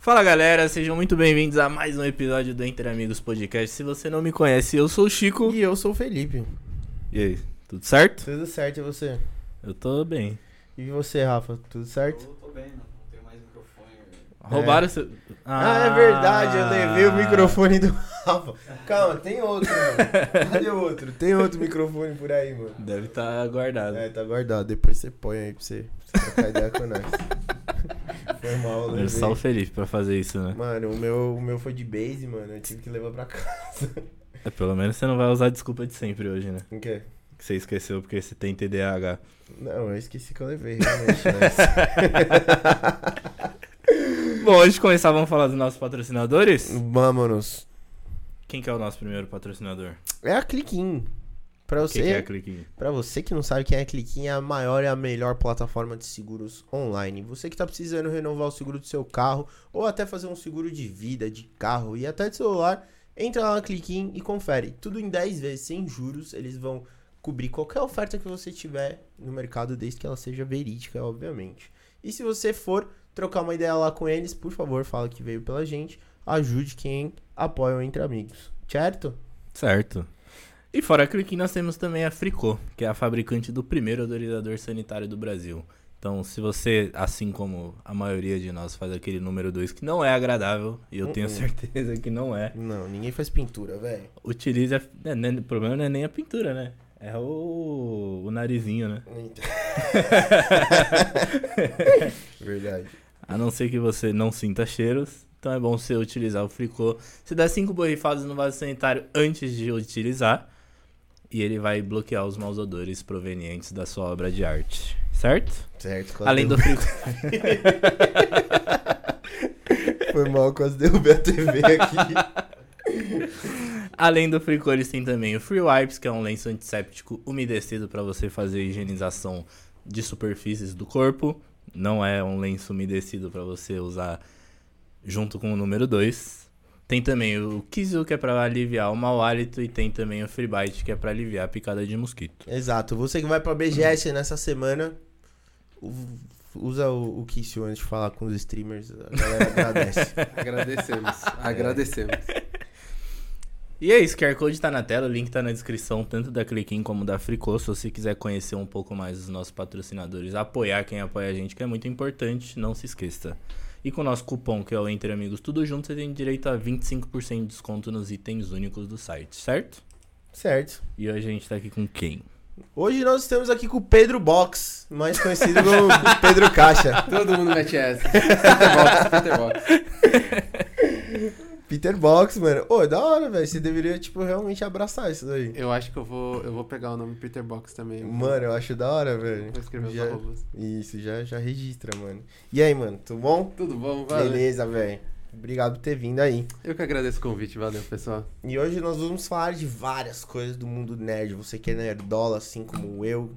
Fala galera, sejam muito bem-vindos a mais um episódio do Entre Amigos Podcast. Se você não me conhece, eu sou o Chico. E eu sou o Felipe. E aí, tudo certo? Tudo certo, e você? Eu tô bem. E você, Rafa? Tudo certo? Eu tô bem, não, não tenho mais microfone. Roubaram seu. Ah, é verdade, eu levei o microfone do Rafa. Calma, tem outro, mano. Cadê o outro? Tem outro microfone por aí, mano. Deve estar guardado. É, tá guardado. Depois você põe aí pra você, pra você trocar ideia com nós. Foi mal, eu É só o. Felipe pra fazer isso, né? Mano, o meu, o meu foi de base, mano. Eu tive que levar pra casa. É, pelo menos você não vai usar a desculpa de sempre hoje, né? O quê? Que você esqueceu porque você tem TDAH. Não, eu esqueci que eu levei, realmente. Mas... Bom, antes de começar, vamos falar dos nossos patrocinadores? Vámonos. Quem que é o nosso primeiro patrocinador? É a Cliquim. Pra Quem você, que é a Cliquinho? Pra você que não sabe quem é a é a maior e a melhor plataforma de seguros online. Você que tá precisando renovar o seguro do seu carro ou até fazer um seguro de vida, de carro e até de celular, entra lá na Cliquim e confere. Tudo em 10 vezes, sem juros. Eles vão cobrir qualquer oferta que você tiver no mercado, desde que ela seja verídica, obviamente. E se você for trocar uma ideia lá com eles, por favor, fala que veio pela gente. Ajude quem apoia o Entre Amigos. Certo? Certo. E fora a Cliquim, nós temos também a Fricô, que é a fabricante do primeiro odorizador sanitário do Brasil. Então, se você, assim como a maioria de nós, faz aquele número 2 que não é agradável, e eu tenho Uh-uh. certeza que não é, Não, ninguém faz pintura, velho. utilize a... é, né, O problema não é nem a pintura, né? É o, o narizinho, né? Verdade. A não ser que você não sinta cheiros, então é bom você utilizar o Fricô. Você dá cinco borrifadas no vaso sanitário antes de utilizar, e ele vai bloquear os maus odores provenientes da sua obra de arte, certo? Certo, quase Além do derrubei- Fricô. Foi mal, quase derrubei a TV aqui. Além do Fricô, eles têm também o Free Wipes, que é um lenço antisséptico umedecido para você fazer higienização de superfícies do corpo. Não é um lenço umedecido para você usar junto com o número 2. Tem também o Kizu, que é para aliviar o mau hálito, e tem também o Free Bite, que é para aliviar a picada de mosquito. Exato. Você que vai pra BGS nessa semana, usa o, o Kissio antes de falar com os streamers. A galera agradece. Agradecemos, agradecemos. E é isso, QR Code tá na tela, o link tá na descrição, tanto da Cliquim como da Fricô. Se você quiser conhecer um pouco mais dos nossos patrocinadores, apoiar quem apoia a gente, que é muito importante, não se esqueça. E com o nosso cupom, que é o Entre Amigos Tudo Junto, você tem direito a 25% de desconto nos itens únicos do site, certo? certo. E hoje a gente tá aqui com quem? Hoje nós estamos aqui com o Pedro Box, mais conhecido como Pedro Caixa. Todo mundo mete essa. Peter Box, Peter Box. Peter Box, mano. Ô, da hora, velho. Você deveria, tipo, realmente abraçar isso daí. Eu acho que eu vou, eu vou pegar o nome Peter Box também. Mano, eu acho da hora, velho. Vou escrever os Já- arrobas. Isso, já, já registra, mano. E aí, mano, tudo bom? Tudo bom? Valeu. Beleza, velho. Obrigado por ter vindo aí. Eu que agradeço o convite, valeu, pessoal. E hoje nós vamos falar de várias coisas do mundo nerd. Você que é nerdola, assim como eu,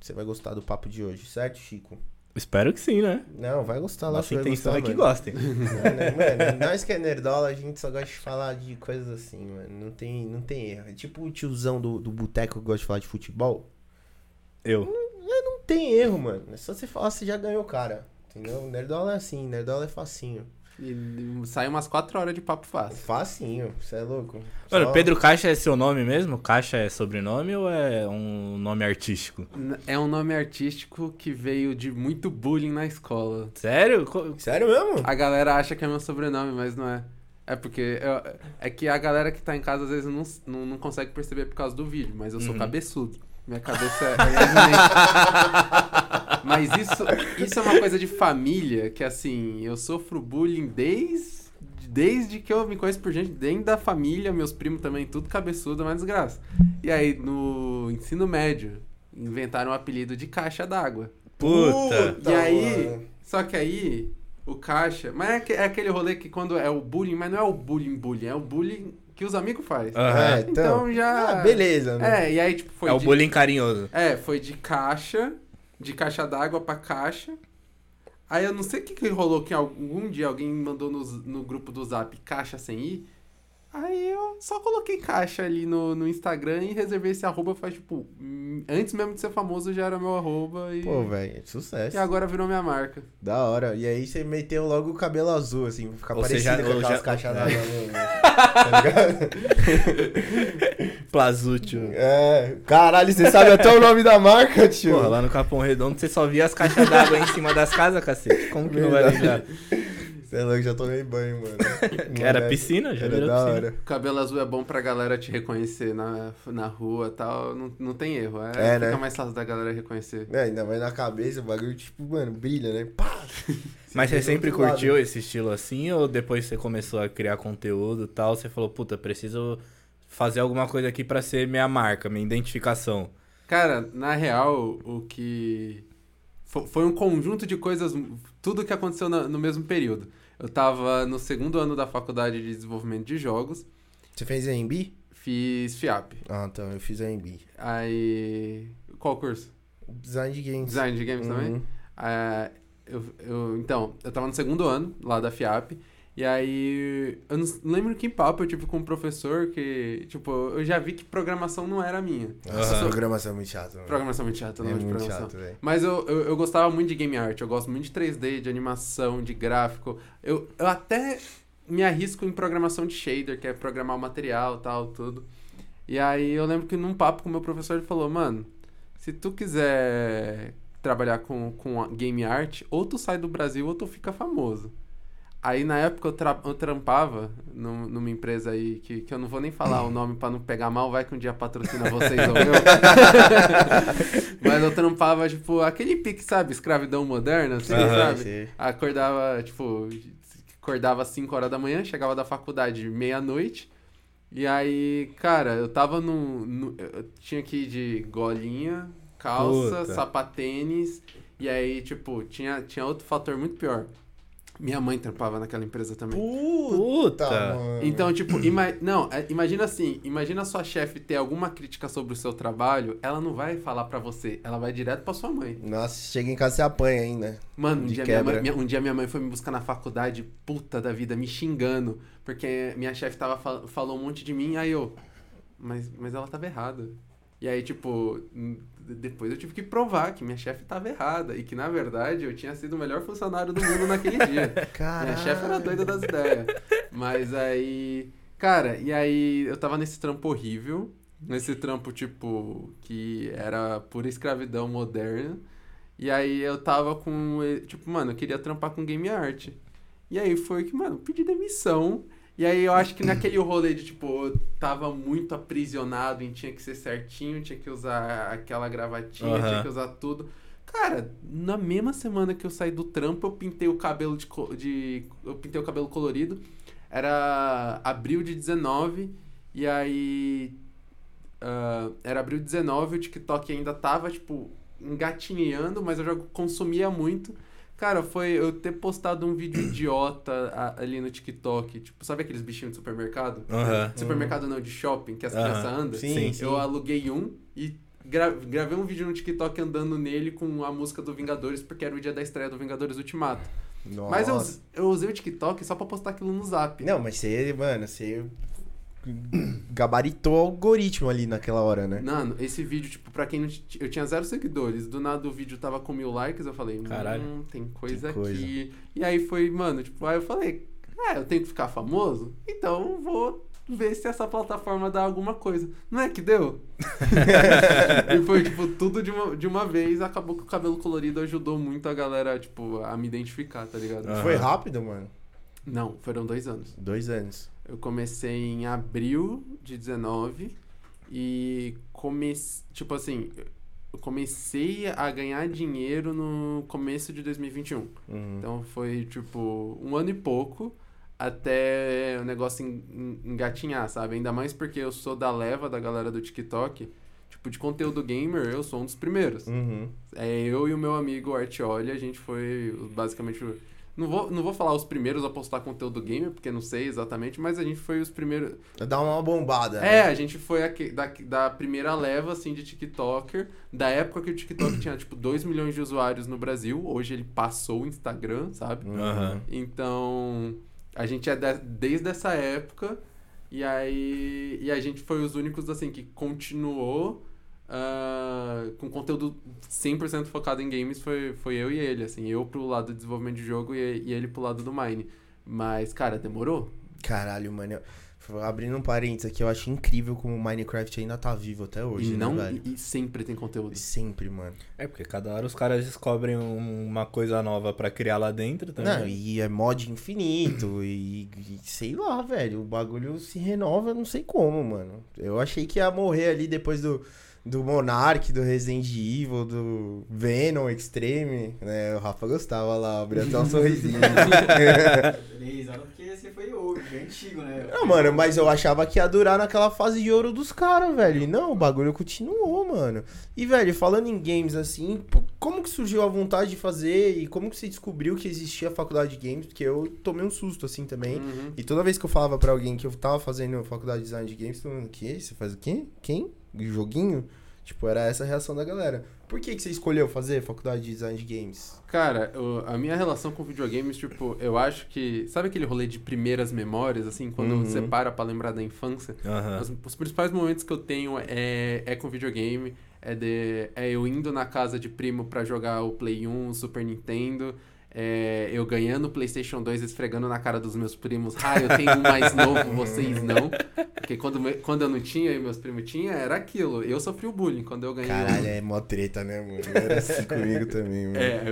você vai gostar do papo de hoje, certo, Chico? Espero que sim, né? Não, vai gostar lá. Nossa intenção é que gostem. Não, né, Mano, nós que é nerdola, a gente só gosta de falar de coisas assim, mano. Não tem, não tem erro. É tipo o tiozão do, do boteco que gosta de falar de futebol. Eu. Não tem erro, mano. É só você falar, você já ganhou o cara. Entendeu? Nerdola é assim, nerdola é facinho. E sai umas 4 horas de papo fácil. Facinho, você é louco. Mano, Só- Pedro Caixa é seu nome mesmo? Caixa é sobrenome ou é um nome artístico? É um nome artístico que veio de muito bullying na escola. Sério? Sério mesmo? A galera acha que é meu sobrenome, mas não é. É porque eu- é que a galera que tá em casa às vezes não, não, não consegue perceber por causa do vídeo, mas eu sou Uhum. cabeçudo. Minha cabeça é. Mas isso, isso é uma coisa de família, que assim, eu sofro bullying desde, desde que eu me conheço por gente, dentro da família, meus primos também, tudo cabeçudo, mas desgraça. E aí, no ensino médio, inventaram o apelido de caixa d'água. Puta! E aí, mano. só que aí, o caixa. Mas é, é aquele rolê que quando é o bullying, mas não é o bullying bullying, é o bullying que os amigos fazem. É, então, Então já- Ah, beleza, né? É, e aí, tipo, foi. é o de, bullying carinhoso. É, foi de caixa, de caixa d'água pra caixa. Aí eu não sei o que, que rolou, que algum dia alguém mandou no, no grupo do zap caixa sem i. Aí eu só coloquei caixa ali no, no Instagram e reservei esse arroba faz, tipo, hum, antes mesmo de ser famoso já era meu arroba e, Pô, velho, sucesso. e agora virou minha marca. Da hora. E aí você meteu logo o cabelo azul, assim, pra ficar Ou parecido seja, com aquelas já- caixas d'água. no- Tá ligado? Plazútil. É. Caralho, você sabe até o nome da marca, tio. Porra, lá no Capão Redondo você só via as caixas d'água em cima das casas, cacete. Como que não vai lembrar? Você é louco, já tomei banho, mano. Era piscina, já Era virou da piscina. hora. O cabelo azul é bom pra galera te reconhecer na, na rua e tal. Não, não tem erro. É, É, fica né? mais fácil da galera reconhecer. É, ainda vai na cabeça, o bagulho, tipo, mano, brilha, né? Pá! Mas você sempre outro lado. curtiu esse estilo assim ou depois você começou a criar conteúdo e tal, você falou, puta, preciso fazer alguma coisa aqui pra ser minha marca, minha identificação. Cara, na real, o que. fo- Foi um conjunto de coisas, tudo que aconteceu no mesmo período. Eu tava no segundo ano da faculdade de desenvolvimento de jogos, Você fez AMB? fiz FIAP. Ah, então, eu fiz AMB. Aí. Qual curso? Design de games. Design de games também? Uhum. Ah, eu, eu- então, eu tava no segundo ano lá da FIAP. E aí, eu não lembro que papo eu tive com um professor que, tipo, eu já vi que programação não era minha. Nossa, Aham. programação é muito chata, mano. Programação é muito chata, não é de muito programação. chato, velho. Mas eu, eu, eu gostava muito de game art, eu gosto muito de 3D, de animação, de gráfico. Eu, eu até me arrisco em programação de shader, que é programar o material tal, tudo. E aí eu lembro que num papo com o meu professor ele falou, mano, se tu quiser trabalhar com, com game art, ou tu sai do Brasil ou tu fica famoso. Aí na época eu, tra eu trampava num- numa empresa aí que, que eu não vou nem falar o nome pra não pegar mal, vai que um dia patrocina vocês ou eu. Mas eu trampava, tipo, aquele pique, sabe? Escravidão moderna, assim, Aham, sabe? sei. Acordava, tipo, acordava às 5 horas da manhã, chegava da faculdade meia-noite. E aí, cara, eu tava no, no- Eu tinha que ir de golinha, calça, Puta. sapatênis. E aí, tipo, tinha, tinha outro fator muito pior. Minha mãe trampava naquela empresa também. Puta. Então, tipo, ima- não, é, imagina assim, imagina sua chefe ter alguma crítica sobre o seu trabalho, ela não vai falar pra você, ela vai direto pra sua mãe. Nossa, chega em casa você apanha ainda. Mano, um dia, mãe, minha- um dia minha mãe foi me buscar na faculdade, puta da vida, me xingando, porque minha chefe tava fal- falou um monte de mim, aí eu, mas, mas ela tava errada. E aí, tipo, depois eu tive que provar que minha chefe tava errada e que, na verdade, eu tinha sido o melhor funcionário do mundo naquele dia. Caralho. Minha chefe era doida das ideias. Mas aí. Cara, e aí eu tava nesse trampo horrível. Nesse trampo, tipo, que era pura escravidão moderna. E aí eu tava com. Tipo, mano, eu queria trampar com game art. E aí foi que, mano, pedi demissão. E aí eu acho que naquele rolê de, tipo, eu tava muito aprisionado em tinha que ser certinho, tinha que usar aquela gravatinha, Aham. tinha que usar tudo. Cara, na mesma semana que eu saí do trampo, eu pintei o cabelo de, de eu pintei o cabelo colorido. Era abril de 19 e aí ah, era abril de 19, o TikTok ainda tava tipo engatinhando, mas eu já consumia muito. Cara, foi eu ter postado um vídeo idiota ali no TikTok, tipo, sabe aqueles bichinhos de supermercado? Aham. Supermercado não, de shopping, que as Aham. crianças andam. Sim, sim. Eu aluguei um e gra- gravei um vídeo no TikTok andando nele com a música do Vingadores, porque era o dia da estreia do Vingadores Ultimato. Nossa. Mas eu, eu usei o TikTok só pra postar aquilo no zap. Não, mas você, mano, você gabaritou o algoritmo ali naquela hora, né? Mano, esse vídeo, tipo, pra quem não. t- Eu tinha zero seguidores. Do nada o vídeo tava com mil likes. Eu falei, Caralho. hum, tem coisa, Tem coisa. aqui. E aí foi, mano, tipo, aí eu falei, ah, eu tenho que ficar famoso? Então eu vou ver se essa plataforma dá alguma coisa. Não é que deu? e foi, tipo, tudo de uma, de uma vez. Acabou que o cabelo colorido ajudou muito a galera, tipo, a me identificar, tá ligado? Aham. Foi rápido, mano. Não, foram dois anos. Dois anos. Eu comecei em abril de 19 e comecei, tipo assim, eu comecei a ganhar dinheiro no começo de 2021. Uhum. Então foi tipo um ano e pouco até o negócio en- en- engatinhar, sabe? Ainda mais porque eu sou da leva da galera do TikTok. Tipo, de conteúdo gamer, eu sou um dos primeiros. Uhum. É, eu e o meu amigo Artioli, a gente foi basicamente. Não vou, não vou falar os primeiros a postar conteúdo gamer, porque não sei exatamente, mas a gente foi os primeiros. Dá uma bombada. É, né? a gente foi aque- da, da primeira leva, assim, de TikToker, da época que o TikTok tinha, tipo, 2 milhões de usuários no Brasil. Hoje ele passou o Instagram, sabe? Uhum. Então, a gente é de- desde essa época E aí. E a gente foi os únicos, assim, que continuou ah, com conteúdo 100% focado em games. Foi, foi eu e ele, assim. Eu pro lado do desenvolvimento de jogo e, e ele pro lado do Mine. Mas, cara, demorou. Caralho, mano. eu- Abrindo um parênteses aqui, eu acho incrível como o Minecraft ainda tá vivo até hoje, e não. né, velho? e sempre tem conteúdo. Sempre, mano. É, porque cada hora os caras descobrem um- uma coisa nova pra criar lá dentro também. Não, e é mod infinito e, e sei lá, velho. O bagulho se renova, não sei como, mano. Eu achei que ia morrer ali depois do, do Monarch, do Resident Evil, do Venom Extreme, né? O Rafa gostava lá, abriu até um sorrisinho. Beleza, porque você foi o bem antigo, né? Não, mano, mas eu achava que ia durar naquela fase de ouro dos caras, velho. E não, o bagulho continuou, mano. E, velho, falando em games assim, como que surgiu a vontade de fazer e como que você descobriu que existia a faculdade de games? Porque eu tomei um susto assim também. Uhum. E toda vez que eu falava pra alguém que eu tava fazendo faculdade de design de games, todo mundo, que? Você faz o quê? Quem? Joguinho? Tipo, era essa a reação da galera. Por que, que você escolheu fazer faculdade de design de games? Cara, o- a minha relação com videogames, tipo, eu acho que. Sabe aquele rolê de primeiras memórias, assim, quando Uhum. você para pra lembrar da infância? Aham. Os, os principais momentos que eu tenho é, é com videogame, é, de, é eu indo na casa de primo pra jogar o Play 1, o Super Nintendo, é eu ganhando o PlayStation 2, esfregando na cara dos meus primos, ah, eu tenho um mais novo, vocês não. Porque quando, quando eu não tinha e meus primos tinham, era aquilo. Eu sofri o bullying quando eu ganhei um- Caralho, é mó treta, né, mano? Era assim comigo também, mano. é,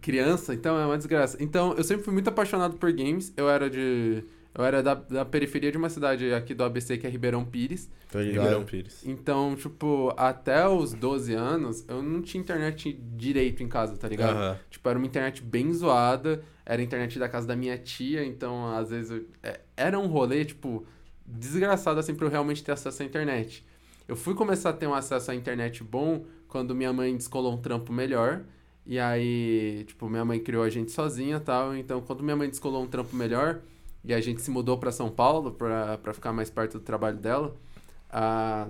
criança, então é uma desgraça. Então, eu sempre fui muito apaixonado por games. Eu era de. Eu era da, da periferia de uma cidade aqui do ABC, que é Ribeirão Pires. Tô Ribeirão. Pires. Então, tipo, até os 12 anos, eu não tinha internet direito em casa, tá ligado? Aham. Tipo, era uma internet bem zoada. Era a internet da casa da minha tia, então, às vezes, eu- é- era um rolê, tipo, desgraçado, assim, pra eu realmente ter acesso à internet. Eu fui começar a ter um acesso à internet bom quando minha mãe descolou um trampo melhor. E aí, tipo, minha mãe criou a gente sozinha e tal. Então, quando minha mãe descolou um trampo melhor e a gente se mudou pra São Paulo pra ficar mais perto do trabalho dela, a,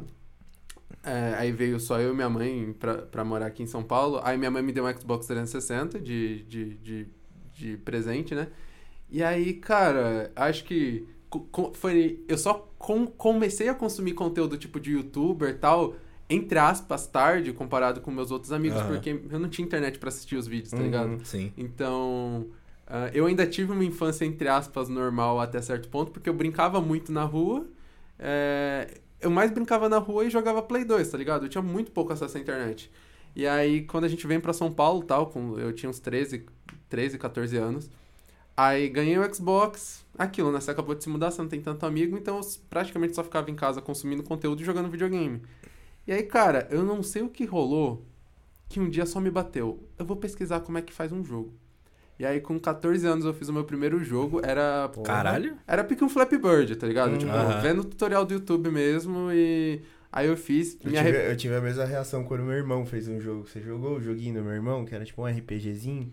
é, aí veio só eu e minha mãe pra morar aqui em São Paulo. Aí minha mãe me deu um Xbox 360 de, de, de, de presente, né? E aí, cara, acho que foi. Eu só com- comecei a consumir conteúdo tipo de youtuber e tal, entre aspas, tarde, comparado com meus outros amigos, Aham. porque eu não tinha internet pra assistir os vídeos, tá Uhum. ligado? Sim. Então, ah, eu ainda tive uma infância, entre aspas, normal até certo ponto, porque eu brincava muito na rua. é, eu mais brincava na rua e jogava Play 2, tá ligado? Eu tinha muito pouco acesso à internet. E aí, quando a gente vem pra São Paulo tal, com, eu tinha uns 13, 13, 14 anos. Aí ganhei o Xbox, aquilo, né? Você acabou de se mudar, você não tem tanto amigo, então eu praticamente só ficava em casa consumindo conteúdo e jogando videogame. E aí, cara, eu não sei o que rolou, que um dia só me bateu. Eu vou pesquisar como é que faz um jogo. E aí, com 14 anos, eu fiz o meu primeiro jogo. Era. Caralho. Era pique um Flappy Bird, tá ligado? Hum. Tipo, Aham. vendo o tutorial do YouTube mesmo e. Aí eu fiz. Eu tive, arre- eu tive a mesma reação quando meu irmão fez um jogo. Você jogou o joguinho do meu irmão, que era tipo um RPGzinho?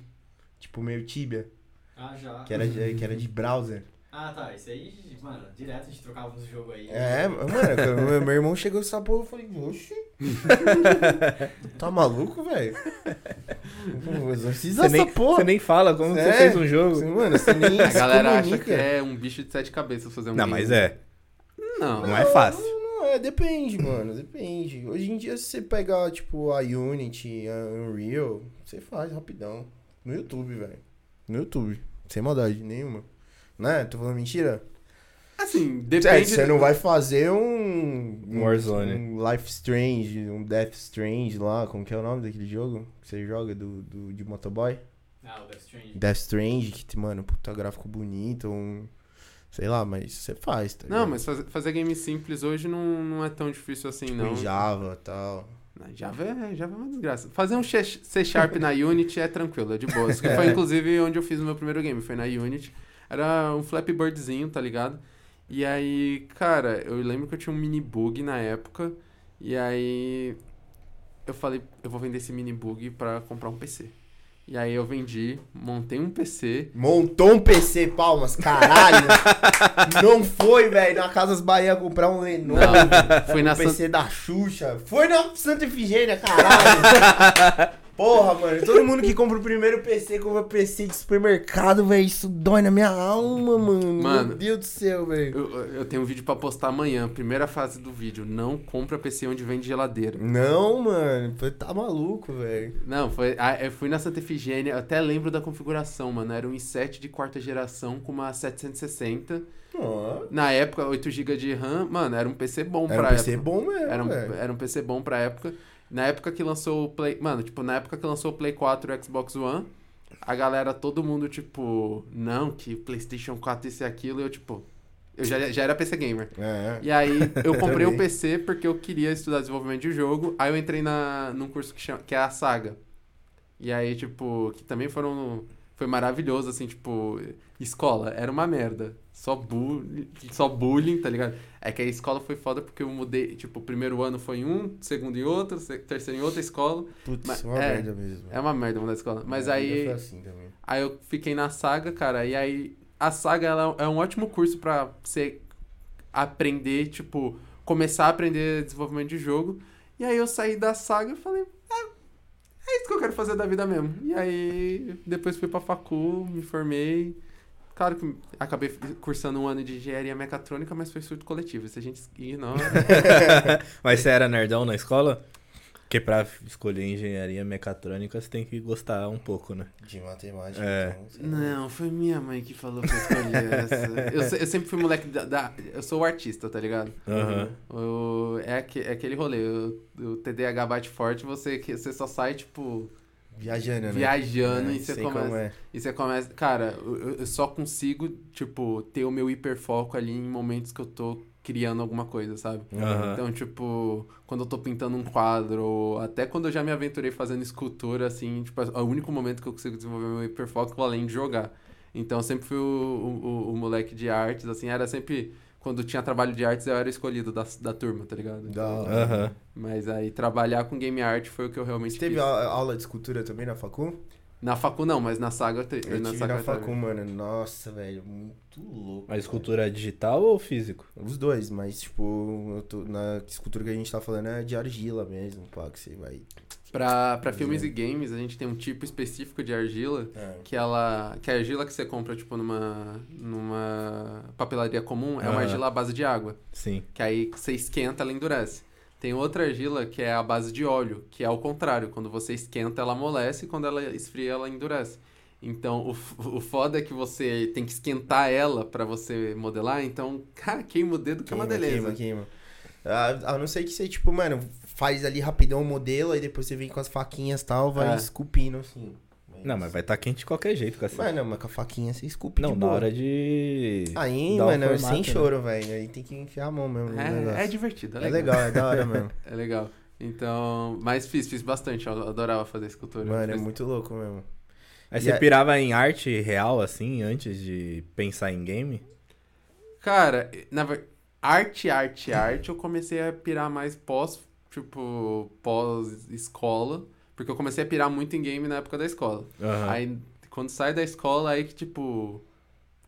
Tipo meio Tibia, Ah, já. que era de, que era de browser. Ah, tá. Isso aí, mano, direto a gente trocava uns jogos aí. É, mano, meu, meu irmão chegou essa porra, eu falei, oxi. tá maluco, velho? Essa nem, porra. você nem fala como É. você fez um jogo. Você- Mano, você nem A galera acha comunica. que é um bicho de sete cabeças fazer um Não, game. mas é. Não. Não é fácil. Não, é, depende, mano, depende. Hoje em dia, se você pegar, tipo, a Unity, a Unreal, você faz rapidão. No YouTube, velho. No YouTube. Sem maldade nenhuma. Né? Tô falando mentira? Assim, É, depende. você não vai fazer um. Um Warzone. Um Life Strange, um Death Strange lá. Como que é o nome daquele jogo que você joga do, do, de motoboy? Ah, o Death Strange. Death Strange, que, mano, puta gráfico bonito, um. Sei lá, mas você faz, tá Não, ligado? mas fazer, fazer game simples hoje não, não é tão difícil assim, Tipo, não. em Java e tal. Java é, Java é uma desgraça. Fazer um C Sharp na Unity é tranquilo, é de boa. Que É. foi inclusive onde eu fiz o meu primeiro game, foi na Unity. Era um Flappy Birdzinho, tá ligado? E aí, cara, eu lembro que eu tinha um mini bug na época. E aí eu falei, eu vou vender esse mini bug pra comprar um PC. E aí eu vendi, montei um PC. Montou um PC, palmas, caralho. não foi, velho, na Casas Bahia comprar um Lenovo. Não, foi na um Santa- PC da Xuxa. Foi na Santa Efigênia, caralho. Porra, mano, todo mundo que compra o primeiro PC, compra PC de supermercado, velho, isso dói na minha alma, mano. Mano. Meu Deus do céu, velho. Eu, eu tenho um vídeo pra postar amanhã, primeira fase do vídeo. Não compra PC onde vende geladeira. Não, mano, tá maluco, velho. Não, foi. ah, Eu fui na Santa Efigênia, até lembro da configuração, mano. Era um i7 de quarta geração com uma 760. Ó, Na época, 8GB de RAM, mano, era um PC bom Era um pra PC época. bom mesmo, Era um, era um PC bom pra época. Na época que lançou o Play. Mano, tipo, na época que lançou o Play 4 e o Xbox One, a galera, todo mundo, tipo, não, que PlayStation 4 isso e aquilo, e eu, tipo. Eu já, já era PC Gamer. É. E aí eu comprei o Também. PC porque eu queria estudar desenvolvimento de jogo. Aí eu entrei na, num curso que, chama, que é a Saga. E aí, tipo, que também foram. Foi maravilhoso, assim, tipo, escola, era uma merda. Só, bu só bullying, tá ligado? É que a escola foi foda porque eu mudei, tipo, o primeiro ano foi em um, segundo em outro, terceiro em outra escola. Putz, Mas- uma é, merda mesmo. É uma merda mudar de escola. Mas É, aí. foi assim também. Aí eu fiquei na saga, cara, e aí a saga ela é um ótimo curso pra você aprender, tipo, começar a aprender desenvolvimento de jogo. E aí eu saí da saga e falei, é, é isso que eu quero fazer da vida mesmo. E aí depois fui pra facu, me formei. Claro que acabei cursando um ano de engenharia mecatrônica, mas foi surto coletivo. Se a gente ignora. Mas você era nerdão na escola? Porque pra escolher engenharia mecatrônica você tem que gostar um pouco, né? De matemática. É. então. Não, foi minha mãe que falou pra eu escolher essa. Eu, eu sempre fui moleque da, da- Eu sou o artista, tá ligado? Aham. O- é, é aquele rolê. O, o TDAH bate forte, você, você só sai, tipo, Viajando, né? viajando É, e você começa. como é. E você começa. Cara, eu, eu só consigo, tipo, ter o meu hiperfoco ali em momentos que eu tô criando alguma coisa, sabe? Aham. Então, tipo, quando eu tô pintando um quadro, ou até quando eu já me aventurei fazendo escultura, assim, tipo, é o único momento que eu consigo desenvolver meu hiperfoco além de jogar. Então, eu sempre fui o, o, o- o moleque de artes, assim, era sempre. Quando tinha trabalho de artes, eu era escolhido da, da turma, tá ligado? Da hora. Aham. Mas aí, trabalhar com game art foi o que eu realmente Você teve fiz. a- aula de escultura também na facu? Na facu não, mas na saga eu, te... Eu na tive saga na facu, também. mano. Nossa, velho, muito louco. Mas escultura digital ou físico? Os dois, mas tipo, eu tô- na escultura que a gente tá falando é de argila mesmo, pá, que você vai. Pra, pra filmes e games, a gente tem um tipo específico de argila É. que ela que a argila que você compra tipo numa numa papelaria comum é uma argila à base de água, Sim. que aí você esquenta ela endurece. Tem outra argila que é a base de óleo, que é ao contrário, quando você esquenta ela amolece e quando ela esfria ela endurece. Então o, o foda é que você tem que esquentar ela pra você modelar, então, cara, queima o dedo que é uma beleza. Queima, queima. A, a não ser que você, tipo, mano, faz ali rapidão o modelo, aí depois você vem com as faquinhas e tal, vai É. esculpindo assim. Não, mas vai estar quente de qualquer jeito, cara. Mas não, mas com a faquinha você esculpe Não, de na boa. hora de. Aí, o mano, formato, sem né? choro, velho. Aí tem que enfiar a mão mesmo É, é divertido, é É legal. legal, é da hora mesmo. É legal. Então, mas fiz, fiz bastante, eu adorava fazer escultura. Mano, é muito louco mesmo. Aí E você a- pirava em arte real, assim, antes de pensar em game? Cara, na ver... arte, arte, arte, eu comecei a pirar mais pós, tipo, pós-escola. Porque eu comecei a pirar muito em game na época da escola. Aham. Aí, quando sai da escola, aí que, tipo,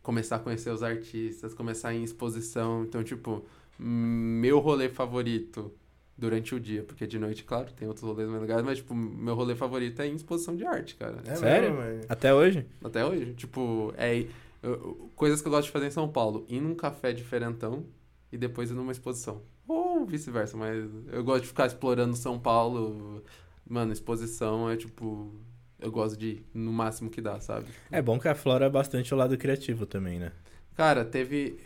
começar a conhecer os artistas, começar em exposição. Então, tipo, meu rolê favorito durante o dia, porque de noite, claro, tem outros rolês mais legais, mas, tipo, meu rolê favorito é em exposição de arte, cara. É Sério? mesmo, mano. Até hoje? Até hoje. Tipo, é. eu- coisas que eu gosto de fazer em São Paulo. Ir num café diferentão e depois ir numa exposição. Ou vice-versa, mas eu gosto de ficar explorando São Paulo. Mano, exposição é tipo. Eu gosto de ir no máximo que dá, sabe? É bom que aflora bastante o lado criativo também, né? Cara, teve.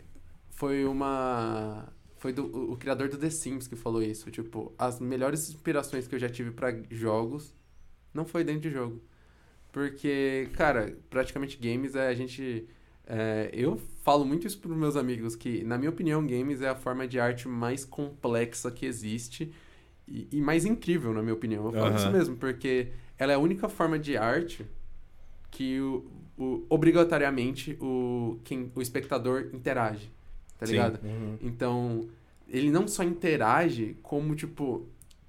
Foi uma. Foi do, o, o criador do The Sims que falou isso. Tipo, as melhores inspirações que eu já tive pra jogos não foi dentro de jogo. Porque, cara, praticamente games é a gente. é, eu falo muito isso pros meus amigos, que, na minha opinião, games é a forma de arte mais complexa que existe e, e mais incrível, na minha opinião. Eu falo isso mesmo, porque ela é a única forma de arte que o, o- obrigatoriamente o, quem, o espectador interage, tá Sim. ligado? Uhum. Então, ele não só interage, como, tipo,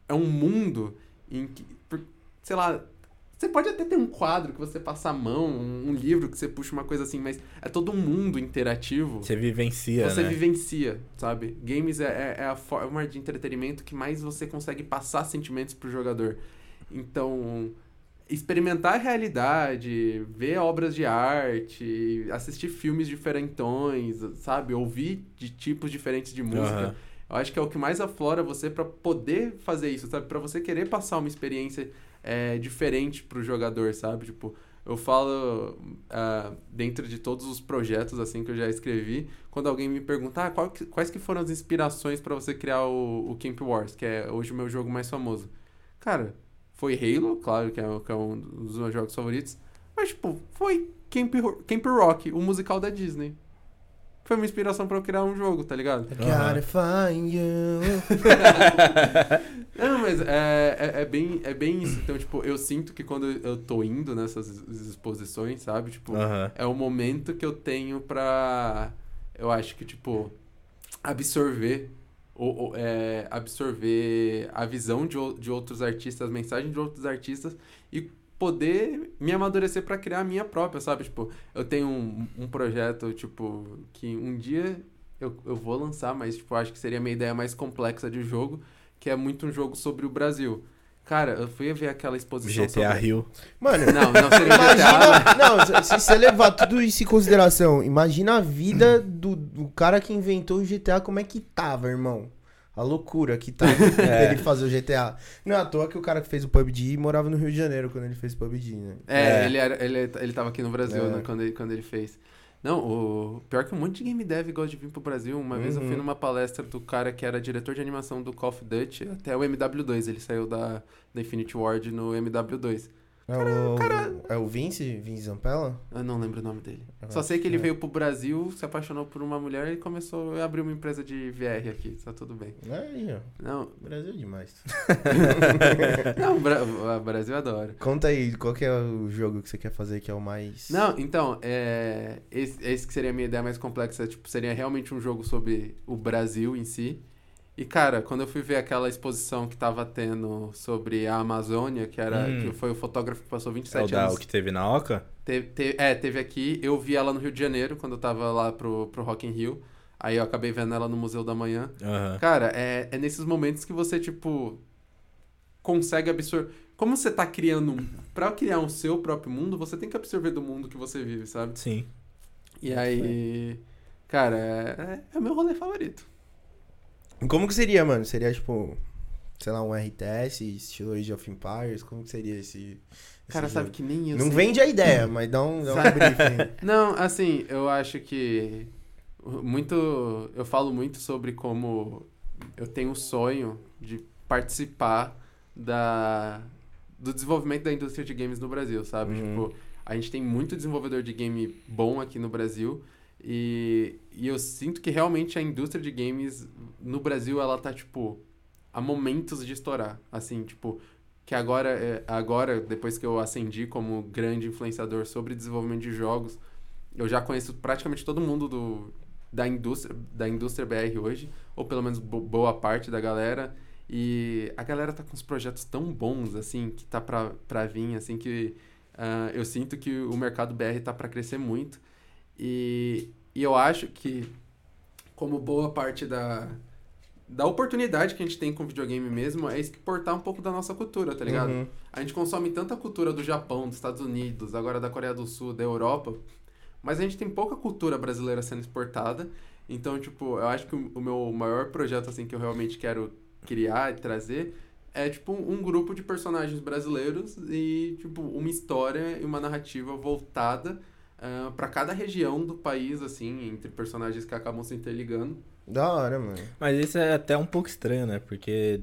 é um mundo em que, por- sei lá, você pode até ter um quadro que você passa a mão, um, livro que você puxa uma coisa assim, mas é todo um mundo interativo. Você vivencia, Você né? vivencia, sabe? Games é, é- é a forma de entretenimento que mais você consegue passar sentimentos pro jogador. Então, experimentar a realidade, ver obras de arte, assistir filmes diferentões, sabe? Ouvir de tipos diferentes de música. Aham. Eu acho que é o que mais aflora você pra poder fazer isso, sabe? Pra você querer passar uma experiência é, diferente pro jogador, sabe? Tipo, eu falo ah, dentro de todos os projetos assim que eu já escrevi, quando alguém me pergunta ah, qual que- quais que foram as inspirações pra você criar o, o Camp Wars, que é hoje o meu jogo mais famoso. Cara, foi Halo, claro que é, que é um dos meus jogos favoritos, mas tipo, foi Camp, Camp Rock, o musical da Disney. Foi uma inspiração pra eu criar um jogo, tá ligado? I gotta find you. Não, mas é, é, é bem, é bem isso. Então, tipo, eu sinto que quando eu tô indo nessas exposições, sabe? Tipo, é o momento que eu tenho pra. Eu acho que, tipo, absorver. Ou, ou, é, absorver a visão de, de outros artistas, a mensagem de outros artistas e poder me amadurecer pra criar a minha própria, sabe? Tipo, eu tenho um, um projeto, tipo, que um dia eu, eu vou lançar, mas, tipo, acho que seria a minha ideia mais complexa de jogo, que é muito um jogo sobre o Brasil. Cara, eu fui ver aquela exposição GTA sobre... Rio. Mano, Não, não seria GTA, né? Imagina, não, se você levar tudo isso em consideração, imagina a vida do, do cara que inventou o GTA, como é que tava, irmão? A loucura que tava É. ele fazer o GTA. Não é à toa que o cara que fez o PUBG morava no Rio de Janeiro quando ele fez o PUBG, né? É, É. Ele, era, ele, ele tava aqui no Brasil, É. né, quando ele, quando ele fez. Não, o pior que um monte de game dev gosta de vir pro Brasil. Uma vez eu fui Uhum. numa palestra do cara que era diretor de animação do Call of Duty, até o MW2. Ele saiu da, da Infinity Ward no MW2. É o, é o Vince? Vince Zampella? Eu não lembro o nome dele. Eu Só sei que ele é. veio pro Brasil, se apaixonou por uma mulher e começou a abrir uma empresa de VR aqui. Tá tudo bem. Aí, ó. Não, Brasil é demais. não, o Bra- o Brasil adora. Conta aí, qual que é o jogo que você quer fazer que é o mais... Não, então, é, esse, esse que seria a minha ideia mais complexa, tipo, seria realmente um jogo sobre o Brasil em si. E, cara, quando eu fui ver aquela exposição que tava tendo sobre a Amazônia, que era Hum. que foi o fotógrafo que passou É o 27 da, anos. o que teve na Oca? Teve, te- é, teve aqui, eu vi ela no Rio de Janeiro, quando eu tava lá pro, pro Rock in Rio. Aí eu acabei vendo ela no Museu da Manhã. Aham. Cara, é, é nesses momentos que você, tipo, consegue absorver. Como você tá criando. um- Pra criar um seu próprio mundo, você tem que absorver do mundo que você vive, sabe? Sim. E aí. Cara, é, é o meu rolê favorito. Como que seria, mano? Seria tipo, sei lá, um RTS, estilo Age of Empires? Como que seria esse. esse Cara, sabe jogo? que nem eu Não sei. vende a ideia, mas dá um, dá um Sabe? briefing. Não, assim, eu acho que. Muito. Eu falo muito sobre como eu tenho o sonho de participar da, do desenvolvimento da indústria de games no Brasil, sabe? Uhum. Tipo, a gente tem muito desenvolvedor de game bom aqui no Brasil. E, e eu sinto que realmente a indústria de games no Brasil, ela tá, tipo, a momentos de estourar. Assim, tipo, que agora, é, agora depois que eu ascendi como grande influenciador sobre desenvolvimento de jogos, eu já conheço praticamente todo mundo do, da, indústria, da indústria BR hoje, ou pelo menos bo- boa parte da galera. E a galera tá com uns projetos tão bons, assim, que tá pra, pra vir, assim, que ah, eu sinto que o mercado BR tá pra crescer muito. E, e eu acho que, como boa parte da, da oportunidade que a gente tem com videogame mesmo, é exportar um pouco da nossa cultura, tá ligado? Uhum. A gente consome tanta cultura do Japão, dos Estados Unidos, agora da Coreia do Sul, da Europa, mas a gente tem pouca cultura brasileira sendo exportada. Então, tipo, eu acho que o o meu maior projeto, assim, que eu realmente quero criar e trazer é, tipo, um grupo de personagens brasileiros e, tipo, uma história e uma narrativa voltada ah, pra cada região do país, assim, entre personagens que acabam se interligando. Da hora, mano. Mas isso é até um pouco estranho, né? Porque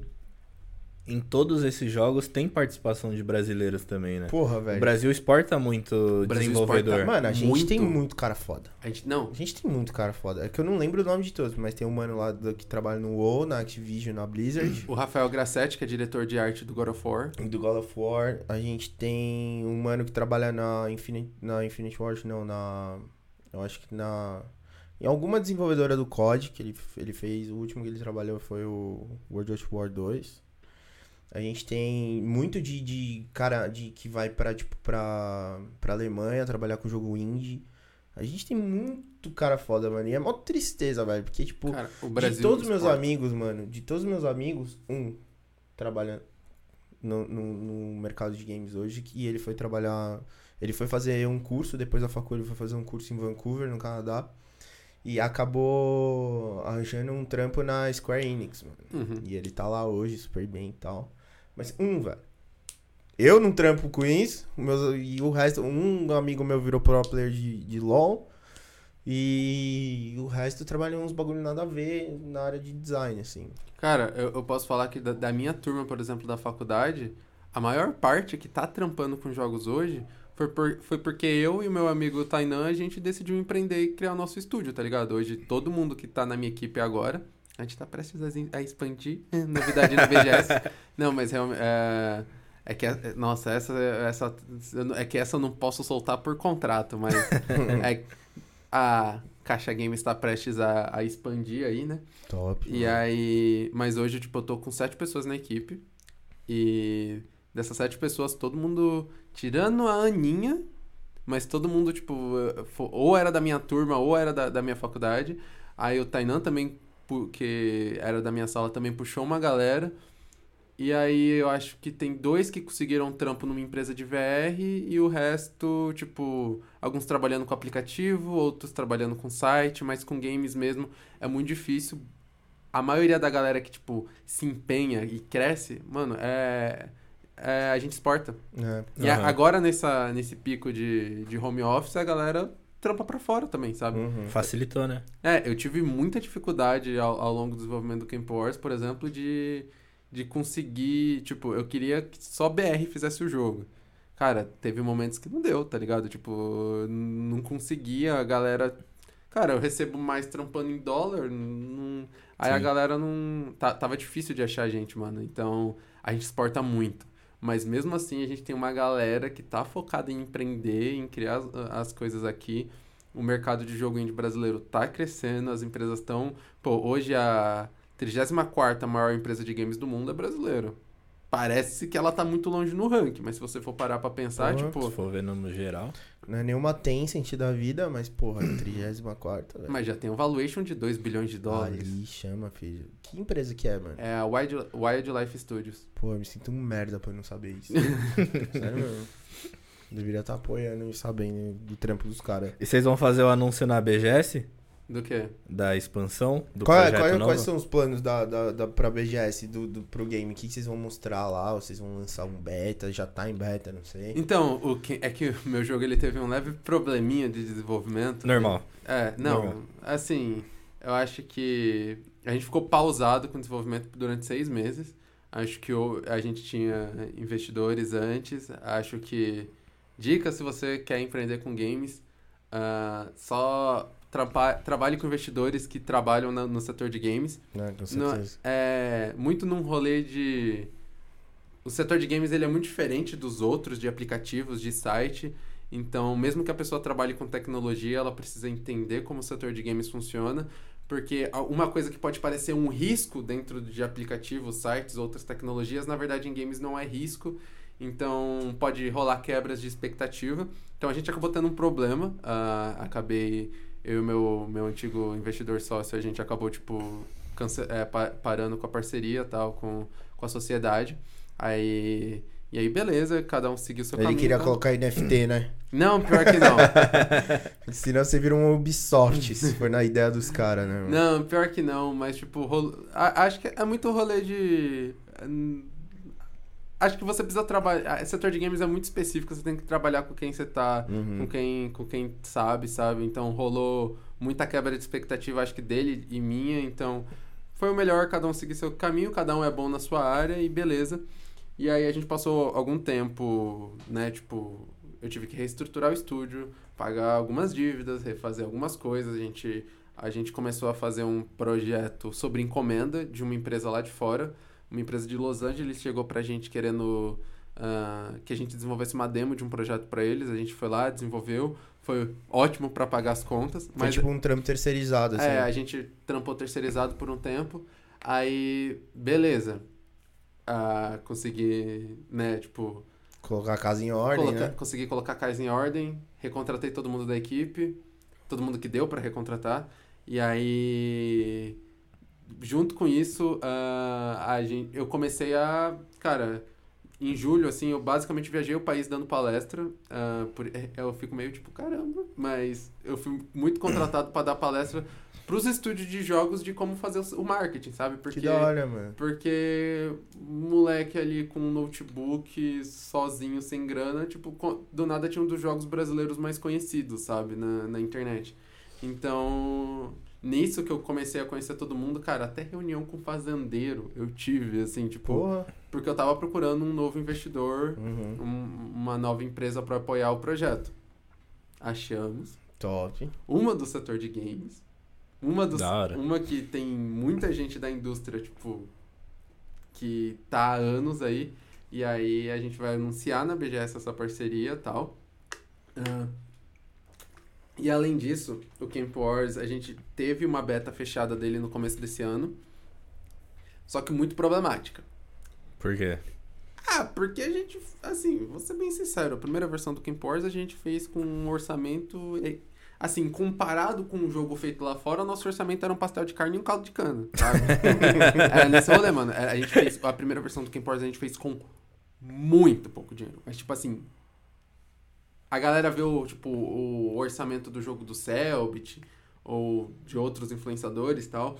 em todos esses jogos tem participação de brasileiros também, né? Porra, O velho. Brasil exporta muito O Brasil desenvolvedor. exporta- Mano, a gente Muito. tem muito cara foda. A gente, não, A gente tem muito cara foda. É que eu não lembro o nome de todos, mas tem um mano lá do- que trabalha no WoW, na Activision, na Blizzard. o Rafael Grassetti, que é diretor de arte do God of War, do God of War. A gente tem um mano que trabalha na Infinite, na Infinite Ward, não, na. Eu acho que na. Em alguma desenvolvedora do COD que ele, ele fez, o último que ele trabalhou foi o World of War 2. A gente tem muito de, de cara de que vai pra, tipo, pra, pra Alemanha trabalhar com jogo indie. A gente tem muito cara foda, mano. E é mó tristeza, velho. Porque, tipo, cara, de todos os meus amigos, mano, de todos os meus amigos, um trabalha no, no, no mercado de games hoje, que ele foi trabalhar. Ele foi fazer um curso, depois da faculdade ele foi fazer um curso em Vancouver, no Canadá. E acabou arranjando um trampo na Square Enix, mano. Uhum. E ele tá lá hoje, super bem e tal. Mas, um, velho. Eu não trampo com isso. Meus, e o resto, um amigo meu virou pro player de, de LoL. E o resto trabalha uns bagulho nada a ver na área de design, assim. Cara, eu, eu posso falar que da, da minha turma, por exemplo, da faculdade, a maior parte que tá trampando com jogos hoje foi, por, foi porque eu e meu amigo Tainan, a gente decidiu empreender e criar o nosso estúdio, tá ligado? Hoje, todo mundo que tá na minha equipe agora, a gente tá prestes a, expandir novidade no BGS. Não, mas realmente. É, é que, é- nossa, essa, essa. É que essa eu não posso soltar por contrato, mas. é, a Caixa Game está prestes a, a expandir aí, né? Top. E aí. Mas hoje, tipo, eu tô com sete pessoas na equipe. E dessas sete pessoas, todo mundo. Tirando a Aninha, mas todo mundo, tipo, ou era da minha turma, ou era da, da minha faculdade. Aí o Tainan também, que era da minha sala, também puxou uma galera. E aí eu acho que tem dois que conseguiram um trampo numa empresa de VR e o resto, tipo, alguns trabalhando com aplicativo, outros trabalhando com site, mas com games mesmo é muito difícil. A maioria da galera que, tipo, se empenha e cresce, mano, é. é a gente exporta. É. E a- Aham. agora, nessa, nesse pico de, de home office, a galera trampa pra fora também, sabe? Uhum. Facilitou, né? É, eu tive muita dificuldade ao, ao longo do desenvolvimento do Camp Wars, por exemplo, de, de conseguir. Tipo, eu queria que só BR fizesse o jogo. Cara, teve momentos que não deu, tá ligado? Tipo, não conseguia, a galera. Cara, eu recebo mais trampando em dólar. Não... Aí a Sim. galera não. Tá, tava difícil de achar gente, mano. Então, a gente exporta muito. Mas mesmo assim, a gente tem uma galera que tá focada em empreender, em criar as, as coisas aqui. O mercado de jogo indie brasileiro tá crescendo, as empresas estão. Pô, hoje a 34 maior empresa de games do mundo é brasileira. Parece que ela tá muito longe no ranking, mas se você for parar pra pensar, tipo. Se for ver no geral. Não é nenhuma Tencent da vida, mas, porra, 34, velho. Mas já tem um valuation de 2 bilhões de dólares. Ali chama, filho. Que empresa que é, mano? É a Wild, Wildlife Studios. Pô, eu me sinto um merda por não saber isso. Sério mesmo. Deveria estar apoiando e sabendo do trampo dos caras. E vocês vão fazer o anúncio na BGS? Do quê? Da expansão? Do Qual é- projeto qual é- novo? quais são os planos da, da, da, pra BGS do, do, pro game? O que, que vocês vão mostrar lá? Vocês vão lançar um beta? Já tá em beta, não sei. Então, o que, é que o meu jogo ele teve um leve probleminha de desenvolvimento. Normal. É, não, Normal. assim, eu acho que a gente ficou pausado com o desenvolvimento durante seis meses. Acho que a gente tinha investidores antes. Acho que, dica se você quer empreender com games, ah, só trapa- trabalhe com investidores que trabalham na- no setor de games. Né, com certeza. é muito num rolê de o setor de games ele é muito diferente dos outros de aplicativos de site então mesmo que a pessoa trabalhe com tecnologia ela precisa entender como o setor de games funciona porque uma coisa que pode parecer um risco dentro de aplicativos sites outras tecnologias na verdade em games não é risco então pode rolar quebras de expectativa então a gente acabou tendo um problema ah, acabei eu e meu meu antigo investidor sócio a gente acabou tipo cance- é, pa- parando com a parceria tal, com, com a sociedade. Aí. E aí, beleza, cada um seguiu seu Ele caminho. queria tá? colocar NFT, né? Não, pior que não. Senão você vira um Ubisoft, se for na ideia dos caras, né? mano? não, pior que não, mas tipo, rolo- acho que é muito rolê de. Acho que você precisa trabalhar. Esse setor de games é muito específico, você tem que trabalhar com quem você tá. Uhum. com quem, com quem sabe, sabe? Então rolou muita quebra de expectativa, acho que dele e minha, então foi o melhor cada um seguir seu caminho, cada um é bom na sua área e beleza. E aí a gente passou algum tempo, né, tipo, eu tive que reestruturar o estúdio, pagar algumas dívidas, refazer algumas coisas, a gente a gente começou a fazer um projeto sobre encomenda de uma empresa lá de fora, uma empresa de Los Angeles chegou pra gente querendo ah, que a gente desenvolvesse uma demo de um projeto para eles. A gente foi lá, desenvolveu, foi ótimo para pagar as contas. Foi Mas tipo um trampo terceirizado, assim. é, a gente trampou terceirizado por um tempo. Aí, beleza. Ah, consegui, né, tipo, Colocar a casa em ordem, colocar- né? consegui colocar a casa em ordem, recontratei todo mundo da equipe, todo mundo que deu para recontratar. E aí, junto com isso, ah, a gente, eu comecei a, cara, em julho, assim, eu basicamente viajei o país dando palestra. ah, por- é, eu fico meio tipo, caramba, mas eu fui muito contratado para dar palestra pros estúdios de jogos de como fazer o marketing, sabe? Porque Que da hora, mano. porque moleque ali com um notebook, sozinho, sem grana, tipo, do nada tinha um dos jogos brasileiros mais conhecidos, sabe, na, na internet. Então, nisso que eu comecei a conhecer todo mundo, cara, até reunião com fazendeiro eu tive, assim, tipo, Porra. porque eu tava procurando um novo investidor, Uhum. um- uma nova empresa para apoiar o projeto. Achamos Top. uma do setor de games, uma dos, uma que tem muita gente da indústria, tipo, que tá há anos aí, e aí a gente vai anunciar na BGS essa parceria e tal. Ah, e além disso, o Camp Wars, a gente teve uma beta fechada dele no começo desse ano, só que muito problemática. Por quê? Ah, porque a gente, assim, vou ser bem sincero, a primeira versão do Camp Wars a gente fez com um orçamento, assim, comparado com um jogo feito lá fora, nosso orçamento era um pastel de carne e um caldo de cana, sabe? era nesse rolê, mano. Era- A gente fez, a primeira versão do Camp Wars a gente fez com muito pouco dinheiro. Mas, tipo assim, a galera vê o, tipo, o orçamento do jogo do Selbit ou de outros influenciadores e tal,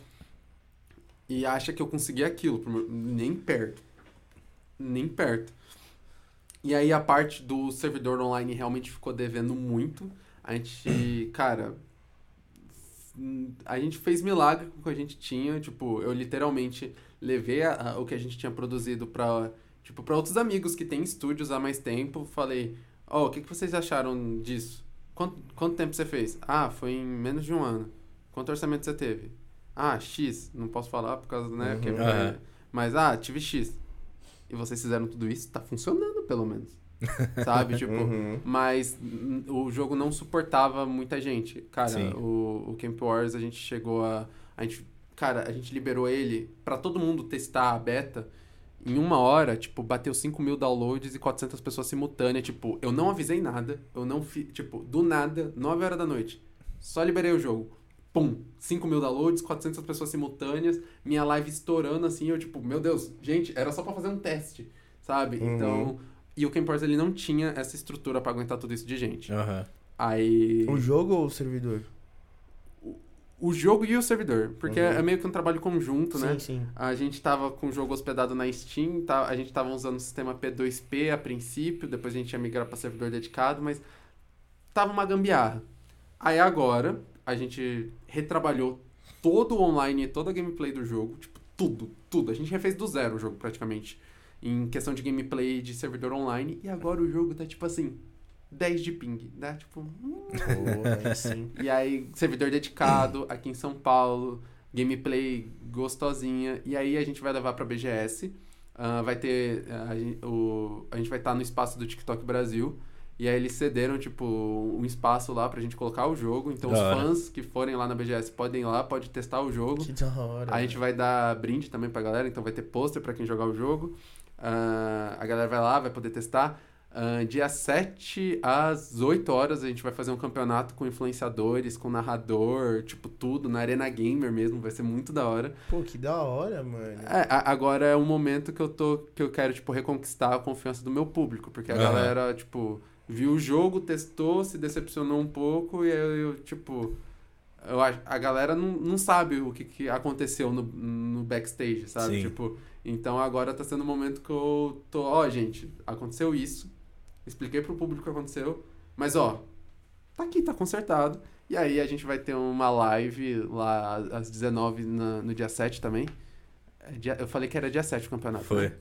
e acha que eu consegui aquilo, nem perto nem perto. E aí a parte do servidor online realmente ficou devendo muito. A gente, cara, a gente fez milagre com o que a gente tinha, tipo, eu literalmente levei a- a- o que a gente tinha produzido pra, tipo, pra outros amigos que têm estúdios há mais tempo, falei, ó, o que, que vocês acharam disso? Quanto, quanto tempo você fez? Ah, foi em menos de um ano. Quanto orçamento você teve? Ah, X, não posso falar por causa, né, Uhum. que é- mas, ah, tive X. E vocês fizeram tudo isso, tá funcionando, pelo menos. Sabe? Tipo, Uhum. mas o jogo não suportava muita gente. Cara, Sim. o, o Camp Wars a gente chegou a. A gente, cara, a gente liberou ele pra todo mundo testar a beta. Em uma hora, tipo, bateu 5 mil downloads e 400 pessoas simultâneas. Tipo, eu não avisei nada. Eu não fiz. Tipo, do nada, 9 horas da noite. Só liberei o jogo. Pum! 5 mil downloads, 400 pessoas simultâneas. Minha live estourando assim. Eu, tipo, meu Deus, gente, era só pra fazer um teste. Sabe? Uhum. Então. E o Camp Wars, ele não tinha essa estrutura pra aguentar tudo isso de gente. Aham. Aí. O jogo ou o servidor? O jogo e o servidor. Porque Uhum. é meio que um trabalho conjunto, né? Sim, sim. A gente tava com o jogo hospedado na Steam, tá? a gente tava usando o sistema P2P a princípio, depois a gente ia migrar para servidor dedicado, mas tava uma gambiarra. Aí agora, a gente retrabalhou todo o online e toda a gameplay do jogo, tipo, tudo, tudo. A gente refez do zero o jogo praticamente, em questão de gameplay de servidor online, e agora o jogo tá tipo assim, 10 de ping, né? Tipo, hum, Porra, aí sim. e aí, servidor dedicado aqui em São Paulo, gameplay gostosinha. E aí a gente vai levar pra BGS. ah, vai ter. a, o, a gente vai estar no espaço do TikTok Brasil. E aí eles cederam, tipo, um espaço lá pra gente colocar o jogo. Então Da os hora. fãs que forem lá na BGS podem ir lá, pode testar o jogo. Que da hora. A gente vai dar brinde também pra galera, então vai ter pôster pra quem jogar o jogo. Ah, a galera vai lá, vai poder testar. Ah, dia 7 às 8 horas a gente vai fazer um campeonato com influenciadores, com narrador, tipo tudo, na Arena Gamer mesmo, vai ser muito da hora. Pô, que da hora, mano. É, a- agora é um momento que eu tô que eu quero tipo reconquistar a confiança do meu público, porque a Aham. galera, tipo, viu o jogo, testou, se decepcionou um pouco e aí eu, eu, tipo, eu acho a galera não, não sabe o que, que aconteceu no, no backstage, sabe? Sim. Tipo, então agora tá sendo o momento que eu tô, ó, gente, aconteceu isso. Expliquei pro público o que aconteceu, mas ó, tá aqui, tá consertado. E aí a gente vai ter uma live lá às 19 na- no dia 7 também. É dia- eu falei que era dia 7 o campeonato. Foi. né?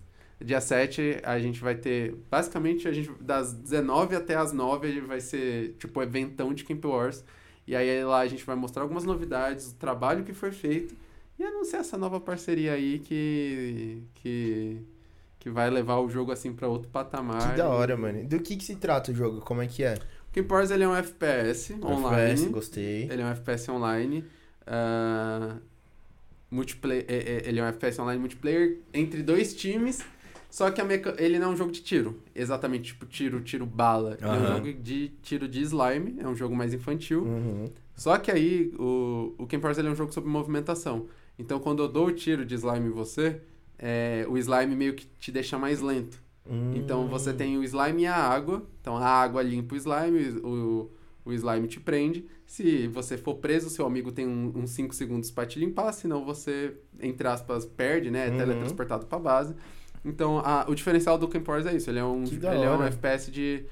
Dia 7 a gente vai ter. Basicamente, a gente das 19 até as 9 a gente vai ser tipo eventão de Camp Wars. E aí lá a gente vai mostrar algumas novidades, o trabalho que foi feito e anunciar essa nova parceria aí que. que. Que vai levar o jogo assim pra outro patamar. Que da hora, mano. Do que que se trata o jogo? Como é que é? Camp Wars ele é um FPS online. FPS, gostei. Ele é um FPS online. ah, multiplayer, é- é- ele é um FPS online multiplayer entre dois times. Só que meca... ele não é um jogo de tiro. Exatamente, tipo tiro, tiro, bala. Ele é um jogo de tiro de slime. É um jogo mais infantil. Uhum. Só que aí, o, o Wars ele é um jogo sobre movimentação. Então, quando eu dou o tiro de slime em você, é, o slime meio que te deixa mais lento. Hum. Então você tem o slime e a água. Então a água limpa o slime, o, o slime te prende. Se você for preso, seu amigo tem um- uns 5 segundos pra te limpar, senão você, entre aspas, perde, né? É Uhum. teletransportado pra base. Então a- o diferencial do Camp Wars é isso. Ele é um, ele é um. FPS de.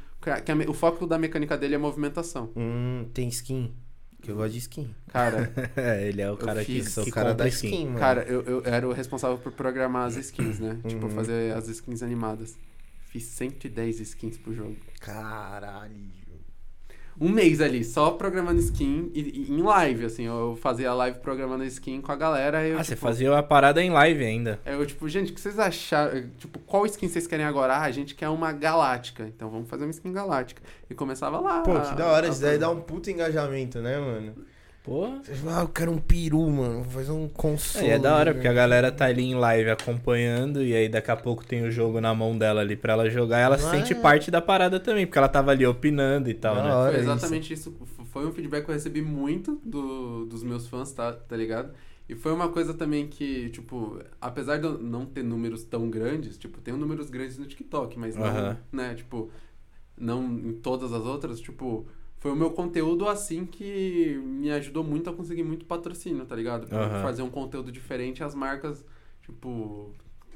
que a me- o foco da mecânica dele é movimentação. Hum, tem skin. Que eu gosto de skin. Cara, É, ele é o cara que, Sou que o cara da skin. skin, mano. cara eu, eu era o responsável por programar as skins, né? Tipo, Uhum. fazer as skins animadas. Fiz 110 skins pro jogo. Caralho. Um mês ali, só programando skin e, e em live, assim, eu fazia live programando skin com a galera. Eu, Ah, tipo, você fazia a parada em live ainda. aí Eu, tipo, gente, o que vocês acharam? Tipo, qual skin vocês querem agora? Ah, a gente quer uma galáctica. Então vamos fazer uma skin galáctica. E começava lá. Pô, que da hora. a- Isso daí dá um puta engajamento, né, mano? Pô. Você fala, ah, eu quero um peru, mano. Vou fazer um console. É, da hora, porque a galera tá ali em live acompanhando, e aí daqui a pouco tem o jogo na mão dela ali pra ela jogar, ela se Ah, sente é. parte da parada também, porque ela tava ali opinando e tal, Da né? hora. Foi isso. exatamente isso. F- Foi um feedback que eu recebi muito do, dos meus fãs, tá, tá ligado? E foi uma coisa também que, tipo, apesar de eu não ter números tão grandes, tipo, tem números grandes no TikTok, mas não, Aham. né, tipo, não em todas as outras, tipo, foi o meu conteúdo assim que me ajudou muito a conseguir muito patrocínio, tá ligado? Pra Aham. fazer um conteúdo diferente, as marcas, tipo,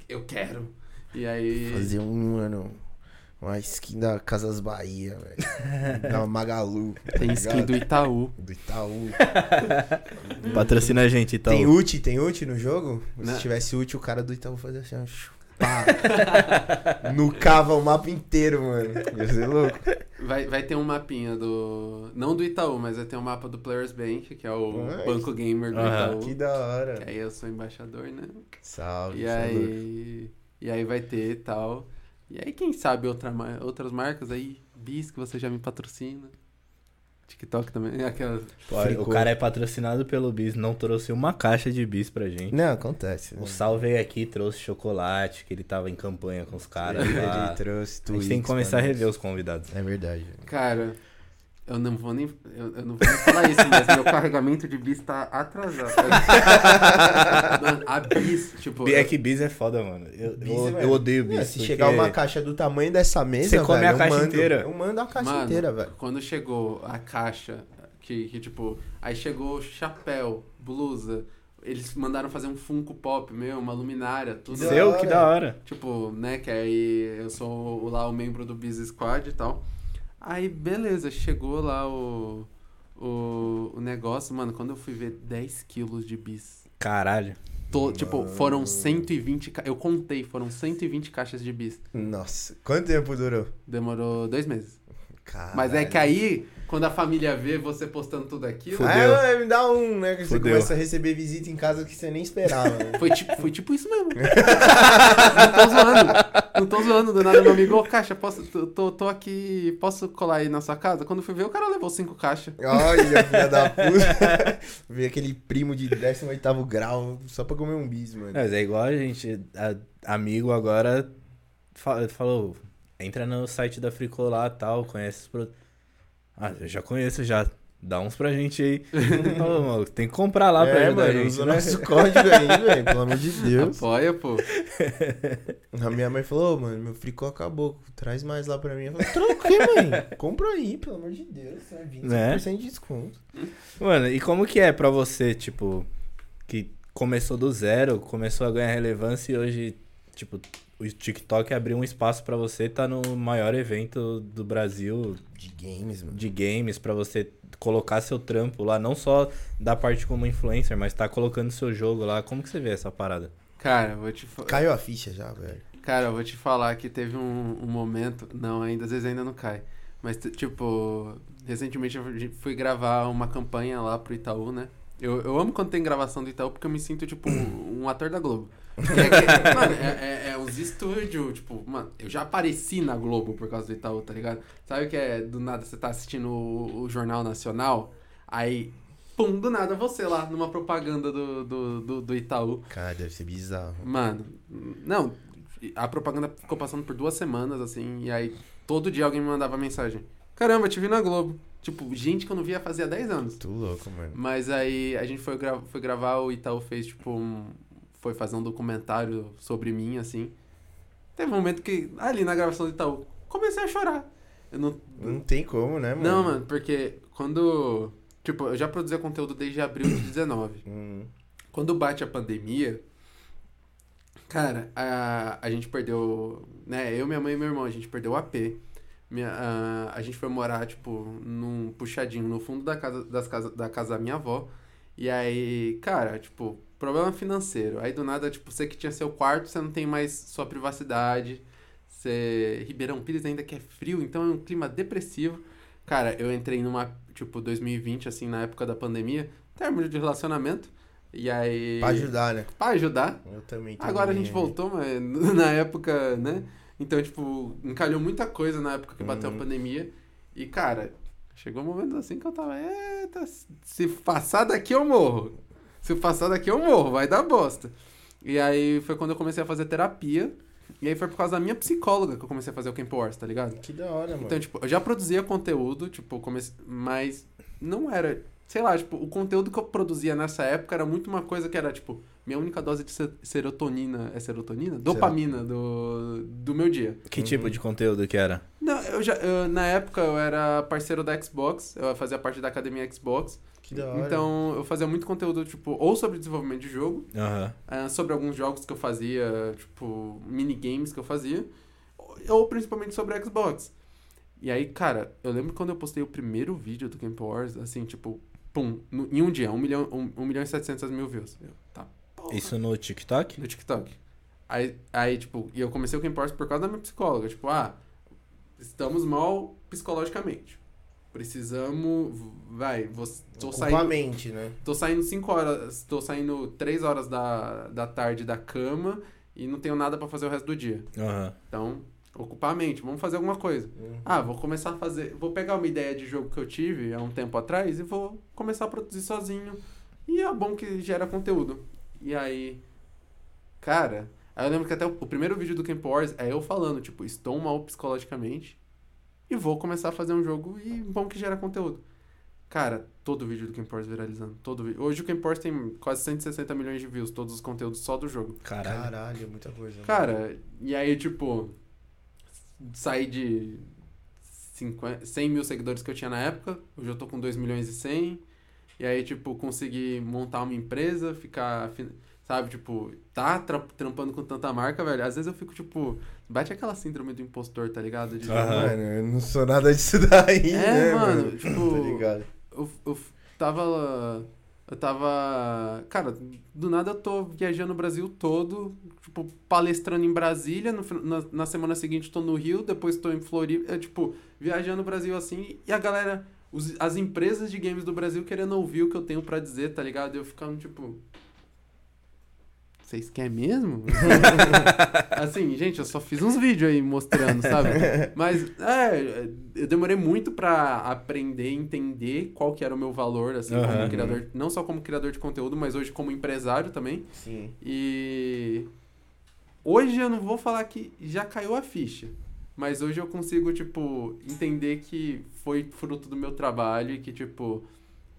eu quero. E aí. Fazer um, mano. Uma skin da Casas Bahia, velho. da Magalu. tá Tem skin ligado? do Itaú. Do Itaú. Patrocina a gente, então. Tem ult, tem ult no jogo? Né? Se tivesse ult, o cara do Itaú fazia assim, Pá. Nucava o mapa inteiro, mano. Ia ser louco. Vai, vai ter um mapinha do. Não do Itaú, mas vai ter um mapa do Players Bank, que é o Nice. banco gamer do Aham. Itaú. Que da hora. Que aí eu sou embaixador, né? Salve. E é louco. aí. E aí vai ter e tal. E aí, quem sabe outra, outras marcas aí, bis que você já me patrocina. TikTok também. Aquela. Pô, Fricô. o cara é patrocinado pelo Bis, não trouxe uma caixa de Bis pra gente. Não, acontece. né? O Sal veio aqui, trouxe chocolate, que ele tava em campanha com os caras lá. Ele trouxe A gente tem que começar a rever os convidados. É verdade. Cara, eu não vou nem. Eu, eu não vou nem falar isso, mas meu carregamento de bis tá atrasado. Mano, a bis, tipo. É que Bis é foda, mano. Eu, Bis, eu, eu odeio Bis. Se porque- chegar uma caixa do tamanho dessa mesa, Você come velho, a eu caixa mando- inteira? Eu mando a caixa Mano, inteira, velho. Quando chegou a caixa, que, que tipo, aí chegou chapéu, blusa, eles mandaram fazer um Funko Pop, meu, uma luminária, tudo. Seu, que da hora. Tipo, né, que aí eu sou lá o membro do Biz Squad e tal. Aí, beleza, chegou lá o, o, o negócio, mano, quando eu fui ver 10 quilos de bis. Caralho. To- tipo, foram 120, ca- eu contei, foram 120 caixas de bis. Nossa, quanto tempo durou? Demorou dois meses. Caralho. Mas é que aí, quando a família vê você postando tudo aquilo, Fudeu. Ah, me dá um, né? Que você Fudeu. começa a receber visita em casa que você nem esperava. né? Foi tipo, foi tipo isso mesmo. não tô zoando. Não tô zoando. Do nada, meu amigo, ô, caixa, posso, tô, tô, aqui, posso colar aí na sua casa? Quando fui ver, o cara levou cinco caixas. Olha, filha da puta. Ver aquele primo de 18 grau só pra comer um bis, mano. Mas é igual a gente, a- amigo agora fa- falou, entra no site da Fricô lá tal, conhece os produtos. Ah, eu já conheço já. Dá uns pra gente aí. Mano, tem que comprar lá pra é, ajudar mano, a gente, usa né? nosso código aí, velho, pelo amor de Deus. Apoia, pô. A minha mãe falou, "Ô, mano, meu fricô acabou, traz mais lá pra mim. Eu falei, troca o quê, mãe? Compra aí, pelo amor de Deus, é 25% Né? de desconto. Mano, e como que é pra você, tipo, que começou do zero, começou a ganhar relevância e hoje, tipo, o TikTok abriu um espaço pra você tá no maior evento do Brasil De games, mano. de games pra você colocar seu trampo lá, não só da parte como influencer, mas tá colocando seu jogo lá. Como que você vê essa parada? Cara, vou te fa- Caiu a ficha já, velho. Cara, eu vou te falar que teve um, um momento. Não, ainda, às vezes ainda não cai. Mas, tipo, recentemente eu fui gravar uma campanha lá pro Itaú, né? Eu, eu amo quando tem gravação do Itaú porque eu me sinto, tipo, um, um ator da Globo. É que- mano, é, é, é uns estúdios, tipo, mano, eu já apareci na Globo por causa do Itaú, tá ligado? Sabe que é do nada você tá assistindo o, o Jornal Nacional, aí, pum, do nada você lá numa propaganda do, do, do, do Itaú. Cara, deve ser bizarro. Mano, não, a propaganda ficou passando por duas semanas, assim, e aí todo dia alguém me mandava mensagem. Caramba, te vi na Globo. Tipo, gente que eu não via fazia 10 anos. Tu louco, mano. Mas aí a gente foi, gra foi gravar, o Itaú fez, tipo, um, foi fazer um documentário sobre mim, assim. Teve um momento que, ali na gravação do Itaú, comecei a chorar. Eu não, Não tem como, né, mano? não, mano, porque quando. Tipo, eu já produzia conteúdo desde abril de 19. Hum, Quando bate a pandemia, cara, a, a gente perdeu. Né, eu, minha mãe e meu irmão, a gente perdeu o AP. Minha, a, a gente foi morar, tipo, num puxadinho no fundo da casa, das casa, da casa da minha avó. E aí, cara, tipo, problema financeiro. Aí do nada, tipo, você que tinha seu quarto, você não tem mais sua privacidade. Você. Ribeirão Pires ainda que é frio, então é um clima depressivo. Cara, eu entrei numa, tipo, 2020, assim, na época da pandemia, término de relacionamento. E aí. pra ajudar, né? Pra ajudar. Eu também Agora a gente voltou, mas na época, né? Então, tipo, encalhou muita coisa na época que bateu Uhum. a pandemia. E, cara, chegou um momento assim que eu tava, eita, se passar daqui eu morro. Se passar daqui eu morro, vai dar bosta. E aí foi quando eu comecei a fazer terapia. E aí foi por causa da minha psicóloga que eu comecei a fazer o Camp Wars, tá ligado? Que da hora, mano. Então, tipo, eu já produzia conteúdo, tipo, comece... mas não era. Sei lá, tipo, o conteúdo que eu produzia nessa época era muito uma coisa que era, tipo, minha única dose de se- serotonina. É serotonina? Dopamina do, do meu dia. Que tipo de conteúdo que era? Não, eu já. eu- na época eu era parceiro da Xbox, eu fazia parte da academia Xbox. Que da hora. Então eu fazia muito conteúdo, tipo, ou sobre desenvolvimento de jogo, ah, sobre alguns jogos que eu fazia, tipo, minigames que eu fazia, ou- ou principalmente sobre Xbox. E aí, cara, eu lembro quando eu postei o primeiro vídeo do Camp Wars, assim, tipo, pum, no- em um dia, 1 milhão, um, um milhão e 700 mil views. Eu, tá, porra, Isso no TikTok? no TikTok. Aí, aí, tipo, e eu comecei o Camp Wars por causa da minha psicóloga, tipo, ah, estamos mal psicologicamente. Precisamos, vai, vou, tô Ocupa a saindo, mente, né? Tô saindo 5 horas, tô saindo 3 horas da, da tarde da cama e não tenho nada pra fazer o resto do dia. Aham. Então, ocupar a mente, vamos fazer alguma coisa. Hum. Ah, vou começar a fazer, vou pegar uma ideia de jogo que eu tive há um tempo atrás e vou começar a produzir sozinho. E é bom que gera conteúdo. E aí, cara, aí eu lembro que até o, o primeiro vídeo do Camp Wars é eu falando, tipo, estou mal psicologicamente e vou começar a fazer um jogo e bom que gera conteúdo. Cara, todo vídeo do Wars viralizando. Todo vídeo. Hoje o Wars tem quase 160 milhões de views, todos os conteúdos só do jogo. Caralho. Caralho, é muita coisa. mano. Cara, e aí, tipo, saí de 50, 100 mil seguidores que eu tinha na época, hoje eu tô com 2 milhões e 100. E aí, tipo, consegui montar uma empresa, ficar, sabe, tipo, tá tra- trampando com tanta marca, velho. Às vezes eu fico, tipo, bate aquela síndrome do impostor, tá ligado? De, tipo, Aham. Mano, eu não sou nada disso daí, É, né, mano, mano? tipo- Tá ligado? eu, eu tava. Eu tava. Cara, do nada eu tô viajando o Brasil todo, tipo, palestrando em Brasília, no na, na semana seguinte tô no Rio, depois tô em Floripa, é, tipo, viajando o Brasil assim, e a galera, os- as empresas de games do Brasil querendo ouvir o que eu tenho pra dizer, tá ligado? E eu ficando, tipo. Vocês querem mesmo? assim, gente, eu só fiz uns vídeos aí mostrando, sabe? Mas, é, eu demorei muito pra aprender, entender qual que era o meu valor, assim, Aham. como criador, não só como criador de conteúdo, mas hoje como empresário também. Sim. E hoje eu não vou falar que já caiu a ficha, mas hoje eu consigo, tipo, entender que foi fruto do meu trabalho e que, tipo,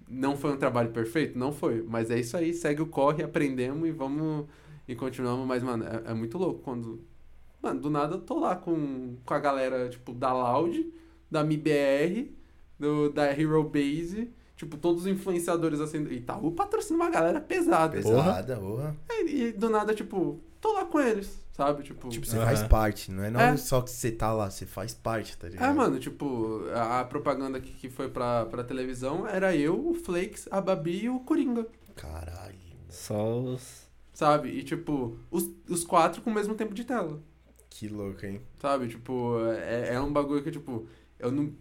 não foi um trabalho perfeito? Não foi, mas é isso aí, segue o corre, aprendemos e vamos e continuamos, mas, mano, é, é muito louco quando. Mano, do nada eu tô lá com, com a galera, tipo, da Loud, da MIBR, do, da Hero Base, tipo, todos os influenciadores assim. E Itaú patrocina uma galera pesada. Pesada, porra. E, e do nada, tipo, tô lá com eles, sabe? Tipo, Tipo, você Aham. faz parte, não é, não É. só que você tá lá, você faz parte, tá ligado? é, mano, tipo, a, a propaganda que, que foi pra, pra televisão era eu, o Flakes, a Babi e o Coringa, Caralho. Só os. sabe? E, tipo, os, os quatro com o mesmo tempo de tela, Que louco, hein? sabe? Tipo, é, é um bagulho que, tipo, eu não.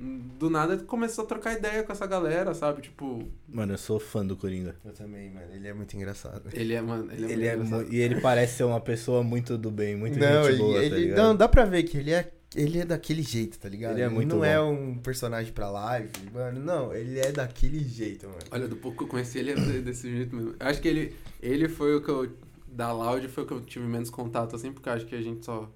Do nada começou a trocar ideia com essa galera, sabe? Tipo, Mano, eu sou fã do Coringa. Eu também, mano. Ele é muito engraçado. ele é, mano, ele é, Ele é muito. E ele parece ser uma pessoa muito do bem, muito não, gente ele, boa, tá ele- ligado? não, dá pra ver que ele é, ele é daquele jeito, tá ligado? Ele é muito não bom. é um personagem pra live, mano. Não, ele é daquele jeito, mano. Olha, do pouco que eu conheci ele é de- desse jeito mesmo. Eu acho que ele, ele foi o que eu. Da Loud foi o que eu tive menos contato, assim, porque eu acho que a gente só.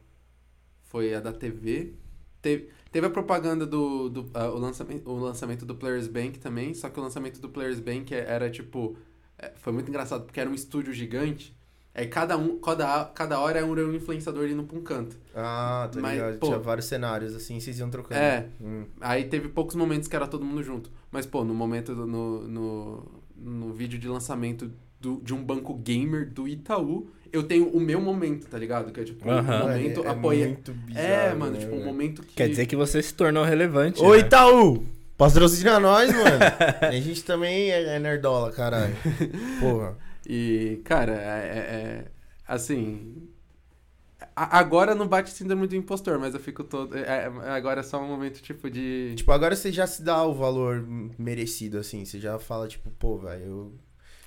Foi a da TV. Teve, teve a propaganda do. do ah, o, lançamento, o lançamento do Players Bank também, só que o lançamento do Players Bank era tipo. é, foi muito engraçado, porque era um estúdio gigante. Aí cada um, cada, cada hora é um influenciador indo pra um canto. Ah, tá Mas, ligado. pô- Tinha vários cenários, assim, vocês iam trocando. É. Hum. Aí teve poucos momentos que era todo mundo junto. Mas, pô, no momento, do- no, no, no vídeo de lançamento do, de um banco gamer do Itaú, eu tenho o meu momento, tá ligado? Que é tipo, um Aham. momento Mano, é, apoia. muito bizarro, É, mano, né, tipo, um momento que. Quer dizer que você se tornou relevante. Ô, né? Itaú! Patrocina nós, mano. a gente também é é nerdola, caralho. Porra. E, cara, é, é- é- assim. a- Agora não bate síndrome do impostor, mas eu fico todo. é- é- agora é só um momento tipo de. Tipo, agora você já se dá o valor merecido, assim. Você já fala, tipo, pô, velho, eu,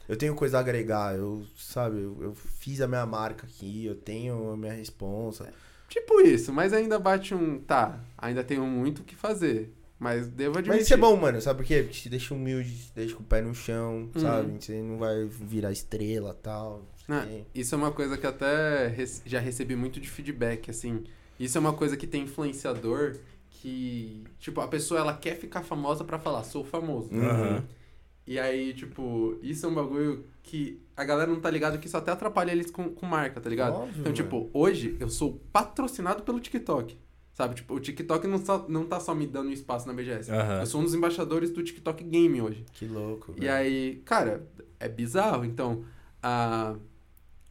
eu tenho coisa a agregar. Eu, sabe, eu, eu fiz a minha marca aqui, eu tenho a minha responsa. Tipo isso, mas ainda bate um. Tá, ainda tenho muito o que fazer. Mas devo admitir. Mas isso é bom, mano, sabe por quê? Porque te deixa humilde, te deixa com o pé no chão, Uhum. sabe? Você não vai virar estrela e tal. não isso é uma coisa que até já recebi muito de feedback, assim. Isso é uma coisa que tem influenciador que, tipo, a pessoa ela quer ficar famosa pra falar, sou famoso. Uhum. Aham. E aí, tipo, isso é um bagulho que a galera não tá ligado que isso até atrapalha eles com, com marca, tá ligado? Óbvio, então, mano. tipo, hoje eu sou patrocinado pelo TikTok. Sabe? Tipo, o TikTok não, só, não tá só me dando espaço na BGS. Aham. Eu sou um dos embaixadores do TikTok Game hoje. Que louco, E aí, cara, é bizarro. Então, a...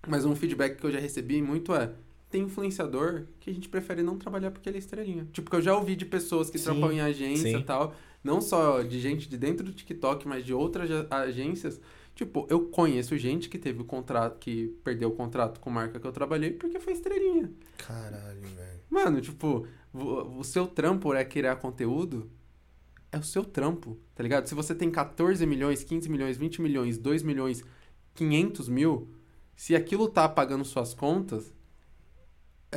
mas um feedback que eu já recebi muito é: tem influenciador que a gente prefere não trabalhar porque ele é estrelinha. Tipo, que eu já ouvi de pessoas que Sim, trampam em agência sim. e tal, não só de gente de dentro do TikTok, mas de outras a- agências. Tipo, eu conheço gente que teve o contrato, que perdeu o contrato com marca que eu trabalhei porque foi estrelinha. Caralho, velho. Mano, tipo, o, o seu trampo é criar conteúdo, é o seu trampo, tá ligado? Se você tem 14 milhões, 15 milhões, 20 milhões, 2 milhões, 500 mil, se aquilo tá pagando suas contas,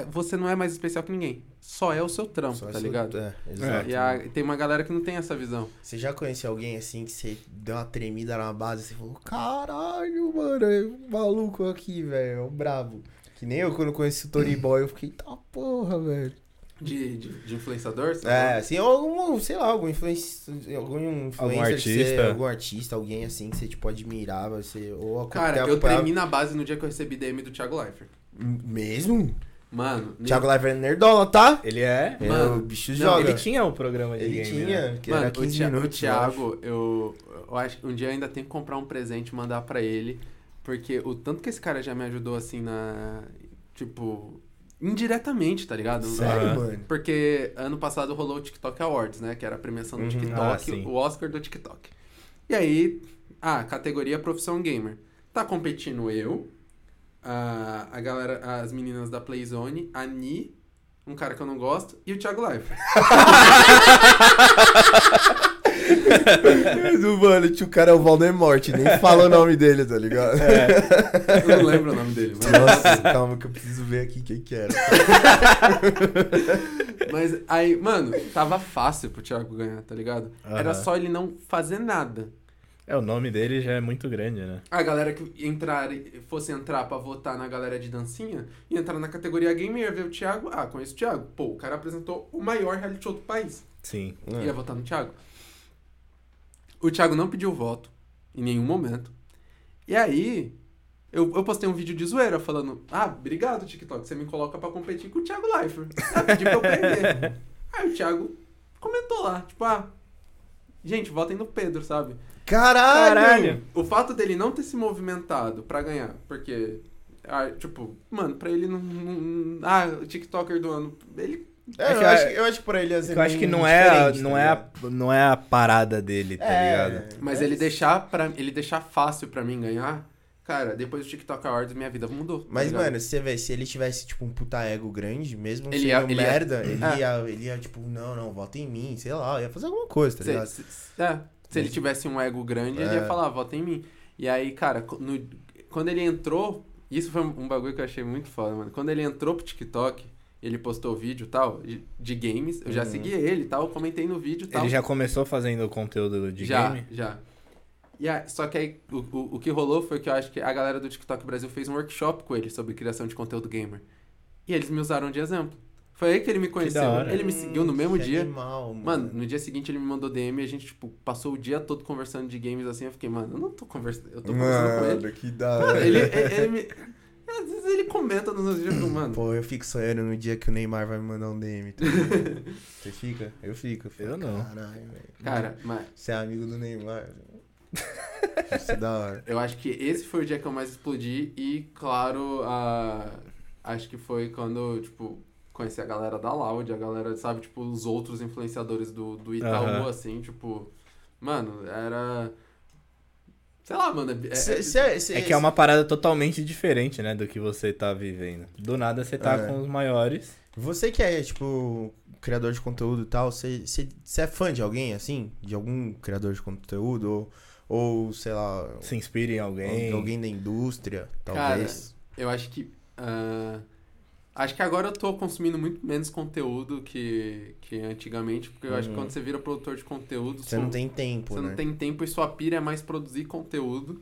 você não é mais especial que ninguém. Só é o seu trampo, Só tá esse- ligado? É, exato. E a- tem uma galera que não tem essa visão. Você já conheceu alguém assim que você deu uma tremida na base e você falou, caralho, mano, é um maluco aqui, velho, é um brabo. Que nem eu quando conheci o Tony Boy, eu fiquei, tá porra, velho. De, de, de influenciador? você É, assim, algum, sei lá, algum influencer, algum influencer que você- artista. algum artista, alguém assim que você, tipo, admirava, você, ou Cara, eu tremi na base no dia que eu recebi DM do Thiago Leifert. Mesmo? Mano, Thiago Leifert é nerdola, tá? Ele é. É, Mano, o bicho não, joga. Ele tinha um programa de Ele game, tinha, né? que Mano, era o, 15 Thi- minutos, o eu acho. Thiago, eu, eu acho que um dia eu ainda tenho que comprar um presente e mandar pra ele. Porque o tanto que esse cara já me ajudou assim na. Tipo. Indiretamente, tá ligado? Sério, Aham. mano? Porque ano passado rolou o TikTok Awards, né? Que era a premiação do Uhum. TikTok, Ah, o Oscar do TikTok. E aí, a categoria profissão gamer. Tá competindo eu, a, a galera, as meninas da Playzone, a Ni, um cara que eu não gosto, e o Thiago. Do mano, tio, o cara é o Valdemort, nem fala o nome dele, tá ligado? Eu não lembro o nome dele, mas. Nossa, calma que eu preciso ver aqui quem que era. Mas aí, mano, tava fácil pro Thiago ganhar, tá ligado? Era Aham. só ele não fazer nada. É, o nome dele já é muito grande, né? A galera que entrar, fosse entrar pra votar na galera de dancinha, ia entrar na categoria gamer, ia ver o Thiago. Ah, conheço o Thiago. Pô, o cara apresentou o maior reality show do país. Sim. Ia votar no Thiago. O Thiago não pediu voto em nenhum momento. E aí, eu, eu postei um vídeo de zoeira falando: Ah, obrigado, TikTok, você me coloca pra competir com o Thiago Leifert. Ah, pedi pra eu perder. aí o Thiago comentou lá, tipo, ah, gente, votem no Pedro, sabe? Caralho! Caralho! O fato dele não ter se movimentado pra ganhar, porque, ah, tipo, mano, pra ele não, não- Ah, o TikToker do ano. Ele. É, É que eu, acho, eu acho que pra ele assim, Eu acho que não é, não, tá é a, ligado? não é a parada dele, tá É, ligado? Mas ele deixar para ele deixar fácil pra mim ganhar, cara, depois do TikTok Awards minha vida mudou. tá Mas, ligado? mano, você vê, se ele tivesse, tipo, um puta ego grande, mesmo Ele sendo ia- ele ia- merda, ele, É. ia, ele ia, tipo, não, não, vota em mim, sei lá, ia fazer alguma coisa, tá ligado? se- é, se ele tivesse um ego grande, ele ia É. falar, vota em mim. E aí, cara, no- quando ele entrou, isso foi um bagulho que eu achei muito foda, mano. Quando ele entrou pro TikTok, ele postou vídeo e tal, de, games, eu já Uhum. segui ele e tal, comentei no vídeo e tal. Ele já começou fazendo conteúdo de já, game? Já, E aí, só que aí, o, o, o que rolou foi que eu acho que a galera do TikTok Brasil fez um workshop com ele sobre criação de conteúdo gamer. E eles me usaram de exemplo. Foi aí que ele me conheceu. Ele me seguiu no mesmo Que dia. Animal, mano. Mano, no dia seguinte ele me mandou DM e a gente, tipo, passou o dia todo conversando de games assim. Eu fiquei, mano, eu não tô conversando. Eu tô conversando com ele. Mano, que da Mano, hora. ele, ele, ele me. Às vezes ele comenta nos meus vídeos, mano. Pô, eu fico sonhando no dia que o Neymar vai me mandar um DM. tá? Você fica? Eu fico. fico. Eu não. Caralho, velho. Cara, mas Você é amigo do Neymar. Isso é da hora. eu acho que esse foi o dia que eu mais explodi e, claro, a... acho que foi quando, tipo, conheci a galera da Loud, a galera, sabe, tipo, os outros influenciadores do, do Itaú, Aham. assim, tipo, mano, era... Sei lá, mano, é- é- Cê- cê- cê- É que é uma parada totalmente diferente, né, do que você tá vivendo. Do nada você tá É. com os maiores. Você que é, tipo, criador de conteúdo e tal, você, é fã de alguém, assim? De algum criador de conteúdo? Ou, ou sei lá, Se inspira em alguém. alguém da indústria, Cara, talvez? Eu acho que. ah, acho que agora eu tô consumindo muito menos conteúdo que, que antigamente, porque eu acho que Uhum. quando você vira produtor de conteúdo. Você sua- não tem tempo, você né? não tem tempo e sua pira é mais produzir conteúdo.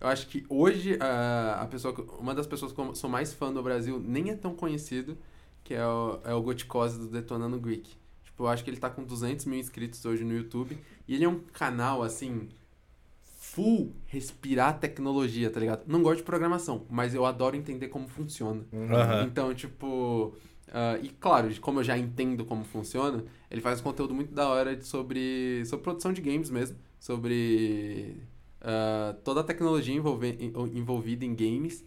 Eu acho que hoje ah, a pessoa, uma das pessoas que eu sou mais fã do Brasil nem é tão conhecido, que é o, é o Goticose do Detonando Greek. Tipo, eu acho que ele tá com 200 mil inscritos hoje no YouTube. E ele é um canal, assim, full respirar tecnologia, tá ligado? Não gosto de programação, mas eu adoro entender como funciona. Uhum. Então, tipo. ah, e claro, como eu já entendo como funciona, ele faz um conteúdo muito da hora sobre, sobre produção de games mesmo. Sobre ah, toda a tecnologia envolve, envolvida em games.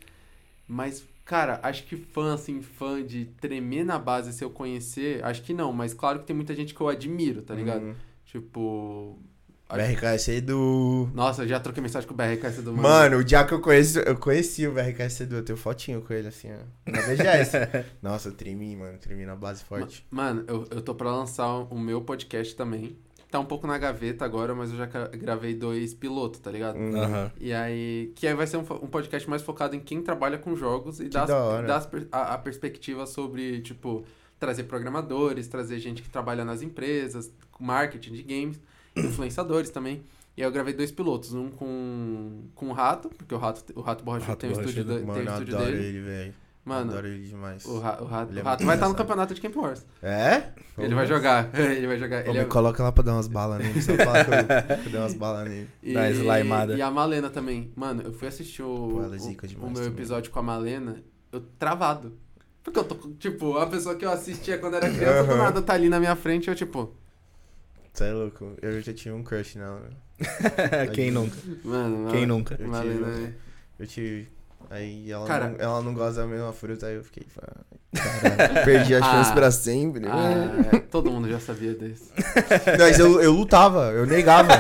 Mas, cara, acho que fã, assim, fã de tremer na base se eu conhecer, acho que não. Mas claro que tem muita gente que eu admiro, tá ligado? Uhum. Tipo. BRKS Edu. Nossa, eu já troquei mensagem com o BRKS do Mano, o dia que eu conheço, eu conheci o BRKS Edu, eu tenho fotinho com ele assim, ó. Na BGS. Nossa, eu tremi, mano, tremi na base forte. Mano, eu, eu tô pra lançar o meu podcast também. Tá um pouco na gaveta agora, mas eu já gravei dois pilotos, tá ligado? Uhum. Aham. E aí, que aí vai ser um, um podcast mais focado em quem trabalha com jogos e per- a, a perspectiva sobre, tipo, trazer programadores, trazer gente que trabalha nas empresas, com marketing de games, influenciadores também. E aí eu gravei dois pilotos, um com, com o Rato, porque o Rato, o Rato Borrachudo tem o estúdio, Borrachudo. da- tem Mano, o eu estúdio adoro dele. ele, velho. Mano, Adoro ele demais. o, Ra- o Rato, Ele é o Rato vai estar no campeonato de Camp Wars. É? Ele vai jogar, ele vai jogar. Pô, Ele me é- coloca lá pra dar umas balas nele, só falar que eu, que eu dei umas balas nele. E, slimada. e a Malena também. Mano, eu fui assistir o, Pô, é o- o, meu também. episódio com a Malena, eu travado. Porque eu tô, tipo, a pessoa que eu assistia quando era criança, do Aham. nada tá ali na minha frente, eu tipo, Você é louco, eu já tinha um crush nela. né? Quem nunca? mano, Quem nunca? Eu tive- é- Eu tive. Aí ela, Cara- não, ela não gosta da mesma fruta, aí eu fiquei. "Ai, Caralho, perdi a chance Ah. pra sempre. Ah, é, todo mundo já sabia desse. Mas eu, eu lutava, eu negava.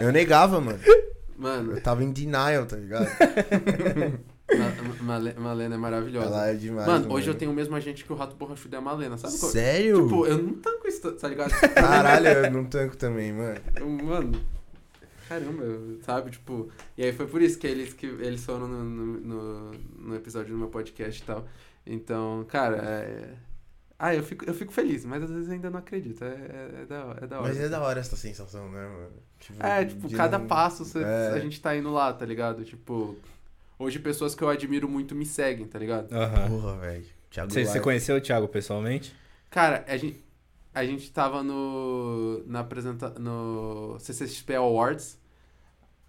Eu negava, mano. Mano, Eu tava em denial, tá ligado? Ma- Male- Malena é maravilhosa. Ela é demais. mano, hoje eu tenho o mesmo agente que o Rato Borrachudo é a Malena, sabe? qual- Sério? Tipo, eu não tanco isso, tá ligado? Caralho, eu não tanco também, mano. Mano, caramba, sabe? Tipo, e aí foi por isso que eles, que eles foram no, no, no, episódio do meu podcast e tal. Então, cara, é... Ah, eu fico, eu fico feliz, mas às vezes ainda não acredito. É, é, é da, é da hora. Mas é da hora essa sensação, né, mano? Tipo, É, tipo, cada não- passo cê- É. a gente tá indo lá, tá ligado? Tipo, hoje pessoas que eu admiro muito me seguem, tá ligado? Aham. Porra, velho. Thiago Você, você conheceu o Thiago pessoalmente? Cara, a gente, a gente tava no. Na apresenta, no CCXP Awards.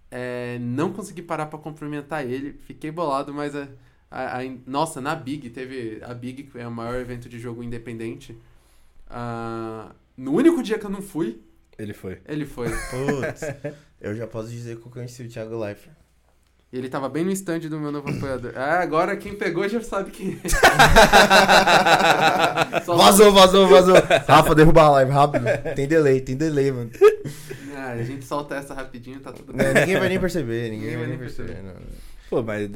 É, não consegui parar pra cumprimentar ele. Fiquei bolado, mas. A, a- a- nossa, na Big, teve. A Big, que é o maior evento de jogo independente. ah, no único dia que eu não fui, Ele foi. ele foi. Putz, eu já posso dizer que eu conheci o Thiago Life. E ele tava bem no stand do meu novo apoiador. Ah, agora quem pegou já sabe quem é. Vazou, vazou, vazou. Rafa, derruba a live, rápido. Tem delay, tem delay, mano. Ah, a gente solta essa rapidinho, tá tudo Não, ninguém vai nem perceber, ninguém, vai nem perceber. perceber. não. Pô, mas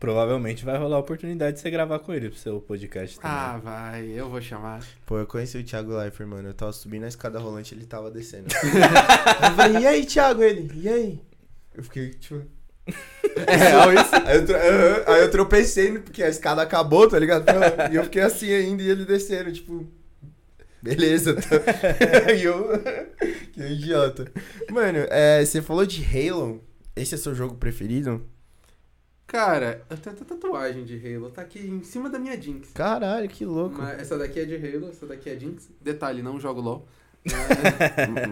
provavelmente vai rolar a oportunidade de você gravar com ele pro seu podcast também. Ah, vai, eu vou chamar. Pô, eu conheci o Thiago Leifert, mano. Eu tava subindo a escada rolante ele tava descendo. eu falei, e aí, Thiago? Ele, e aí? Eu fiquei, tipo. É. Aí eu, aí eu tropecei, porque a escada acabou, tá ligado? E eu fiquei assim ainda e ele descendo, tipo. Beleza, tá. e eu. que idiota. Mano, é, você falou de Halo. Esse é seu jogo preferido? Cara, eu tenho até tatuagem de Halo. Tá aqui em cima da minha Jinx. Caralho, que louco. Mas essa daqui é de Halo, essa daqui é Jinx. Detalhe, não jogo LOL.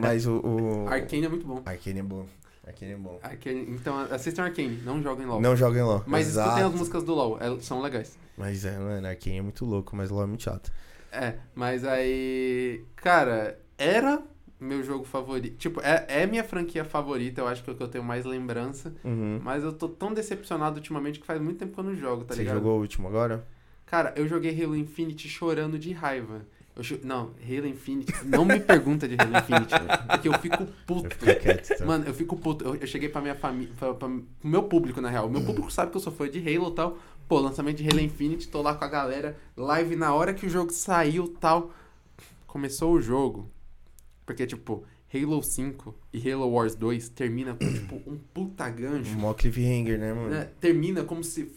Mas o. o... Arcane é muito bom. Arcane é bom. Arcane é bom. Arcane, então, assistam Arcane, não joguem LOL. Não joguem LOL. Mas Exato. escutem as músicas do LOL, elas são legais. Mas é, mano, Arcane é muito louco, mas LOL é muito chato. É, mas aí. Cara, era meu jogo favorito. Tipo, é, é minha franquia favorita, eu acho que é o que eu tenho mais lembrança. Uhum. Mas eu tô tão decepcionado ultimamente que faz muito tempo que eu não jogo, tá Você ligado? jogou o último agora? Cara, eu joguei Halo Infinite chorando de raiva. Eu Não, Halo Infinite. Não me pergunta de Halo Infinite, porque eu fico puto. Eu quieto, então. Mano, eu fico puto. Eu, eu cheguei pra minha família. Pra, pra, pro meu público, na real. O meu público sabe que eu sou fã de Halo e tal. Pô, lançamento de Halo Infinite, tô lá com a galera. Live na hora que o jogo saiu tal. Começou o jogo. Porque, tipo, Halo 5 e Halo Wars 2 termina com, tipo, um puta gancho. Mó cliffhanger, né, mano? né? Termina como se.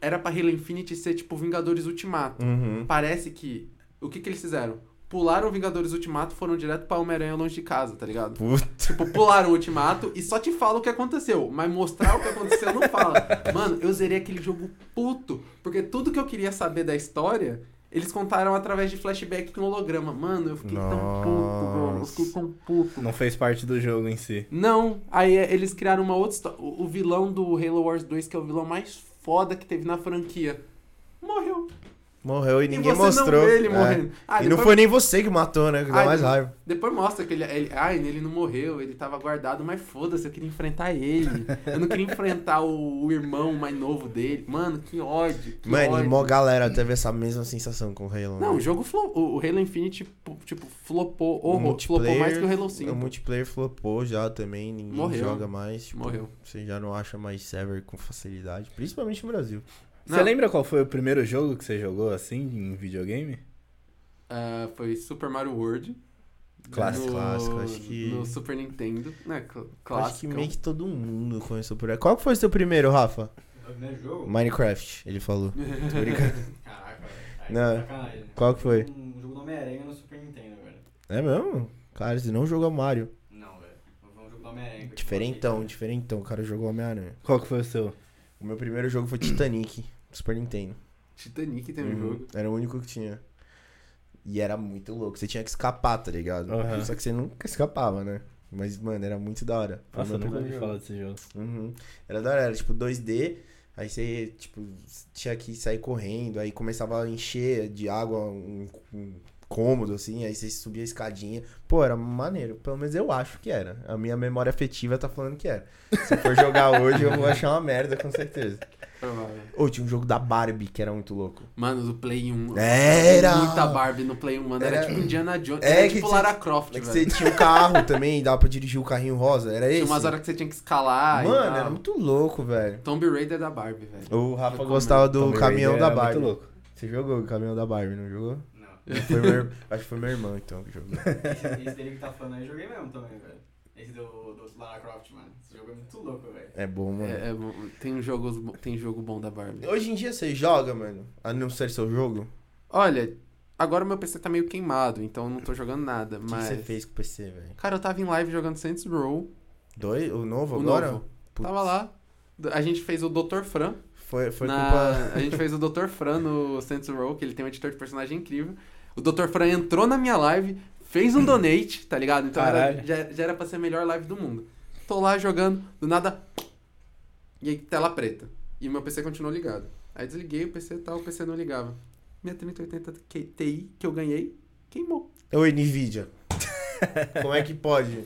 Era pra Halo Infinite ser, tipo, Vingadores Ultimato. Uhum. Parece que. O que que eles fizeram? Pularam Vingadores Ultimato foram direto pra Homem-Aranha longe de casa, tá ligado? Puta. Tipo, pularam o ultimato e só te fala o que aconteceu. Mas mostrar o que aconteceu não fala. Mano, eu zerei aquele jogo puto. Porque tudo que eu queria saber da história, eles contaram através de flashback com holograma. Mano, eu fiquei tão puto, mano. Eu fiquei tão puto. Não fez parte do jogo em si. Não, aí eles criaram uma outra história. O, o vilão do Halo Wars 2, que é o vilão mais foda que teve na franquia, morreu. Morreu e ninguém e mostrou. não ele É. morrendo. Ah, e não foi nem você que matou, né? Que dá Ai, mais raiva. Depois mostra que ele, ele. Ai, ele não morreu, ele tava guardado, mas foda-se, eu queria enfrentar ele. Eu não queria enfrentar o, o irmão mais novo dele. Mano, que ódio. Que Mano, ódio. e mó galera teve essa mesma sensação com o Halo. Não, né? o jogo flopou. O, o Halo Infinite, tipo, tipo, flopou O horror. Flopou mais que o Halo O 5. multiplayer flopou já também, ninguém Morreu. joga mais. Tipo, Morreu. Você já não acha mais server com facilidade, principalmente no Brasil. Você lembra qual foi o primeiro jogo que você jogou assim em videogame? Ah, foi Super Mario World. Clássico. No, Clássico, acho que- No Super Nintendo. Né, cl- Acho que clássico. meio que todo mundo começou por aí. Qual que foi o seu primeiro, Rafa? O primeiro jogo? Minecraft, ele falou. Tô brincando. Caraca, velho. Não. tá sacanagem. Qual que foi? Um jogo do Homem-Aranha no Super Nintendo, velho. É mesmo? Cara, você não jogou Mario. Não, velho. Foi um jogo do Homem-Aranha. Diferentão, diferentão. O cara jogou Homem-Aranha. Qual que foi o seu? O meu primeiro jogo foi Titanic, Super Nintendo. Titanic tem um Uhum. jogo. Era o único que tinha. E era muito louco. Você tinha que escapar, tá ligado? Aham. Só que você nunca escapava, né? Mas, mano, era muito da hora. Foi Nossa, eu nunca ouvi falar desse jogo. Uhum. Era da hora, era tipo 2D, aí você, tipo, tinha que sair correndo, aí começava a encher de água um, um cômodo, assim, aí você subia a escadinha. Pô, era maneiro, pelo menos eu acho que era. A minha memória afetiva tá falando que era. Se eu for jogar hoje, eu vou achar uma merda, com certeza. Ou tinha um jogo da Barbie que era muito louco. Mano, do Play 1. Era! Muita Barbie no Play 1, mano. Era, Era- tipo Indiana Jones. É, era que tipo tinha- Lara Croft, É que velho. você tinha um carro também, dava pra dirigir o carrinho rosa, era esse? Tinha umas horas que você tinha que escalar Mano, era muito louco, velho. Tomb Raider da Barbie, velho. O Rafa Eu gostava do Tomb caminhão Raider da era Barbie. Muito louco. Você jogou o caminhão da Barbie, não jogou? Foi meu- acho que foi meu irmão, então, que jogou. Esse, esse dele que tá falando aí, eu joguei mesmo também, velho. Esse do, do Lara Croft, mano. Esse jogo é muito louco, velho. É bom, mano. É, é bom. tem, jogos, bo- tem jogo bom da Barbie. Hoje em dia você joga, mano? A não ser seu jogo? Olha, agora meu PC tá meio queimado, então eu não tô jogando nada. O que Mas. você fez com o PC, velho? Cara, eu tava em live jogando Saints Row. Dois? O novo O agora? novo. Putz. Tava lá. A gente fez o Dr. Fran. Foi, foi na- culpa. A gente fez o Dr. Fran no Saints Row, que ele tem um editor de personagem incrível. O Dr. Fran entrou na minha live, fez um donate, tá ligado? Então era, já, já era pra ser a melhor live do mundo. Tô lá jogando, do nada. E aí, tela preta. E meu PC continuou ligado. Aí desliguei o PC e tal, o PC não ligava. Minha 3080 Ti que eu ganhei, queimou. Oi, Nvidia. Como é que pode?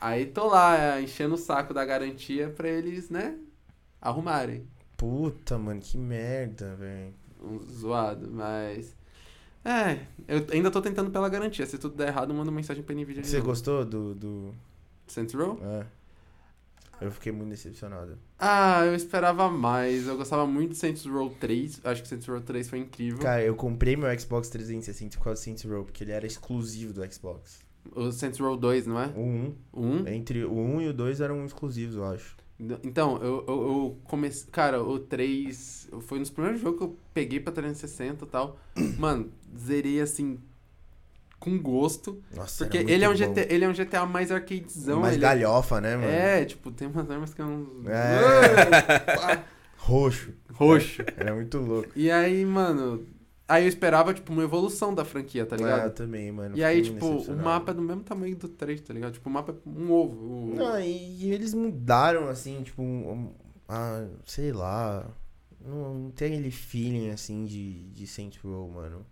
Aí tô lá, é, enchendo o saco da garantia pra eles, né, arrumarem. Puta, mano, que merda, velho. Um zoado, mas. É, eu ainda tô tentando pela garantia. Se tudo der errado, manda uma mensagem pra Nvidia Você gostou do. do... Saints Row? É. Eu fiquei muito decepcionado. Ah, eu esperava mais. Eu gostava muito de Saints Row 3. Acho que Saints Row 3 foi incrível. Cara, eu comprei meu Xbox 360 por causa do Saints Row, porque ele era exclusivo do Xbox. O Saints Row 2, não é? O 1. O 1? Entre o 1 e o 2 eram exclusivos, eu acho. Então, eu, eu, eu comecei. Cara, o 3 foi um dos primeiros jogos que eu peguei pra 360 e tal. Mano, zerei assim. Com gosto. Nossa, Porque era ele é, um. GTA, ele é um GTA mais arcadezão. Mais ele galhofa, né, mano? É, tipo, tem umas armas que eu não. É. Roxo. Roxo. Era muito louco. E aí, mano, Aí eu esperava, tipo, uma evolução da franquia, tá Ah, eu ligado? também, mano. e aí, tipo, o mapa é do mesmo tamanho do 3, tá ligado? Tipo, o mapa é um ovo. o- Não, e, e eles mudaram, assim, tipo, um, um- ah, sei lá. Não, não tem aquele feeling, assim, de, de Saints Row, mano.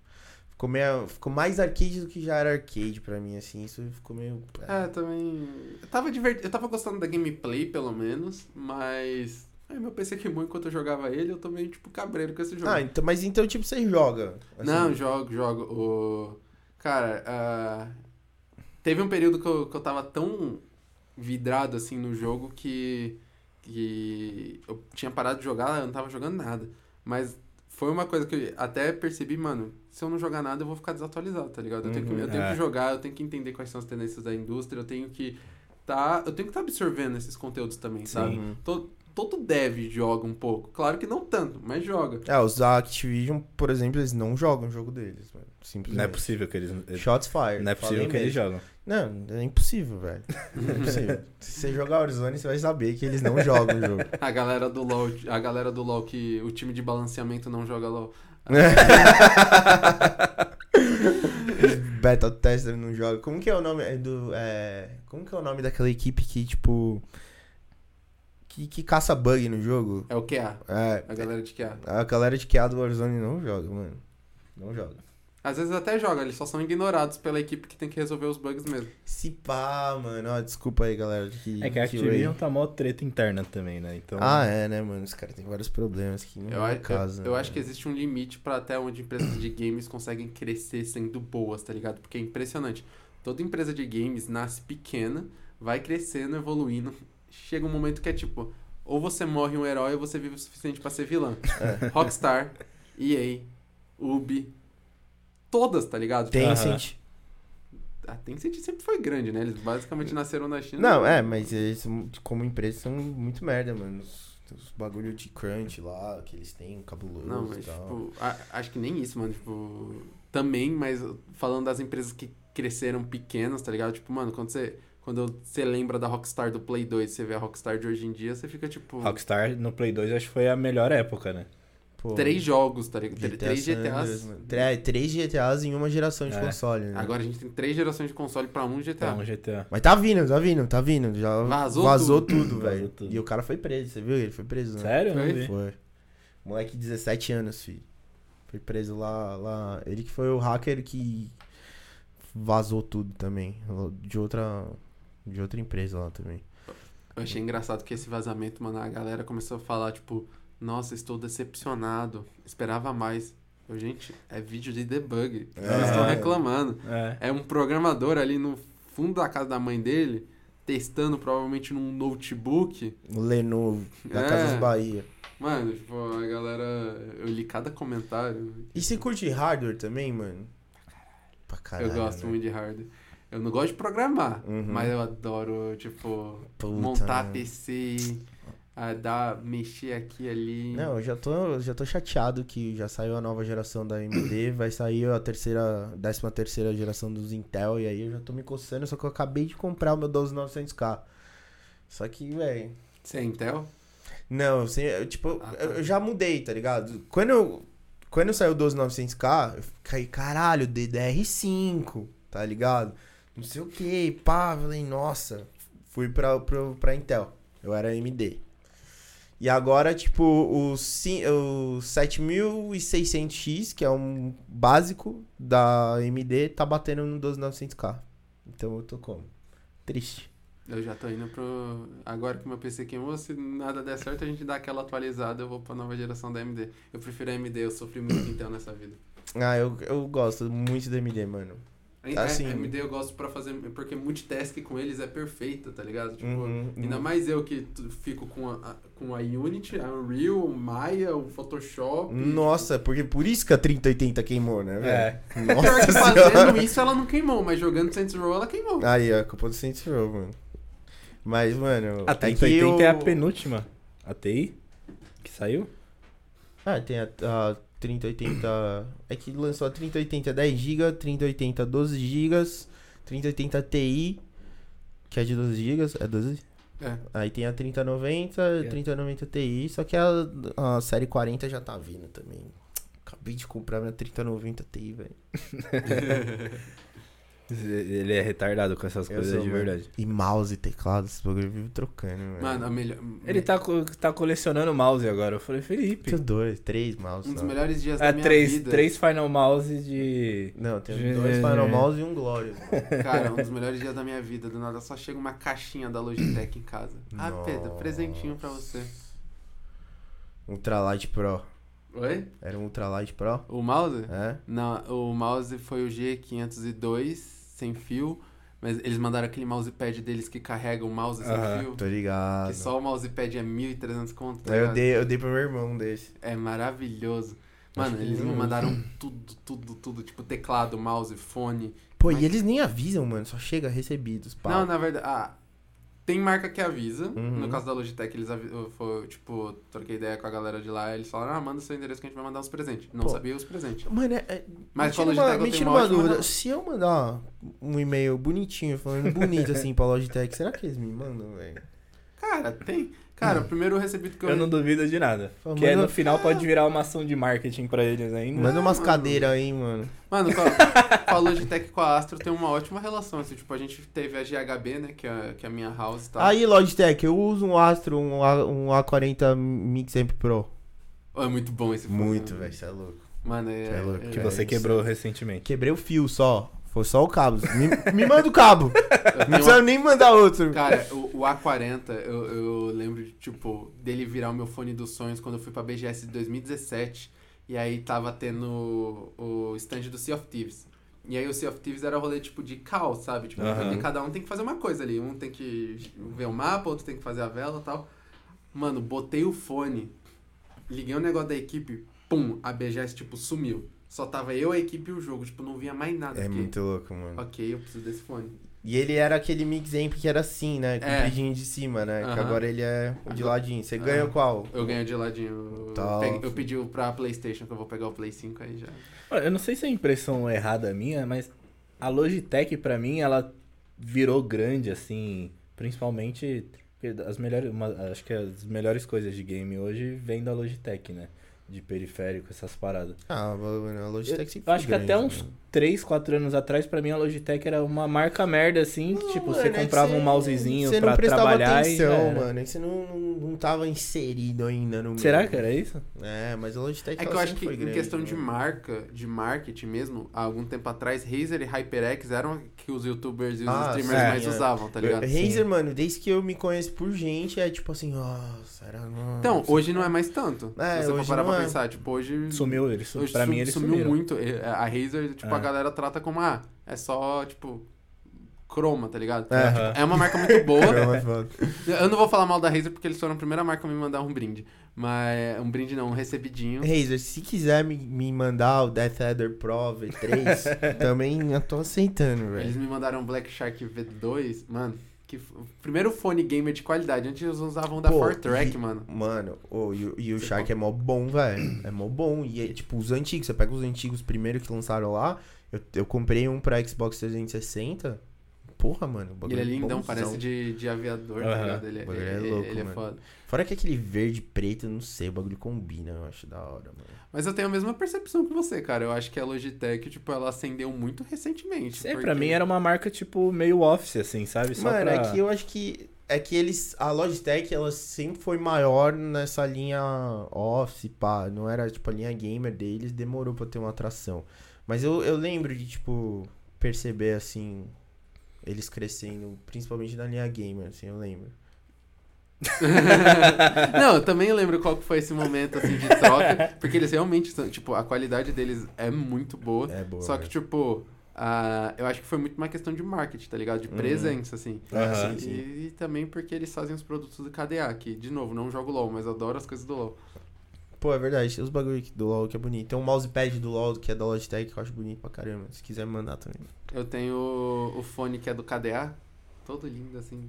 Ficou, meio, ficou mais arcade do que já era arcade pra mim, assim. Isso ficou meio. É, também. Eu tava divertido. Eu tava gostando da gameplay, pelo menos, mas. Aí meu PC queimou enquanto eu jogava ele, eu tô meio, tipo, cabreiro com esse jogo. Ah, então, mas então, tipo, você joga. assim. Não, jogo, jogo. O... Cara, ah, teve um período que eu, que eu tava tão vidrado assim no jogo que, que eu tinha parado de jogar, eu não tava jogando nada. Mas foi uma coisa que eu até percebi, mano, se eu não jogar nada, eu vou ficar desatualizado, tá ligado? Eu tenho, que, Uhum. eu tenho É. que jogar, eu tenho que entender quais são as tendências da indústria, eu tenho que tá, eu tenho que estar absorvendo esses conteúdos também, sabe? Uhum. Todo, todo dev joga um pouco. Claro que não tanto, mas joga. É, os da Activision, por exemplo, eles não jogam o jogo deles, mano. Simplesmente. Não é possível que eles. Shots fired. Não é possível que eles mesmo. jogam. Não, é impossível, velho. É impossível. Se você jogar Warzone, você vai saber que eles não jogam o jogo. A galera do LoL, a galera do LoL que o time de balanceamento não joga LoL. Beta tester não joga. Como que é o nome é do. É... Como que é o nome daquela equipe que, tipo. Que, que caça bug no jogo? É o QA, É. a galera de QA. A galera de QA do Warzone não joga, mano. Não joga. Às vezes até joga, eles só são ignorados pela equipe que tem que resolver os bugs mesmo. Se pá, mano. Ó, desculpa aí, galera. Que, É que a que Activision tá mó treta interna também, né? Então. Ah, é, né, mano? Os caras têm vários problemas que não Eu, é caso. eu, eu né, acho que mano? existe um limite pra até onde empresas de games conseguem crescer sendo boas, tá ligado? Porque é impressionante. Toda empresa de games nasce pequena, vai crescendo, evoluindo. Chega um momento que é tipo, ou você morre um herói ou você vive o suficiente pra ser vilã. É. Rockstar, EA, Ubi, todas, tá ligado? Tencent. A Tencent sempre foi grande, né? Eles basicamente nasceram na China. Não, é, mas eles, como empresa, são muito merda, mano. Os, os bagulho de crunch lá, que eles têm, cabuloso Não, e mas, tal. tipo, a- acho que nem isso, mano. Tipo, também, mas falando das empresas que cresceram pequenas, tá ligado? Tipo, mano, quando você, quando você lembra da Rockstar do Play 2 você vê a Rockstar de hoje em dia, você fica, tipo, Rockstar no Play 2 acho que foi a melhor época, né? Pô, três jogos, tá ligado? GTA três GTAs. Tre- Três GTAs em uma geração de É. console, né? Agora a gente tem três gerações de console pra um GTA. Então, GTA. Mas tá vindo, tá vindo, tá vindo. Já Vazou vazou, tudo. tudo, velho. E o cara foi preso, você viu? Ele foi preso, né? Sério? Foi? Foi. Moleque de 17 anos, filho. Foi preso lá, lá. Ele que foi o hacker que vazou tudo também. De outra. De outra empresa lá também. Eu achei engraçado que esse vazamento, mano, a galera começou a falar, tipo, nossa, estou decepcionado, esperava mais. Eu, gente, é vídeo de debug. É. Vocês estão reclamando. É. É um programador ali no fundo da casa da mãe dele, testando provavelmente num notebook. O Lenovo, da É. Casas Bahia. Mano, tipo, a galera. Eu li cada comentário. E você curte hardware também, mano? Pra caralho. eu gosto né? muito de hardware. Eu não gosto de programar, Uhum. mas eu adoro, tipo, Puta, montar né? PC, a dar, mexer aqui ali. Não, eu já tô, eu já tô chateado que já saiu a nova geração da AMD, vai sair a terceira, décima terceira geração dos Intel, e aí eu já tô me coçando, só que eu acabei de comprar o meu 12900K. Só que, velho, Você é Intel? não, assim, eu, tipo, Ah, tá. eu, eu já mudei, tá ligado? Quando eu, quando saiu o 12900K, eu fiquei, caralho, DDR5, tá ligado? Não sei o que, pá, falei, nossa, fui pra, pra, pra Intel, eu era AMD. E agora, tipo, o, o 7600X, que é um básico da AMD, tá batendo no 12900K. Então eu tô como? Triste. Eu já tô indo pro. Agora que meu PC queimou, se nada der certo, a gente dá aquela atualizada, eu vou pra nova geração da AMD. Eu prefiro a AMD, eu sofri muito Intel nessa vida. Ah, eu, eu gosto muito da AMD, mano. Assim- a AMD eu gosto pra fazer. Porque multitask com eles é perfeita, tá ligado? Tipo, Uhum, ainda uhum. mais eu que fico com a, a- com a Unity, a Unreal, o Maya, o Photoshop. Nossa, porque por isso que a 3080 queimou, né, velho? É. Pior Nossa que fazendo isso ela não queimou, mas jogando Saints Row ela queimou. Aí, a culpa do Saints Row, mano. Mas, mano... A é que 3080 é a eu- penúltima. A TI que saiu? Ah, tem a, a 3080... É que lançou a 3080 10GB, 3080 12GB, 3080 Ti, que é de 12GB, é 12? É. Aí tem a 3090, 3090 Ti, só que a, a série 40 já tá vindo também. Acabei de comprar minha 3090 Ti, velho. Ele é retardado com essas Eu coisas sou, de mano. verdade. E mouse e teclado, esse bagulho vive trocando, velho. Mano, a melhor. Ele tá, co- tá colecionando mouse agora. Eu falei, Felipe. Tenho dois, três mouse. Um dos melhores dias da Ah, minha três, vida. três Final Mouse de. Não, tenho Gê- dois Final Mouse e um Glorious. Cara, um dos melhores dias da minha vida. Do nada só chega uma caixinha da Logitech em casa. Ah, Pedro, Nossa. presentinho pra você. Ultralight Pro. Oi? Era um Ultralight Pro? O mouse? É? Não, o mouse foi o G502 sem fio. Mas eles mandaram aquele mousepad deles que carrega o mouse sem Aham. fio. Tô ligado. Que só o mousepad é 1.300 conto. tá Eu dei, eu dei pro meu irmão desse. É maravilhoso. Mano, Acho eles me lindo. mandaram tudo, tudo, tudo. Tipo, teclado, mouse, fone. Pô, Mas- e eles nem avisam, mano. Só chega recebidos. Pá. Não, na verdade. Ah, tem marca que avisa. Uhum. No caso da Logitech, eles eu foi, tipo, troquei ideia com a galera de lá. Eles falaram, ah, manda seu endereço que a gente vai mandar os presentes. Não Pô. sabia os presentes. Mano, é. é Mas com a tira uma, Logitech eu tenho uma uma dúvida. relação. Se eu mandar um e-mail bonitinho, falando bonito assim pra Logitech, será que eles me mandam, velho? Cara, tem. Cara, o primeiro recebido que eu. Eu não duvido de nada. Fala, Que é, manda- no final pode virar uma ação de marketing pra eles ainda. Manda umas cadeiras aí, mano. Mano, com a, com a Logitech e com a Astro tem uma ótima relação. Assim, tipo, a gente teve a GHB, né? Que é, que é a minha house e tal. Aí, Logitech, eu uso um Astro, um, A, um A40 Mix Amp Pro. Oh, é muito bom esse fone. Muito, velho, você é louco. Mano, é. Cê é louco, é- Que É, você isso quebrou recentemente. Quebrei o fio só. Foi só o cabo. Me, me manda o cabo. Não precisa nem mandar outro. Cara, o, o A40, eu, eu lembro, de, tipo, dele virar o meu fone dos sonhos quando eu fui pra BGS de 2017. E aí tava tendo o stand do Sea of Thieves. E aí o Sea of Thieves era rolê, tipo, de caos, sabe? Tipo, porque cada um tem que fazer uma coisa ali. Um tem que ver o mapa, outro tem que fazer a vela e tal. Mano, botei o fone, liguei o negócio da equipe, pum, a BGS, tipo, sumiu. Só tava eu, a equipe e o jogo. Tipo, não via mais nada. É Fiquei, muito louco, mano. Ok, eu preciso desse fone. E ele era aquele Mix Amp que era assim, né? É. Compridinho de cima, né? Que Aham. agora ele é o de ladinho. Você ganha Aham. qual? Eu ganho de ladinho. Eu, peguei- eu pedi pra Playstation, que eu vou pegar o Play 5 aí já. Olha, Eu não sei se é impressão errada minha, mas a Logitech, pra mim, ela virou grande, assim, principalmente. porque As melhores, uma- acho que as melhores coisas de game hoje vêm da Logitech, né? De periférico, essas paradas. Ah, a Logitech sempre Eu acho foi que até uns. 3, 4 anos atrás, pra mim, a Logitech era uma marca merda, assim. que, tipo, você Mano, é que comprava você- um mousezinho Você pra não prestava trabalhar atenção, e. já era. mano. e Você não, não, não tava inserido ainda no meio. Será que era isso? É, mas a Logitech É que eu acho que foi em grande, questão de mano. marca, de marketing mesmo, há algum tempo atrás, Razer e HyperX eram que os youtubers e os Ah, streamers sim, mais é. usavam, tá ligado? Razer, mano, desde que eu me conheço por gente, é tipo assim, nossa, era nossa. Então, hoje não é mais tanto. É, se você for hoje parar não pra é. pensar, tipo, hoje. Sumiu, eles, Hoje pra mim eles sumiu sumiram. muito. A Razer, tipo, a É. galera trata como, ah, é só, tipo, croma, tá ligado? É. Tipo, é uma marca muito boa. É. Eu não vou falar mal da Razer porque eles foram a primeira marca a me mandar um brinde. Mas. Um brinde não, um recebidinho. Razer, se quiser me, me mandar o Death Adder Pro V3, também eu tô aceitando, Eles velho. me mandaram Black Shark V2, mano. Que o primeiro fone gamer de qualidade. Antes eles usavam da Pô, Fortrack, mano. Mano, ô, e, o- e o Shark é mó bom, velho. É mó bom. E é, tipo, os antigos, você pega os antigos primeiro que lançaram lá. Eu, eu comprei um pra Xbox 360. Porra, mano. ele é lindão, bonzão. parece de, de aviador, tá Aham. ligado? Ele, bagulho é ele- louco, ele é foda. Fora que aquele verde preto, eu não sei, o bagulho combina, eu acho da hora, mano. Mas eu tenho a mesma percepção que você, cara. Eu acho que a Logitech, tipo, ela acendeu muito recentemente. É, pra porque- mim era uma marca, tipo, meio office, assim, sabe? Só Mano, pra... é que eu acho que. É que eles. A Logitech, ela sempre foi maior nessa linha Office, pá. Não era, tipo, a linha gamer deles, demorou pra ter uma atração. Mas eu, eu lembro de, tipo, perceber, assim, eles crescendo, principalmente na linha gamer, assim, eu lembro. Não, eu também lembro qual que foi esse momento, assim, de troca. porque eles realmente são, tipo, a qualidade deles é muito boa. É boa. Só que, tipo, ah, eu acho que foi muito uma questão de marketing, tá ligado? De Uhum. presença, assim. Aham. E, sim. e também porque eles fazem os produtos do KDA, que, de novo, não jogo LOL, mas adoro as coisas do LOL. Pô, é verdade, tem os bagulho do LoL que é bonito. Tem um mousepad do LoL que é da Logitech que eu acho bonito pra caramba. Se quiser me mandar também. Eu tenho o, o fone que é do KDA, todo lindo, assim.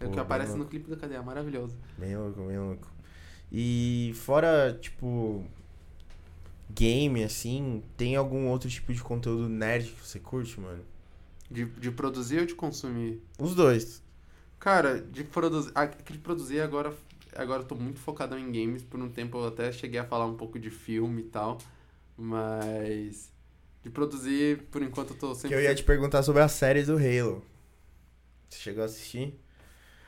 É o que aparece no clipe do KDA, maravilhoso. Bem louco, bem louco. E fora, tipo, game, assim, tem algum outro tipo de conteúdo nerd que você curte, mano? De, de produzir ou de consumir? Os dois. Cara, de produzir. ah, que De produzir agora. Agora eu tô muito focado em games. Por um tempo eu até cheguei a falar um pouco de filme e tal. Mas. De produzir, por enquanto eu tô Que sempre. eu ia te perguntar sobre as séries do Halo. Você chegou a assistir?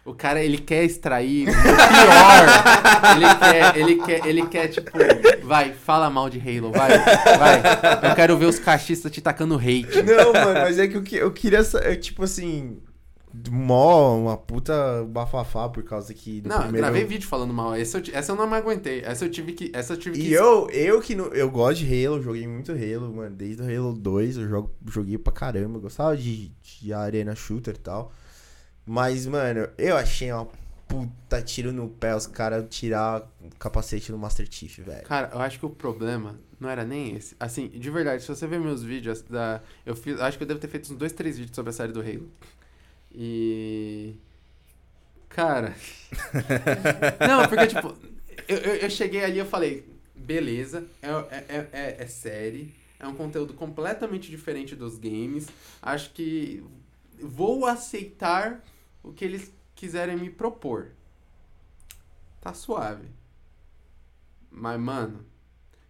O cara, ele quer extrair o pior. ele quer, ele quer, ele quer, tipo, vai, fala mal de Halo, vai, vai. Eu quero ver os cachistas te tacando hate. Não, mano, mas é que eu, que- eu queria. eu, tipo assim. Mó, uma puta bafafá por causa que. do Não, eu primeiro... gravei vídeo falando mal. Essa eu, essa eu não me aguentei. Essa eu tive que. Essa eu tive que. E eu, eu que não, eu gosto de Halo, joguei muito Halo, mano. Desde o Halo 2 eu jogo, joguei pra caramba. Eu gostava de, de arena shooter e tal. Mas, mano, eu achei uma puta tiro no pé os caras tirar o capacete do Master Chief, velho. Cara, eu acho que o problema não era nem esse. Assim, de verdade, se você ver meus vídeos da. Eu fiz. Acho que eu devo ter feito uns dois, três vídeos sobre a série do Halo. E. Cara. não, porque, tipo, eu, eu, eu cheguei ali e eu falei, beleza, é, é, é, é série. É um conteúdo completamente diferente dos games. Acho que vou aceitar o que eles quiserem me propor. Tá suave. Mas, mano,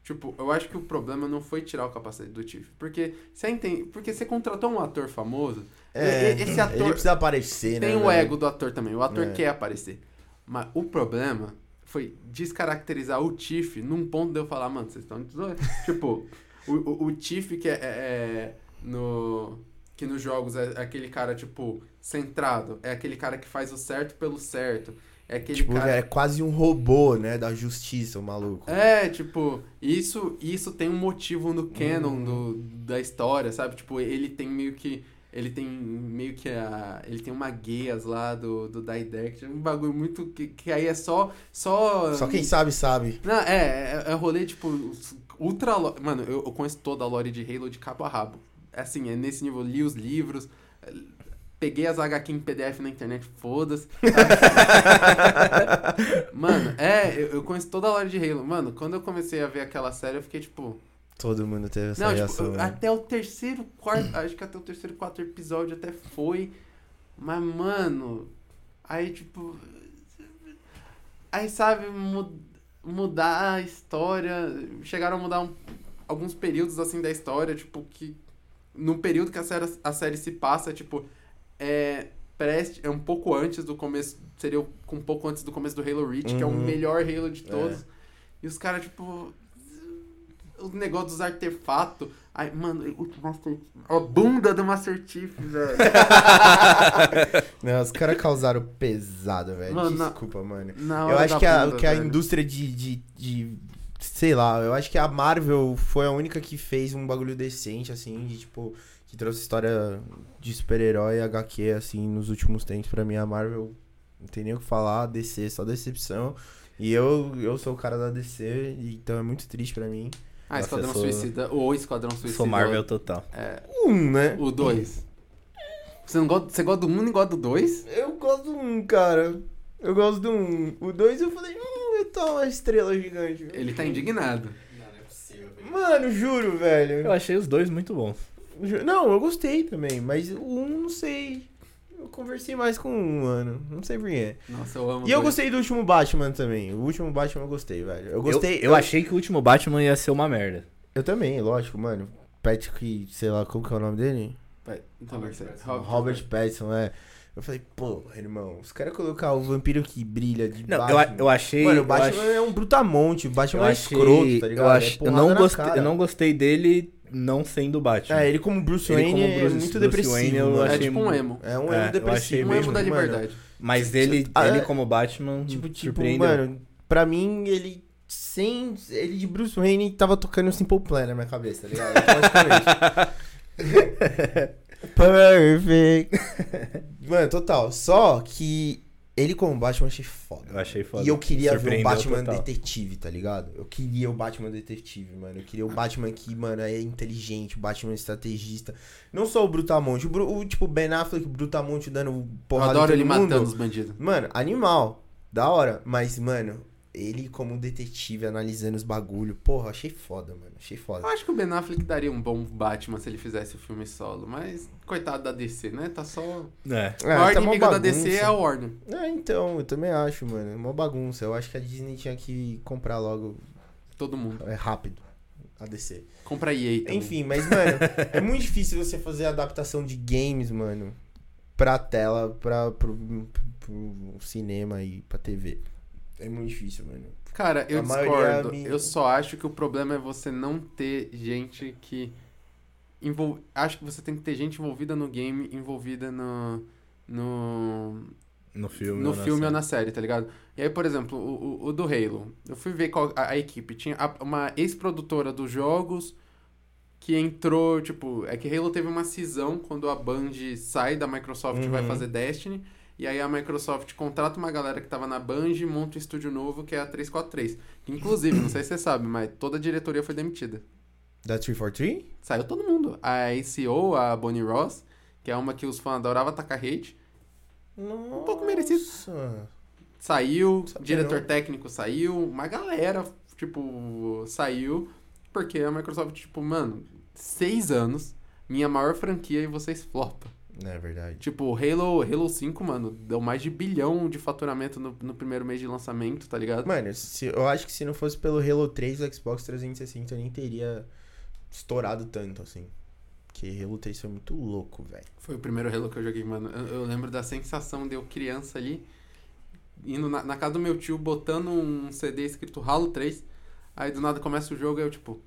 tipo, eu acho que o problema não foi tirar o capacete do Tiff. Porque você entende. Porque você contratou um ator famoso. É, e- esse ator ele precisa aparecer, né? tem o velho? ego do ator também. O ator É. quer aparecer. Mas o problema foi descaracterizar o Tiff num ponto de eu falar, mano, vocês estão tipo, o, o, o Tiff que é, é- é no que nos jogos é aquele cara tipo centrado, é aquele cara que faz o certo pelo certo, é aquele Tipo, cara é quase um robô, né? Da justiça, o maluco. é, tipo, isso, isso tem um motivo no canon do, da história, sabe? Tipo, ele tem meio que. Ele tem meio que a. Ele tem uma guias lá do, do Die Deck, um bagulho muito. Que, que aí é só. Só. Só quem sabe, sabe. Não, é, é, é rolê, tipo, ultra. Mano, eu, eu conheço toda a lore de Halo de cabo a rabo. É Assim, é nesse nível, li os livros, peguei as HQ em PDF na internet, foda-se. Mano, é, eu, eu conheço toda a lore de Halo. Mano, quando eu comecei a ver aquela série, eu fiquei tipo. Todo mundo teve essa Não, tipo, reação. eu- né? até o terceiro, quarto. acho que até o terceiro, quarto episódio até foi. Mas, mano. Aí, tipo. Aí, sabe, mu- mudar a história. Chegaram a mudar um- alguns períodos, assim, da história, tipo, que. No período que a série, a série se passa, tipo. É. Preste, é um pouco antes do começo. Seria um pouco antes do começo do Halo Reach, que é o Uhum. melhor Halo de todos. E os caras, tipo. O negócio dos artefatos. Ai, mano, o Master A bunda do Master Chief, velho. Não, os caras causaram pesado, velho. Desculpa, mano. Eu acho que, a, bunda, que a indústria de, de, de- Sei lá, eu acho que a Marvel foi a única que fez um bagulho decente, assim, de tipo. Que trouxe história de super-herói HQ, assim, nos últimos tempos. Pra mim, a Marvel não tem nem o que falar, DC, só decepção. E eu, eu sou o cara da DC, então é muito triste pra mim. Ah, Nossa, Esquadrão eu sou- Suicida. Ou Esquadrão Suicida. Sou Marvel total. É, Um, né? o 2. Você, não gosta, você gosta do 1 um, e não gosta do 2? Eu gosto do um, cara. Eu gosto do um. O dois eu falei, hum, tá uma estrela gigante. Ele tá indignado. Não, não é possível. velho. Mano, juro, velho. Eu achei os dois muito bons. Não, eu gostei também, mas o um, não sei. Eu conversei mais com um, mano. Não sei porquê. Nossa, eu amo E eu dois. gostei do último Batman também. O último Batman eu gostei, velho. Eu gostei. Eu, eu achei que o último Batman ia ser uma merda. Eu também, lógico, mano. Patrick, sei lá, como que é o nome dele? Então, Robert. Pattinson. Robert Pattinson, é. Eu falei, pô, irmão, os caras colocar o vampiro que brilha de Não, eu, Batman. a- eu achei. Mano, o eu Batman ach- é um brutamonte, o Batman eu é achei, escroto, tá ligado? eu, É eu, não gostei, cara. eu não gostei dele não sendo Batman. É, ele como Bruce Ele Wayne como é Bruce- muito Bruce depressivo. Wayne, eu mano. É achei tipo um emo. É um É, emo eu depressivo. Um emo da mano. liberdade. Mas ele, Ah, ele é- como Batman Tipo, tipo, mano, pra mim, ele sem. Ele de Bruce Wayne tava tocando Simple Plan na minha cabeça, tá ligado? Automaticamente. Perfect. Mano, total. Só que ele como Batman eu achei foda. Eu achei foda. E eu queria ver o Batman total. detetive, tá ligado? Eu queria o Batman detetive, mano. Eu queria o Batman que, mano, é inteligente, o Batman estrategista. Não só o Brutamonte, o, Bru- o tipo Ben Affleck, o Brutamonte dando Eu porrada adoro em todo ele mundo. matando os bandidos. Mano, animal. Da hora. Mas, mano, ele como detetive analisando os bagulho. Porra, achei foda, mano. Achei Eu foda. acho que o Ben Affleck daria um bom Batman se ele fizesse o filme solo, mas coitado da DC, né? Tá só. É. o maior tá mó inimigo da. DC é a Warner. É, então, eu também acho, mano. Uma bagunça. Eu acho que a Disney tinha que comprar logo Todo mundo. é, rápido. a DC. Compra EA também. Enfim, mas, mano, é muito difícil você fazer adaptação de games, mano, pra tela, pra, pro, pro cinema e pra TV. É muito difícil, mano. Cara, eu A maioria discordo. me- Eu só acho que o problema é você não ter gente que. Envol... Acho que você tem que ter gente envolvida no game, envolvida no. No, No filme. no ou na filme ou série. na série, tá ligado? E aí, por exemplo, o, o, o do Halo. Eu fui ver qual a, a equipe. Tinha a- uma ex-produtora dos jogos que entrou, tipo... É que Halo teve uma cisão quando a Band sai da Microsoft e vai Uhum. fazer Destiny. E aí a Microsoft contrata uma galera que tava na Band e monta um estúdio novo que é a 343. Que, inclusive, não sei se você sabe, mas toda a diretoria foi demitida. Da 343? Saiu todo mundo. A ACO, a Bonnie Ross, que é uma que os fãs adoravam atacar hate, Um pouco merecido. saiu, diretor não. técnico saiu, uma galera, tipo, saiu, porque a Microsoft, tipo, mano, seis anos, minha maior franquia e vocês flopam. É verdade. Tipo, Halo, Halo 5, mano, deu mais de bilhão de faturamento no, no primeiro mês de lançamento, tá ligado? Mano, se- eu acho que se não fosse pelo Halo 3, o Xbox 360 nem teria estourado tanto, assim. Porque Halo 3 foi muito louco, velho. Foi o primeiro Halo que eu joguei, mano. Eu, eu lembro da sensação de eu criança ali, indo na, na casa do meu tio, botando um CD escrito Halo 3, aí do nada começa o jogo e eu, tipo...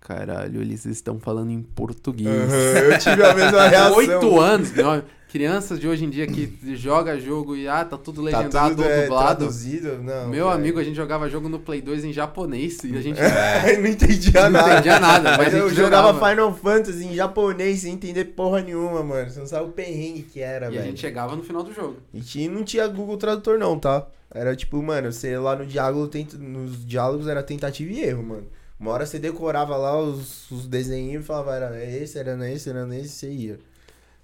Caralho, eles estão falando em português. eu tive a mesma reação. Oito anos, meu, crianças de hoje em dia que joga jogo e ah, tá tudo Tá legendado tudo ou é, dublado. traduzido? Não, Meu amigo, a gente jogava jogo no Play 2 em japonês e a gente não entendia não nada. entendia nada, mas a eu jogava jogava. Final Fantasy em japonês sem entender porra nenhuma, mano. Você não sabe o perrengue que era, E a velho. gente chegava no final do jogo. E tinha, não tinha Google Tradutor não, tá? Era tipo, mano, você lá no diálogo, tenta, nos diálogos era tentativa e erro, mano. Uma hora você decorava lá os, os desenhinhos e falava, era esse, era esse, era nesse, você ia.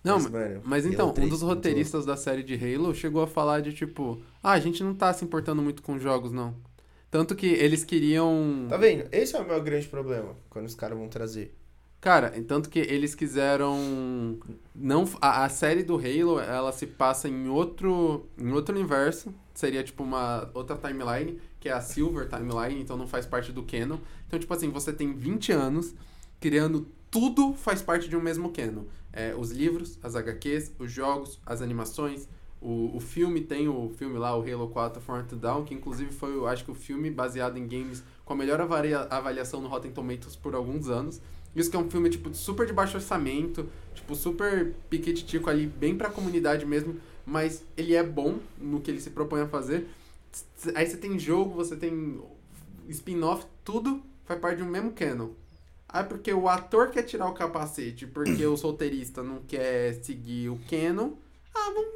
Não, Mas, mano, Mas então, um 3, dos roteiristas da série de Halo chegou a falar de tipo, ah, a gente não tá se importando muito com jogos, não. Tanto que eles queriam. Tá vendo? Esse é o meu grande problema, quando os caras vão trazer. Cara, tanto que eles quiseram. não a, a série do Halo, ela se passa em outro, em outro universo. Seria tipo uma outra timeline, que é a Silver Timeline, então não faz parte do canon. Então, tipo assim, você tem 20 anos criando tudo faz parte de um mesmo canon. É, os livros, as HQs, os jogos, as animações. O, o filme tem o filme lá, o Halo 4 Front Down, que inclusive foi, eu acho que o filme baseado em games com a melhor avaliação no Rotten Tomatoes por alguns anos. Isso que é um filme, tipo, super de baixo orçamento, tipo, super piquetitico ali, bem pra comunidade mesmo, mas ele é bom no que ele se propõe a fazer. Aí você tem jogo, você tem spin-off, tudo faz parte de um mesmo canon. Ah, porque o ator quer tirar o capacete, porque o solteirista não quer seguir o canon. Ah, vamos,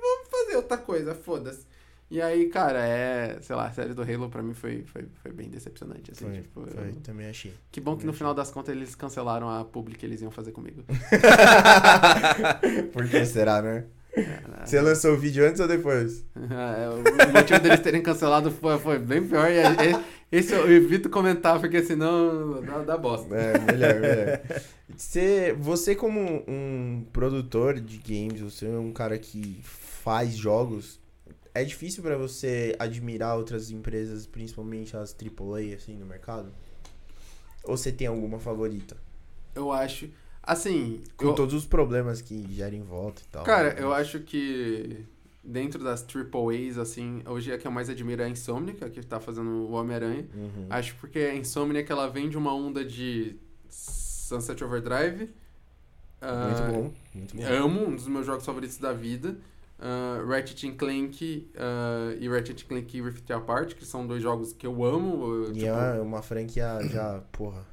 vamos fazer outra coisa, foda-se. E aí, cara, é. Sei lá, a série do Halo pra mim foi, foi, foi bem decepcionante. Assim, Foi, tipo, foi, eu- também achei. Que bom que no Também final das contas eles cancelaram a publi que eles iam fazer comigo. Por que será, né? Você lançou o vídeo antes ou depois? É, o motivo deles terem cancelado foi, foi bem pior. E e- esse eu evito comentar, porque senão dá, dá bosta. É, melhor, melhor. Você, você como um produtor de games, você é um cara que faz jogos, é difícil pra você admirar outras empresas, principalmente as AAA, assim, no mercado? Ou você tem alguma favorita? Eu acho. Assim. Com eu- todos os problemas que gera em volta e tal. Cara, né? eu acho que dentro das Triple A's, assim, hoje a que eu mais admiro é a Insomniac, a que tá fazendo o Homem-Aranha. Uhum. Acho porque a Insomniac, ela vem de uma onda de Sunset Overdrive. ah, Muito bom, muito bom. Amo, um dos meus jogos favoritos da vida. Ah, Ratchet Clank ah, e Ratchet Clank Rift Apart, que são dois jogos que eu amo. eu, E tipo, é uma franquia já, porra,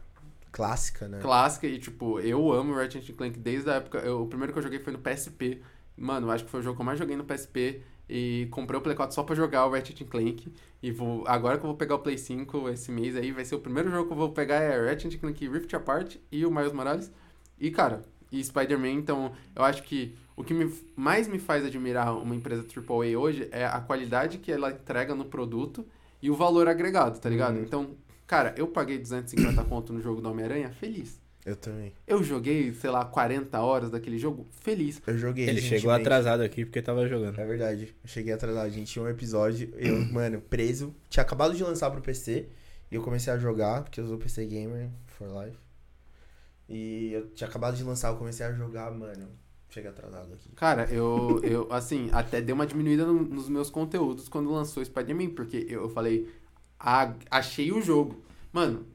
clássica, né? clássica e, tipo, eu amo Ratchet Clank desde a época. eu- o primeiro que eu joguei foi no PSP. Mano, eu acho que foi o jogo que eu mais joguei no PSP. E comprei o Play 4 só pra jogar o Ratchet Clank. E vou, agora que eu vou pegar o Play 5 esse mês aí, vai ser o primeiro jogo que eu vou pegar é Ratchet Clank Rift Apart e o Miles Morales. E, cara, e Spider-Man, então eu acho que o que me- mais me faz admirar uma empresa AAA hoje é a qualidade que ela entrega no produto e o valor agregado, tá ligado? Uhum. Então, cara, eu paguei 250 conto no jogo do Homem-Aranha, feliz. Eu também. Eu joguei, sei lá, 40 horas daquele jogo, feliz. Eu joguei Ele chegou atrasado aqui porque tava jogando. É verdade. Eu cheguei atrasado. A gente tinha um episódio, eu, mano, preso. Tinha acabado de lançar pro PC. E eu comecei a jogar, porque eu sou PC Gamer for Life. E eu tinha acabado de lançar, eu comecei a jogar, mano. Chega atrasado aqui. Cara, eu, eu assim, até dei uma diminuída no- nos meus conteúdos quando lançou Spider-Man, porque eu, eu falei, ah, achei o jogo. Mano,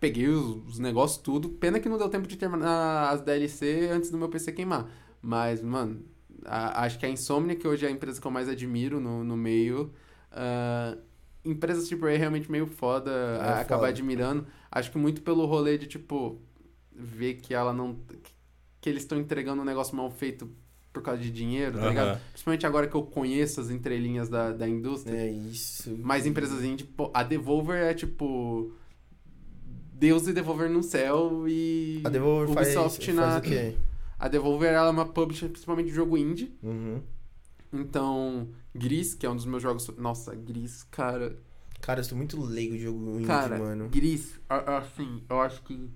peguei os, os negócios tudo. Pena que não deu tempo de terminar as DLC antes do meu PC queimar. Mas, mano, a- acho que a Insomnia, que hoje é a empresa que eu mais admiro no, no meio. ah, empresas tipo é realmente meio foda a- É acabar foda. admirando. Acho que muito pelo rolê de, tipo, ver que ela não. que eles estão entregando um negócio mal feito por causa de dinheiro, tá ligado? Aham. Principalmente agora que eu conheço as entrelinhas da, da indústria. É isso. Mais empresas indie, pô, a Devolver é tipo. Deus e Devolver no céu e. A Devolver faz, Ubisoft faz na. o quê? A Devolver ela é uma publisher principalmente de jogo indie. Uhum. Então, Gris, que é um dos meus jogos. Nossa, Gris, cara. Cara, eu sou muito leigo de jogo indie, Cara, mano. Gris, assim, eu acho que.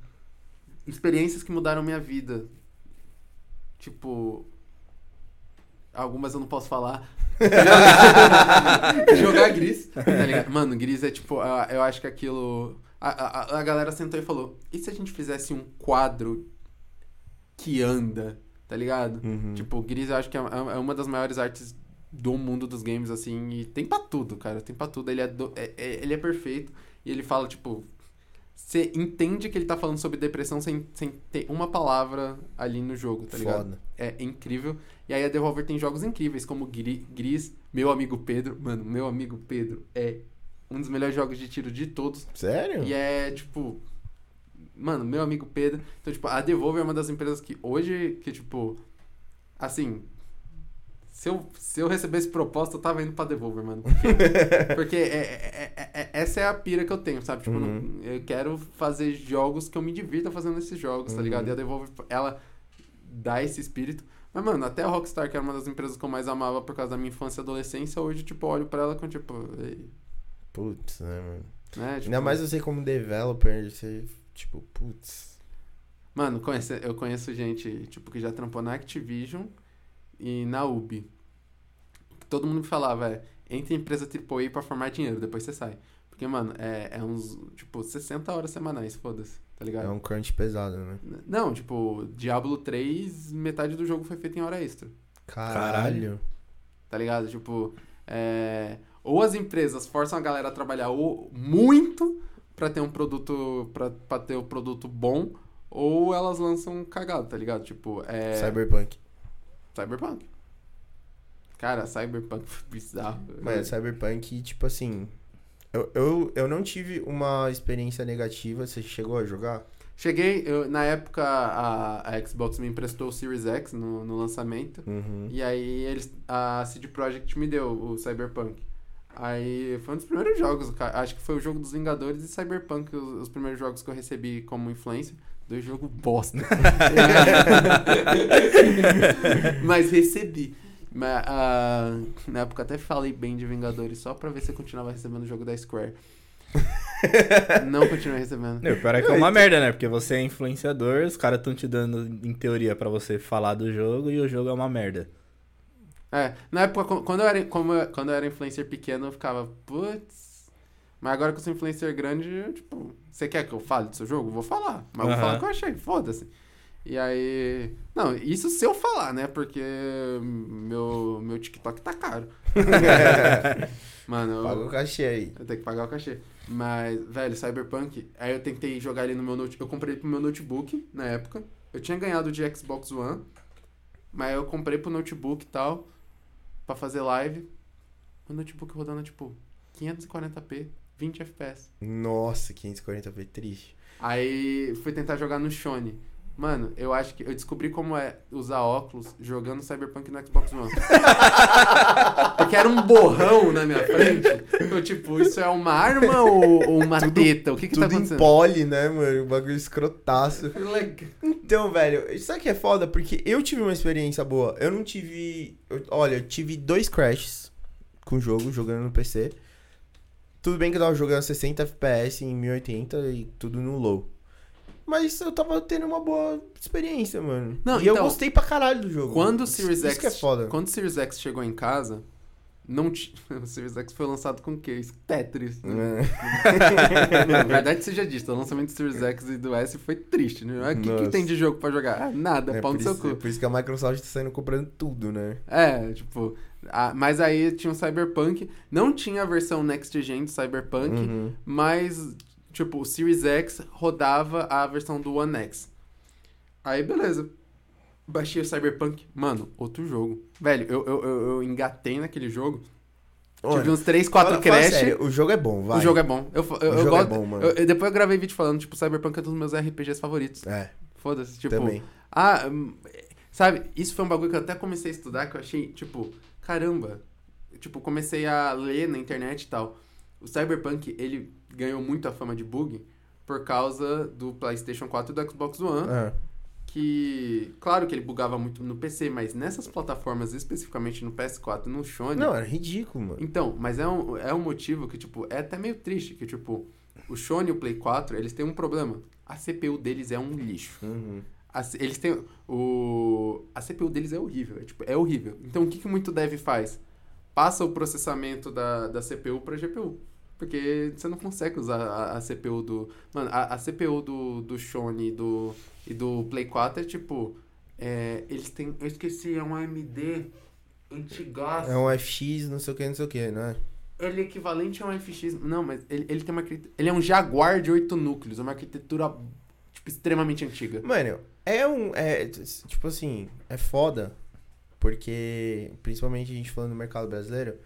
Experiências que mudaram minha vida. Tipo. Algumas eu não posso falar. Jogar Gris. Tá ligado? Mano, Gris é tipo. Eu acho que aquilo. A, a, a galera sentou e falou: e se a gente fizesse um quadro que anda? Tá ligado? Uhum. Tipo, Gris eu acho que é, é uma das maiores artes do mundo dos games, assim, e tem pra tudo, cara, tem pra tudo. Ele é, do- é- é- ele é perfeito e ele fala, tipo, você entende que ele tá falando sobre depressão sem, sem ter uma palavra ali no jogo, tá ligado? Foda. É incrível. E aí a Devolver tem jogos incríveis, como Gri- Gris, Meu Amigo Pedro. Mano, Meu Amigo Pedro é um dos melhores jogos de tiro de todos. Sério? E é, tipo. Mano, meu amigo Pedro. Então, tipo, a Devolver é uma das empresas que hoje, que, tipo. Assim. Se eu, se eu recebesse proposta, eu tava indo pra Devolver, mano. Porque, porque é, é- é- é- essa é a pira que eu tenho, sabe? Tipo, Uhum. não- eu quero fazer jogos que eu me divirta fazendo esses jogos, tá Uhum. ligado? E a Devolver, ela dá esse espírito. Mas, mano, até a Rockstar, que era uma das empresas que eu mais amava por causa da minha infância e adolescência, hoje, tipo, olho pra ela com, tipo... ei, Putz, né, mano? Né? Tipo, Ainda mais você como developer, você, tipo, putz. Mano, conhece, eu conheço gente, tipo, que já trampou na Activision e na Ubi. Todo mundo me falava, é, entre em empresa AAA pra formar dinheiro, depois você sai. Porque, mano, é, é uns, tipo, 60 horas semanais, foda-se, tá ligado? É um crunch pesado, né? Não, tipo, Diablo 3, metade do jogo foi feito em hora extra, Caralho. tá ligado? Tipo, é... Ou as empresas forçam a galera a trabalhar ou muito pra ter um produto, pra ter o produto bom, ou elas lançam cagado, tá ligado? Tipo, é... Cyberpunk. Cyberpunk. Cara, Cyberpunk foi bizarro. Mas Cyberpunk, tipo assim. Eu, eu, eu não tive uma experiência negativa. Você chegou a jogar? Cheguei, eu- na época a, a Xbox me emprestou o Series X no, no lançamento. Uhum. E aí eles, a CD Projekt me deu o Cyberpunk. Aí foi um dos primeiros jogos, cara. Acho que foi o jogo dos Vingadores e Cyberpunk, os, os primeiros jogos que eu recebi como influência. Dois jogos bosta. Mas recebi. Mas, ah, na época até falei bem de Vingadores só pra ver se eu continuava recebendo o jogo da Square. Não continuei recebendo. Não, pior é que é uma merda, né? Porque você é influenciador, os caras estão te dando, em teoria, pra você falar do jogo e o jogo é uma merda. É, na época, qu- quando eu era, como eu- quando eu era influencer pequeno, eu ficava, putz. Mas agora que eu sou influencer grande, eu, tipo, você quer que eu fale do seu jogo? Vou falar. Mas vou Aham. falar o que eu achei, foda-se. E aí. Não, isso se eu falar, né? Porque meu, meu TikTok tá caro. Mano, eu, Paga o cachê aí. eu tenho que pagar o cachê. Mas, velho, Cyberpunk, aí eu tentei jogar ele no meu notebook. Eu comprei pro meu notebook na época. Eu tinha ganhado de Xbox One. Mas eu comprei pro notebook e tal. Pra fazer live. O notebook rodando, tipo, 540p, 20 FPS. Nossa, 540p triste. Aí fui tentar jogar no Shone. Mano, eu acho que eu descobri como é usar óculos jogando Cyberpunk no Xbox One. Porque era um borrão na minha frente. Eu, tipo, isso é uma arma ou, ou uma teta? O que que tá Tudo em acontecendo? pole, né, mano? O bagulho escrotaço. Então, velho, sabe o que é foda? Porque eu tive uma experiência boa. Eu não tive. eu- olha, eu tive dois crashes com o jogo, jogando no PC. Tudo bem que eu tava jogando 60 FPS em 1080 e tudo no low. Mas eu tava tendo uma boa experiência, mano. Não, e eu então, gostei pra caralho do jogo. Quando o Series isso X, que é foda. quando o Series X chegou em casa, não ti- o Series X foi lançado com o quê? Tetris. É. Na verdade, seja dito, o lançamento do Series X e do S foi triste, né? O que, que tem de jogo pra jogar? Ah, nada, É pau no seu cu. por isso que a Microsoft tá saindo comprando tudo, né? É, tipo. Ah, mas aí tinha o Cyberpunk. Não tinha a versão Next Gen do Cyberpunk, Uhum. mas, tipo, o Series X rodava a versão do One X. Aí, beleza. Baixei o Cyberpunk. Mano, outro jogo. Velho, eu, eu, eu, eu engatei naquele jogo. Olha, Tive uns 3, 4 fala- fala crash. sério, o jogo é bom, vai. O jogo é bom. Eu, eu, O eu jogo é gosto. bom, mano. eu- eu- depois eu gravei vídeo falando, tipo, Cyberpunk é um dos meus RPGs favoritos. É, Foda-se, tipo. também. Ah, hum, sabe, isso foi um bagulho que eu até comecei a estudar, que eu achei, tipo, caramba. Tipo, comecei a ler na internet e tal. O Cyberpunk, ele ganhou muito a fama de bug por causa do PlayStation 4 e do Xbox One, É. que, claro que ele bugava muito no PC, mas nessas plataformas, especificamente no PS4 e no Sony, Não, era ridículo, mano. então, mas é um, é um motivo que, tipo, é até meio triste, que, tipo, o Sony e o Play 4, eles têm um problema. A CPU deles é um lixo. Uhum. A eles têm. O, a CPU deles é horrível. É, tipo, é horrível. Então o que, que muito dev faz? Passa o processamento da, da CPU pra GPU. Porque você não consegue usar a, a CPU do. Mano, a, a CPU do, do Sony e do, e do Play 4 é tipo. é, eles têm. Eu esqueci, é um AMD antigaço. É um FX, não sei o que, não sei o que, né? Ele é equivalente a um FX. Não, mas ele, ele tem uma. Ele é um Jaguar de 8 núcleos. Uma arquitetura, tipo, extremamente antiga. Mano, é um. É, tipo assim, é foda. Porque, principalmente a gente falando do mercado brasileiro,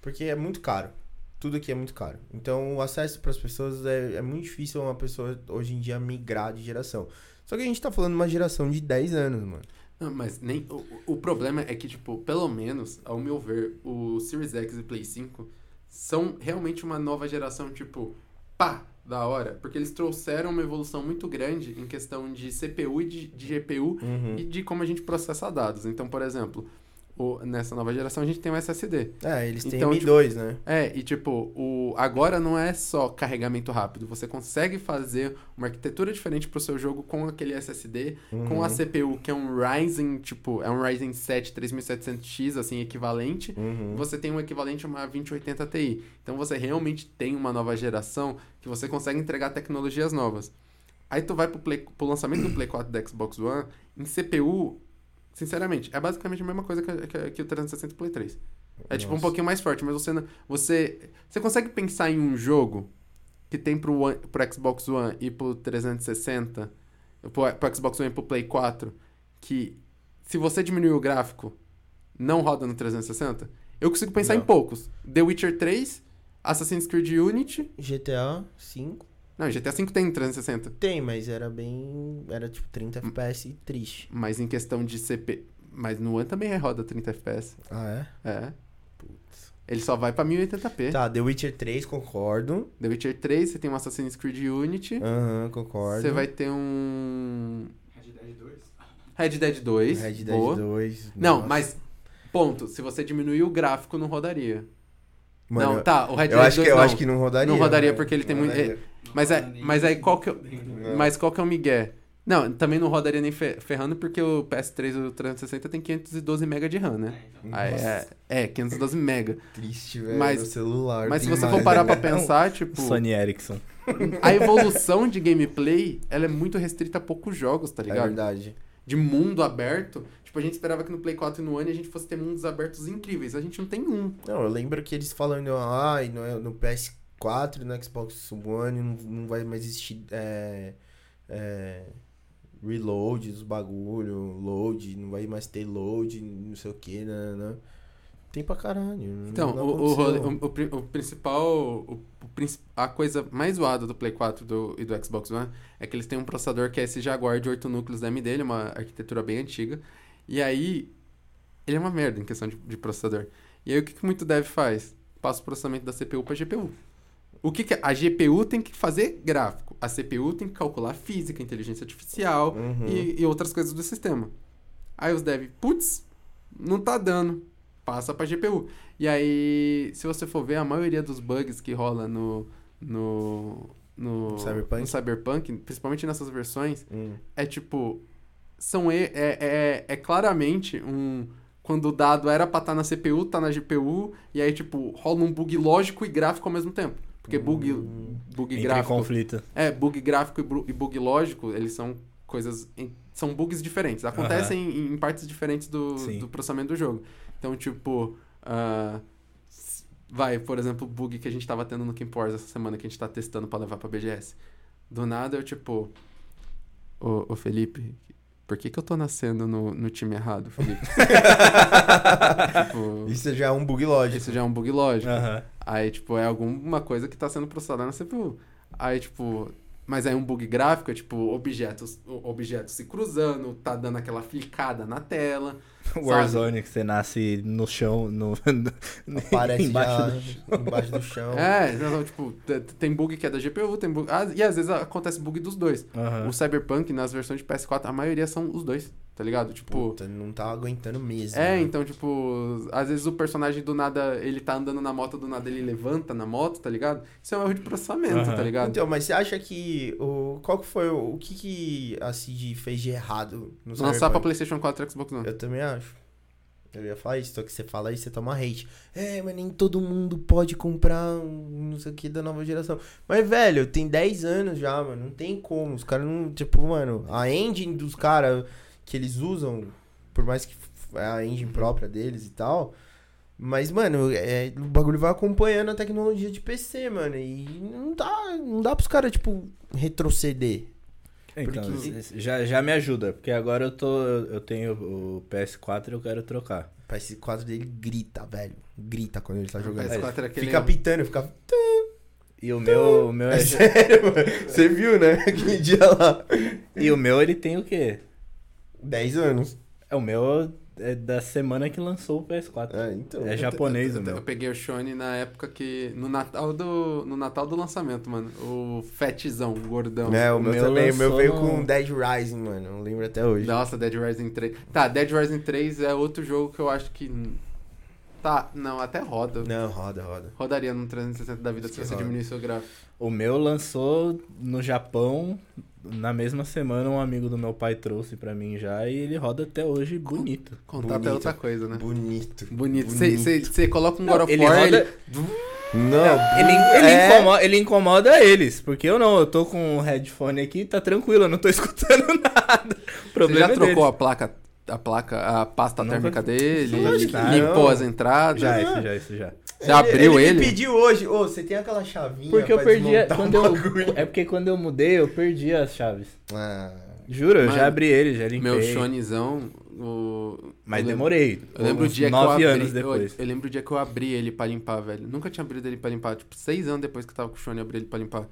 porque é muito caro. Tudo aqui é muito caro. Então, o acesso para as pessoas é, é muito difícil uma pessoa hoje em dia migrar de geração. Só que a gente tá falando de uma geração de 10 anos, mano. Não, mas nem. O, o problema é que, tipo, pelo menos, ao meu ver, o Series X e Play 5 são realmente uma nova geração, tipo, pá, da hora. Porque eles trouxeram uma evolução muito grande em questão de CPU e de, de GPU Uhum. e de como a gente processa dados. Então, por exemplo, o- nessa nova geração a gente tem o SSD. É, eles têm Então, M2, né? É, e tipo, o, agora não é só carregamento rápido. Você consegue fazer uma arquitetura diferente pro seu jogo com aquele SSD, com a Uhum. CPU, que é um Ryzen, tipo, é um Ryzen 7 3700X, assim, equivalente. Uhum. Você tem um equivalente a uma 2080 Ti. Então você realmente tem uma nova geração que você consegue entregar tecnologias novas. Aí tu vai pro, Play, pro lançamento do Play 4 e do Xbox One, em CPU, sinceramente, é basicamente a mesma coisa que, que, que o 360 e o Play 3. É tipo um Nossa. pouquinho mais forte, mas você você você consegue pensar em um jogo que tem pro, One, pro Xbox One e pro 360, pro, pro Xbox One e pro Play 4, que se você diminuir o gráfico, não roda no 360? Eu consigo pensar Não. em poucos. The Witcher 3, Assassin's Creed Unity. GTA 5 Não, GTA V tem no 360. tem, mas era bem. Era tipo 30 Hum. FPS triste. Mas em questão de CP. Mas no One também roda 30 FPS. Ah, é? É. Putz. Ele só vai pra 1080p. Tá, The Witcher 3, concordo. The Witcher 3, você tem um Assassin's Creed Unity. Aham, concordo. Você vai ter um. Red Dead 2. Red Dead 2. Red Dead boa. 2. Não, nossa. mas. Ponto. Se você diminuir o gráfico, não rodaria. Mano, não, tá. O Red Dead eu acho 2 que, eu não. acho que não rodaria. Não rodaria né? porque ele tem muito-. Mas é- mas aí qual que eu- Não. Mas qual que é o migué? Não, também não rodaria nem fe- ferrando porque o PS3 e o 360 tem 512 MB de RAM, né? Aí é, é, 512 MB. Triste, velho. Mas- celular. Mas se você mais, for parar né? pra pensar, tipo, Sony Ericsson. a evolução de gameplay, ela é muito restrita a poucos jogos, tá É ligado? verdade. de mundo aberto. Tipo, a gente esperava que no Play 4 e no One a gente fosse ter mundos abertos incríveis. A gente não tem um. Não, eu lembro que eles falando, ai, no, no PS4 e no Xbox One não, não vai mais existir é, é, reload dos bagulho, load, não vai mais ter load, não sei o que, né, né. Tem pra caralho. Então, não o, o, o, o pri- o principal. O, a coisa mais zoada do Play 4 do, e do Xbox One é que eles têm um processador que é esse Jaguar de 8 núcleos da AMD, ele é uma arquitetura bem antiga. E aí. Ele é uma merda em questão de, de processador. E aí o que, que muito dev faz? Passa o processamento da CPU pra GPU. O que, que a GPU tem que fazer gráfico? A CPU tem que calcular física, inteligência artificial, Uhum. e, e outras coisas do sistema. Aí os dev, putz, não tá dando. Passa pra GPU. E aí, se você for ver, a maioria dos bugs que rola no. no. no Cyberpunk? no Cyberpunk, principalmente nessas versões, Hum. é tipo. São é, é, é claramente um. quando o dado era pra estar na CPU, tá na GPU, e aí, tipo, rola um bug lógico e gráfico ao mesmo tempo. Porque bug, bug Entra em gráfico. conflito. É, bug gráfico e, bug lógico, eles são coisas. são bugs diferentes. Acontecem em, em partes diferentes do, Sim. do processamento do jogo. Então, tipo. s- vai, por exemplo, o bug que a gente tava tendo no Camp Wars essa semana que a gente tá testando pra levar pra BGS. Do nada eu, tipo. Ô, ô Felipe, por que, que eu tô nascendo no, no time errado, Felipe? tipo, Isso já é um bug lógico. isso já é um bug lógico. Aham. Aí, tipo, é alguma coisa que tá sendo processada na CPU. Aí, tipo, mas aí um bug gráfico é, tipo, objetos, objetos se cruzando, tá dando aquela flicada na tela. Warzone, que você nasce no chão, no, no Aparece embaixo já do... embaixo do chão. É, então, tipo, te- tem bug que é da GPU, tem bug... ah, e às vezes acontece bug dos dois. Aham. O Cyberpunk, nas versões de PS4, a maioria são os dois, tá ligado? Tipo... Puta, não tá aguentando mesmo. É, né? então, tipo, às vezes o personagem do nada, ele tá andando na moto, do nada ele levanta na moto, tá ligado? Isso é um erro de processamento, Aham. tá ligado? Então, mas você acha que. O, qual que foi. O, o que, que a CD fez de errado no Lançar pra? PlayStation 4 e Xbox One. Eu também acho. Eu ia falar isso, só que você fala isso, você toma hate. É, mas nem todo mundo pode comprar um não sei o que da nova geração. Mas, velho, tem 10 anos já, mano. Não tem como. Os caras não. Tipo, mano, a engine dos caras que eles usam, por mais que é a engine própria deles e tal. Mas, mano, é, o bagulho vai acompanhando a tecnologia de PC, mano. E não dá, não dá pros caras, tipo, retroceder. Então, Porque- já, já me ajuda, porque agora eu tô. Eu tenho o PS4 e eu quero trocar. O PS4 dele grita, velho. Grita quando ele tá O jogando. PS4 é aquele... Fica pitando, fica. E o meu, o meu é. É sério, mano. Você viu, né? Aquele dia lá. E o meu ele tem o quê? 10 anos. É o meu é da semana que lançou o PS4. É, então. É japonês o Eu meu. peguei o Shone na época que. No Natal do. No Natal do lançamento, mano. O fetzão, o gordão. É, o, O meu, meu também. O meu veio no- com Dead Rising, mano. Eu lembro até hoje. Nossa, Dead Rising 3. Tá, Dead Rising 3 é outro jogo que eu acho que. Tá, não, até roda. Não, roda, roda. Rodaria no 360 da vida se você roda. diminuísse o gráfico. O meu lançou no Japão. Na mesma semana, um amigo do meu pai trouxe pra mim já e ele roda até hoje bonito. Contar até Bonito. outra coisa, né? Bonito. Bonito. Você coloca um God of ele War, roda. ele- Não, Ele, ele, é- incomoda, ele incomoda eles, porque eu não, eu tô com o headphone aqui, tá tranquilo, eu não tô escutando nada. O Você problema já é trocou deles. a placa, a placa, a pasta Nunca- térmica dele? Limpou não. as entradas? Já, isso já, isso já. Você abriu ele? ele? me pediu hoje. Ô, você tem aquela chavinha Porque eu pra perdi. a- Quando o eu, bagulho? é porque quando eu mudei, eu perdi as chaves. Ah, Juro, eu já abri ele, já limpei. Meu Shonezão, o... Mas eu demorei. Eu lembro o dia que eu nove abri, anos eu- depois. Eu, lembro o dia que eu abri ele pra limpar, velho. Nunca tinha abrido ele pra limpar. Tipo, seis anos depois que eu tava com o Shone, eu abri ele pra limpar.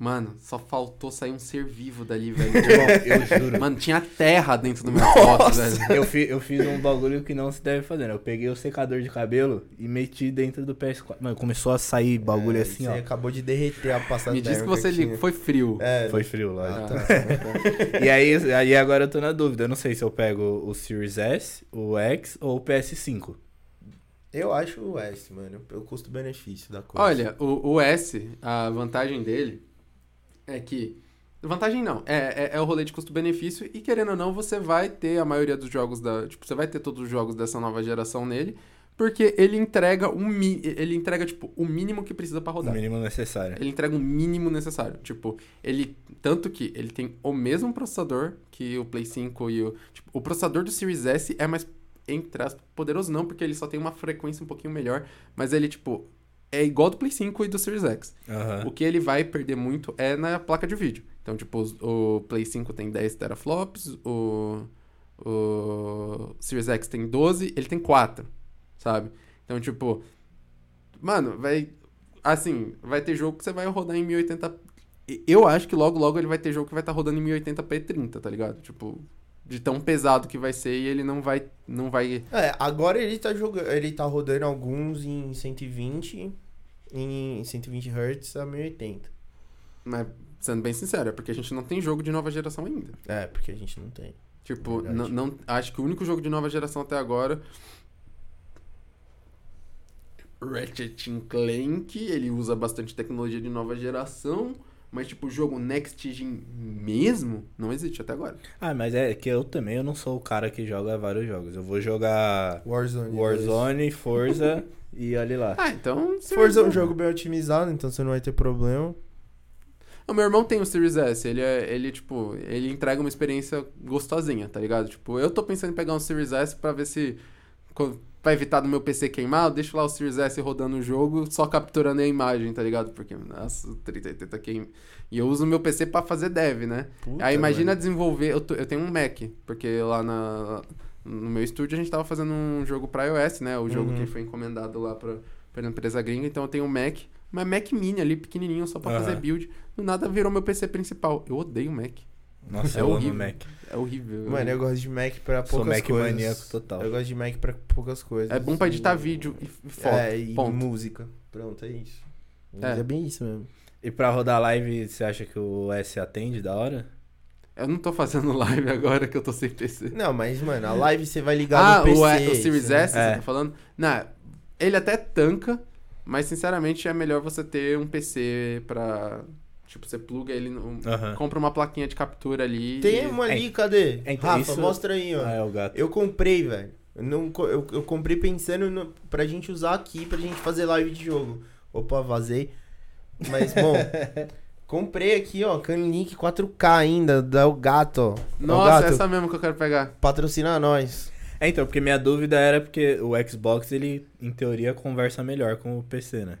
Mano, só faltou sair um ser vivo dali, velho. Eu juro. Mano, tinha terra dentro do meu foto, velho. Eu, fi, eu fiz um bagulho que não se deve fazer, né? Eu peguei o secador de cabelo e meti dentro do PS4. Mano, começou a sair bagulho é, assim, você ó. acabou de derreter a passada Me disse que você ligou. Foi frio. É, Foi frio, Ah, lógico. tá. E aí, aí agora eu tô na dúvida. Eu não sei se eu pego o Series S, o X ou o PS5. Eu acho o S, mano. O custo-benefício da coisa. Olha, o, o S, a vantagem dele é que. Vantagem não, é, é, é o rolê de custo-benefício e querendo ou não, você vai ter a maioria dos jogos da. Tipo, você vai ter todos os jogos dessa nova geração nele, porque ele entrega um ele entrega, tipo, o mínimo que precisa pra O rodar. mínimo necessário. Ele entrega o mínimo necessário. Tipo, ele. Tanto que ele tem o mesmo processador que o Play 5 e o. Tipo, o processador do Series S é mais, entre aspas, poderoso não, porque ele só tem uma frequência um pouquinho melhor. Mas ele, tipo, é igual do Play 5 e do Series X. Aham. O que ele vai perder muito é na placa de vídeo. Então, tipo, o Play 5 tem 10 teraflops, o, o Series X tem 12, ele tem 4, sabe? Então, tipo, mano, vai. Assim, vai ter jogo que você vai rodar em 1080. e- Eu acho que logo, logo ele vai ter jogo que vai estar rodando em 1080p 30, tá ligado? Tipo, de tão pesado que vai ser e ele não vai. Não vai. É, agora ele tá jogando, ele tá rodando alguns em 120 em 120 Hz a 1080. Mas, sendo bem sincero, é porque a gente não tem jogo de nova geração ainda. É, porque a gente não tem. Tipo, Verdade. não, não- acho que o único jogo de nova geração até agora. Ratchet Clank, ele usa bastante tecnologia de nova geração, Mas, tipo, o jogo Next Gen mesmo, não existe até agora. Ah, mas é que eu também eu não sou o cara que joga vários jogos. Eu vou jogar Warzone. Warzone, Forza e olha lá. Ah, então... Forza é um jogo bem otimizado, então você não vai ter problema. O meu irmão tem o Series S, ele é, ele, tipo, ele entrega uma experiência gostosinha, tá ligado? Tipo, eu tô pensando em pegar um Series S pra ver se, pra evitar do meu PC queimar, eu deixo lá o Series S rodando o jogo, só capturando a imagem, tá ligado? Porque, nossa, o 3080 queima. E eu uso o meu PC pra fazer dev, né? Puta, Aí imagina mano. desenvolver, eu, eu tenho um Mac, porque lá na, no meu estúdio a gente tava fazendo um jogo pra iOS, né? O jogo Uhum. que foi encomendado lá pra, pra empresa gringa, então eu tenho um Mac, mas Mac mini ali, pequenininho, só pra Aham. fazer build. Do nada virou meu PC principal. Eu odeio Mac. Nossa, É eu horrível. amo Mac. É horrível. Mano, eu gosto de Mac pra Sou poucas Mac coisas. maníaco total. Eu gosto de Mac pra poucas coisas. É bom pra editar vídeo e, foto. É, e ponto. música. Pronto, é isso. É. é. bem isso mesmo. E pra rodar live, você acha que o S atende da hora? Eu não tô fazendo live agora que eu tô sem PC. Não, mas, mano, a live você vai ligar Ah, no PC. o, o Series S, É. você tá falando? Não, ele até tanca, mas sinceramente é melhor você ter um PC pra. Tipo, você pluga ele, no, Aham. compra uma plaquinha de captura ali. Tem e- uma ali, cadê? É, então, Rafa, isso- mostra aí, ó. Ah, é o gato. Eu comprei, velho. Eu, não, eu, eu comprei pensando no, pra gente usar aqui, pra gente fazer live de jogo. Opa, vazei. Mas, bom, comprei aqui, ó, Canlink 4K ainda, da o gato, Nossa, gato, essa mesmo que eu quero pegar. patrocina nós. É, então, porque minha dúvida era porque o Xbox, ele, em teoria, conversa melhor com o PC, né?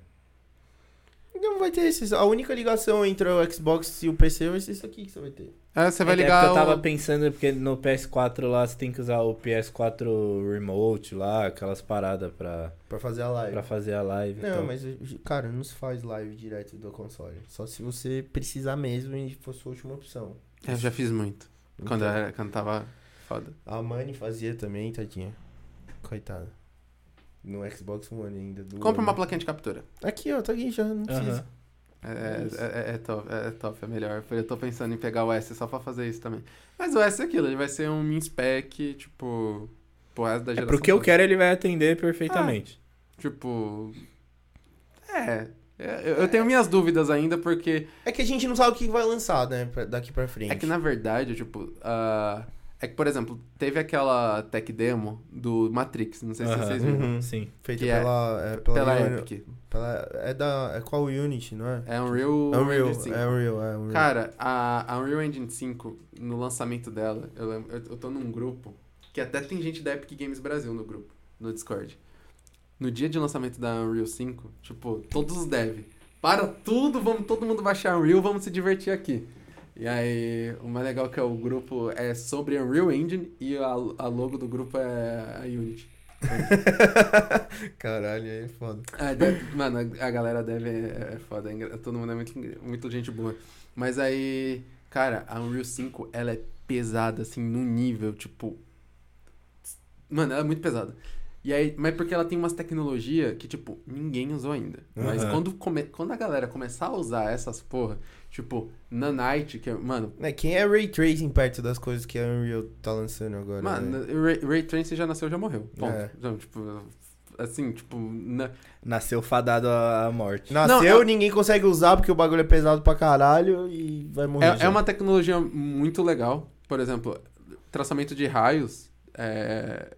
Não vai ter esses. A única ligação entre o Xbox e o PC vai ser isso aqui que você vai ter. É, você vai É que ligar. eu tava o- pensando, porque no PS4 lá você tem que usar o PS4 Remote lá, aquelas paradas pra, Pra fazer a live. pra fazer a live. Não, então. mas, cara, não se faz live direto do console. Só se você precisar mesmo e for sua última opção. É, eu já fiz muito. Quando, Então, era, quando tava foda. A Mani fazia também, tadinha. Coitada. No Xbox One ainda. Do Compra uma plaquinha de captura. Aqui, ó, tá aqui já, não precisa. É, Isso. é, é, é top, é, é top, é melhor. Eu tô pensando em pegar o S só pra fazer isso também. Mas o S é aquilo, ele vai ser um min spec, tipo, pro resto da É geração. pro que eu quero, ele vai atender perfeitamente. Tipo. É. é, Eu eu tenho minhas dúvidas ainda, porque É que a gente não sabe o que vai lançar, né, daqui pra frente. é que na verdade, tipo. ah, é que, por exemplo, teve aquela tech demo do Matrix, não sei se vocês viram. Uhum. Sim. Feita é- pela, é, pela, Pela Uni- Epic. pela- É da. É qual Unity, não é? É Unreal, É Unreal, Engine 5. é Unreal, é Unreal. Cara, a, a Unreal Engine 5, no lançamento dela, eu, lembro- eu, eu tô num grupo que até tem gente da Epic Games Brasil no grupo, no Discord. No dia de lançamento da Unreal 5, tipo, todos os dev, para tudo, vamos todo mundo baixar Unreal, vamos se divertir aqui. E aí, o mais legal é que é o grupo é sobre Unreal Engine e a, a logo do grupo é a Unity. Caralho, aí é foda. Ah, deve- mano, a, galera deve é, é foda, é todo mundo é muito, muito gente boa. Mas aí, cara, a Unreal 5, ela é pesada, assim, num nível, tipo... Mano, ela é muito pesada. E aí, mas porque ela tem umas tecnologias que, tipo, ninguém usou ainda. Mas Aham. quando, come, quando a galera começar a usar essas porra, tipo, Nanite, que é, mano... É, quem é Ray Tracing perto das coisas que a Unreal tá lançando agora? né? Mano, Ray, Ray Tracing já nasceu, já morreu. Ponto. É. Então, tipo, assim, tipo... Na, Nasceu fadado à morte. Nasceu, Não, é- ninguém consegue usar porque o bagulho é pesado pra caralho e vai morrer. É, já. é uma tecnologia muito legal. Por exemplo, traçamento de raios. é,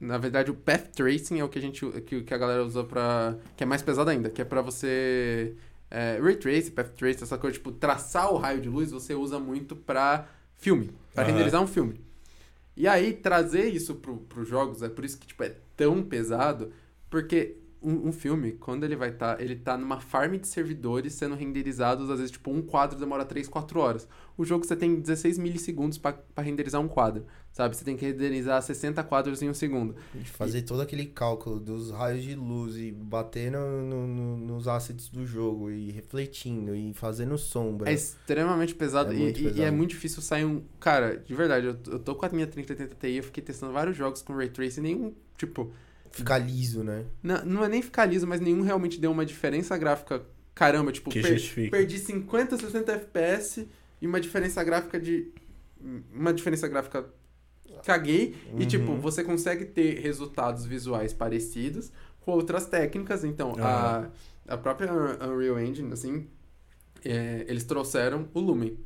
Na verdade, o path tracing é o que a gente que, que a galera usa pra. que é mais pesado ainda, que é pra você. É, ray trace, path trace, essa coisa, tipo, traçar o raio de luz, você usa muito pra filme, pra Aham. renderizar um filme. E aí, trazer isso pro, pros jogos, é por isso que, tipo, é tão pesado, porque um, um filme, quando ele vai estar, ele tá numa farm de servidores sendo renderizados, às vezes, tipo, um quadro demora 3, 4 horas. O jogo você tem 16 milissegundos pra pra renderizar um quadro, sabe? Você tem que renderizar 60 quadros em um segundo. De fazer todo aquele cálculo dos raios de luz e bater no, no- no- nos assets do jogo e refletindo e fazendo sombra. É extremamente pesado, É e, muito e- e é pesado. muito difícil sair um... Cara, de verdade, eu, eu tô com a minha 3080 Ti, eu fiquei testando vários jogos com Ray Tracing, nenhum, tipo... Ficar liso, né? Não, não é nem ficar liso, mas nenhum realmente deu uma diferença gráfica. Caramba, tipo, Que per- justifique. perdi 50, 60 FPS e uma diferença gráfica de. Uma diferença gráfica. Caguei. E, Uhum. tipo, você consegue ter resultados visuais parecidos com outras técnicas. Então, a, a própria Unreal Engine, assim. é, eles trouxeram o Lumen,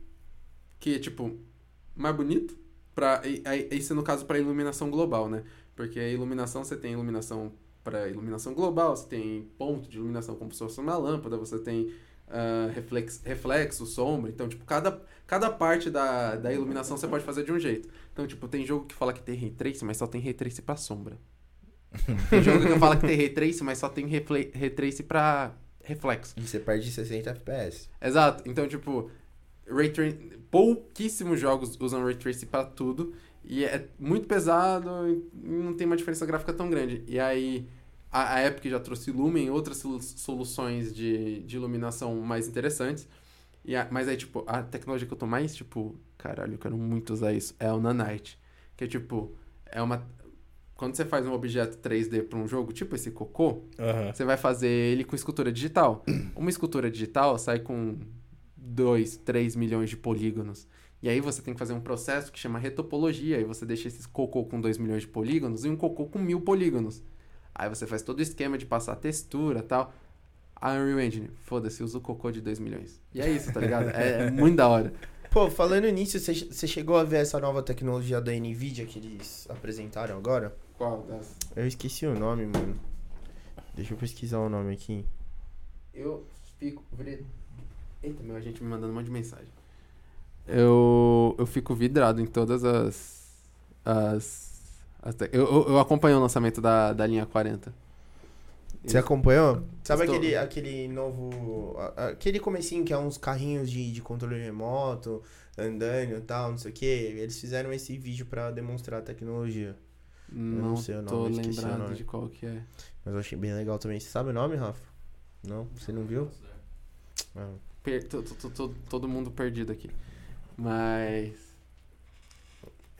que é tipo mais bonito para isso no caso para iluminação global, né? Porque a iluminação você tem iluminação para iluminação global, você tem ponto de iluminação como se fosse uma lâmpada, você tem uh, reflex, reflexo, sombra. Então, tipo, cada, cada parte da, da iluminação você pode fazer de um jeito. Então, tipo, tem jogo que fala que tem ray trace, mas só tem ray trace pra sombra. tem jogo que fala que tem ray trace, mas só tem refle, ray trace pra reflexo. E você perde 60 FPS. Exato. Então, tipo, ray pouquíssimos jogos usam ray trace para tudo. E é muito pesado e não tem uma diferença gráfica tão grande. E aí, a, a Epic já trouxe Lumen, outras soluções de, de iluminação mais interessantes. E a, mas aí, tipo, a tecnologia que eu tô mais, tipo, caralho, eu quero muito usar isso, é o Nanite. Que é, tipo, é uma... Quando você faz um objeto 3D para um jogo, tipo esse cocô, Aham. você vai fazer ele com escultura digital. Uma escultura digital sai com 2, 3 milhões de polígonos. E aí você tem que fazer um processo que chama retopologia. Aí você deixa esses cocô com 2 milhões de polígonos e um cocô com mil polígonos. Aí você faz todo o esquema de passar textura e tal. A Unreal Engine, foda-se, usa o cocô de 2 milhões. E é isso, tá ligado? É, é muito da hora. Pô, falando nisso, você chegou a ver essa nova tecnologia da NVIDIA que eles apresentaram agora? Qual das? Eu esqueci o nome, mano. Deixa eu pesquisar o nome aqui. Eu fico. Eita, meu, a gente me mandando um monte de mensagem. Eu, eu fico vidrado em todas as. as, as eu, eu, eu acompanhei o lançamento da, da linha 40. Você acompanhou? Sabe Estou- aquele, aquele novo. Aquele comecinho que é uns carrinhos de, de controle remoto, andando e tal, não sei o que. Eles fizeram esse vídeo pra demonstrar a tecnologia. Não, não sei o tô nome, esqueci o lembrado nome. de qual que é. Mas eu achei bem legal também. Você sabe o nome, Rafa? Não? Você não viu? Ah. Per- tô- tô- tô- tô- todo mundo perdido aqui. Mas.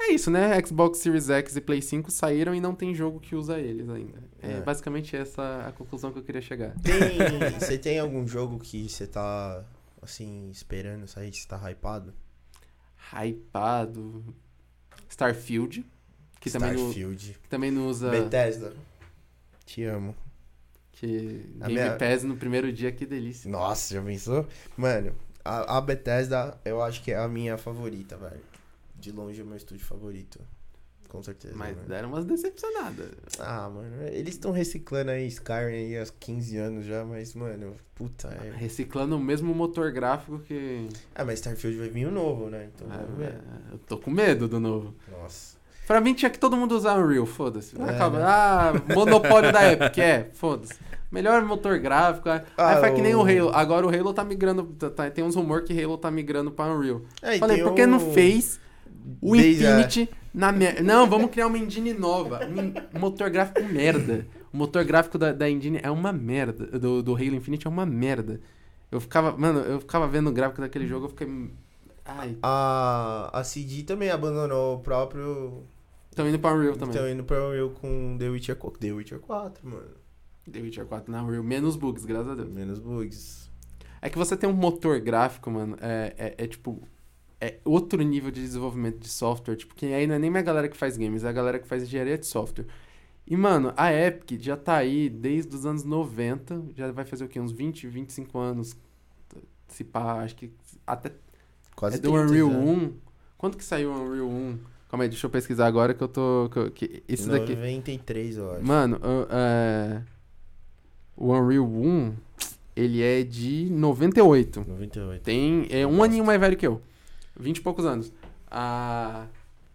É isso, né? Xbox Series X e Play 5 saíram e não tem jogo que usa eles ainda. É, É. basicamente essa a conclusão que eu queria chegar. Tem, você tem algum jogo que você tá, assim, esperando sair? Você tá hypado? Hypado. Starfield. Que também, não, Starfield. que também não usa. Bethesda. Te amo. Que Game minha- Pass no primeiro dia, que delícia. Nossa, já pensou? Mano, a, a Bethesda eu acho que é a minha favorita, velho. De longe é o meu estúdio favorito. Com certeza. Mas mano. deram umas decepcionadas. Ah, mano, eles estão reciclando aí Skyrim aí há 15 anos já, mas, mano, puta. É... Reciclando o mesmo motor gráfico que. Ah, mas Starfield vai vir o novo, né? Então vamos ver. Ah, eu tô com medo do novo. Nossa. Pra mim tinha que todo mundo usar Unreal, foda-se. É, Acaba. né? Ah, monopólio da Epic, é, foda-se. Melhor motor gráfico. Aí Ah, faz que nem o o- Halo. Agora o Halo tá migrando. tá- tá- tem uns rumores que Halo tá migrando pra Unreal. É, Falei, por que o- não fez o Desde a- Infinity na merda? Não, vamos criar uma engine nova. Um motor gráfico merda. O motor gráfico da, da engine é uma merda. Do, do Halo Infinite é uma merda. Eu ficava, mano, eu ficava vendo o gráfico daquele jogo, eu fiquei. Ai, A, a CD também abandonou o próprio. estão indo pra Unreal também. Estão indo pra Unreal com The Witcher, qu- The Witcher 4, mano. The Witcher 4 na Unreal, menos bugs, graças a Deus. Menos bugs. É que você tem um motor gráfico, mano, é, é, é tipo. É outro nível de desenvolvimento de software, tipo, que aí não é nem a galera que faz games, é a galera que faz engenharia de software. E, mano, a Epic já tá aí desde os anos 90, já vai fazer o quê? Uns 20, 25 anos. Se pá, acho que até Quase é do 30 Unreal já. 1. Quando que saiu o Unreal 1? Calma aí, deixa eu pesquisar agora que eu tô. Que, que isso daqui. 93, eu acho. Mano, o- é, o Unreal 1, ele é de 98. 98. Tem, é um aninho mais velho que eu. 20 e poucos anos. A...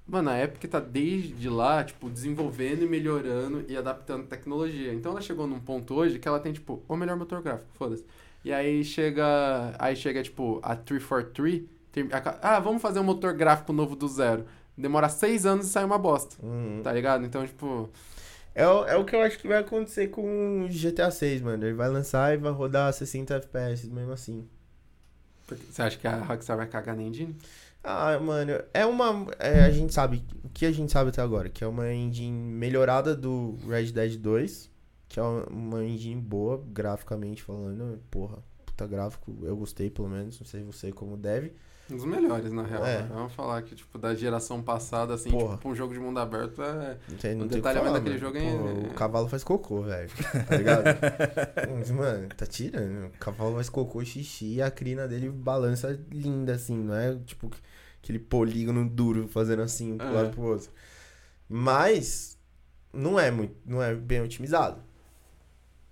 Mano, a Epic tá desde lá, tipo, desenvolvendo e melhorando e adaptando tecnologia. Então ela chegou num ponto hoje que ela tem, tipo, o melhor motor gráfico, foda-se. E aí chega, aí chega, tipo, a 343, tem- a- ah, vamos fazer um motor gráfico novo do zero. Demora seis anos e sai uma bosta, Uhum. tá ligado? Então, tipo, É, o- é o que eu acho que vai acontecer com o GTA 6, mano. Ele vai lançar e vai rodar 60 FPS mesmo assim. você acha que a Rockstar vai cagar na engine? Ah, mano, é uma. é, a gente sabe. O que a gente sabe até agora? Que é uma engine melhorada do Red Dead 2. Que é uma- uma engine boa, graficamente falando. Porra, puta gráfico. Eu gostei, pelo menos. Não sei você como deve. Um dos melhores, na real. É. né? Vamos falar que, tipo, da geração passada, assim, Porra. tipo, pra um jogo de mundo aberto é. Não tem, não O detalhamento daquele jogo é- Pô, O cavalo faz cocô, velho. Tá ligado? Mas, Mano, tá tirando. O cavalo faz cocô e xixi e a crina dele balança linda, assim. Não é tipo aquele polígono duro fazendo assim um pro É. lado pro outro. Mas não é muito, não é bem otimizado.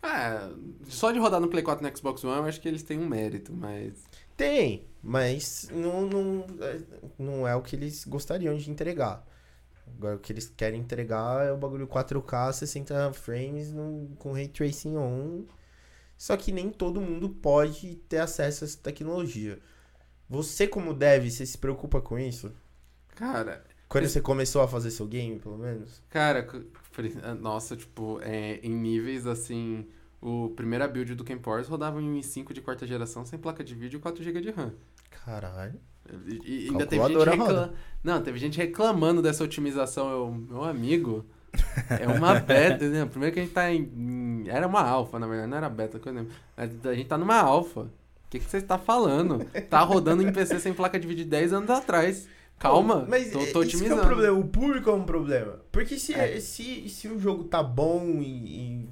É, só de rodar no Play 4 e no Xbox One, eu acho que eles têm um mérito, mas. Tem, mas não, não, é- não é o que eles gostariam de entregar. Agora, o que eles querem entregar é o bagulho 4K, 60 frames no- com Ray Tracing on. Só que nem todo mundo pode ter acesso a essa tecnologia. Você, como dev, você se preocupa com isso? Cara, Quando Esse- você começou a fazer seu game, pelo menos? cara, nossa, tipo, é, em níveis assim. O primeira build do Camp Wars rodava em i5 de quarta geração sem placa de vídeo e 4GB de RAM. Caralho. E, e ainda teve gente recla... Não, teve gente reclamando dessa otimização. Eu, meu amigo, é uma beta, né? Primeiro que a gente tá em. Era uma alfa, na verdade, não era beta, coisa nenhuma. Mas A gente tá numa alfa. O que, que você está falando? Tá rodando em PC sem placa de vídeo de 10 anos atrás. Calma, Mas tô, é- tô isso que otimizando. é o problema. O público é um problema. Porque se, É. se, se o jogo tá bom e, e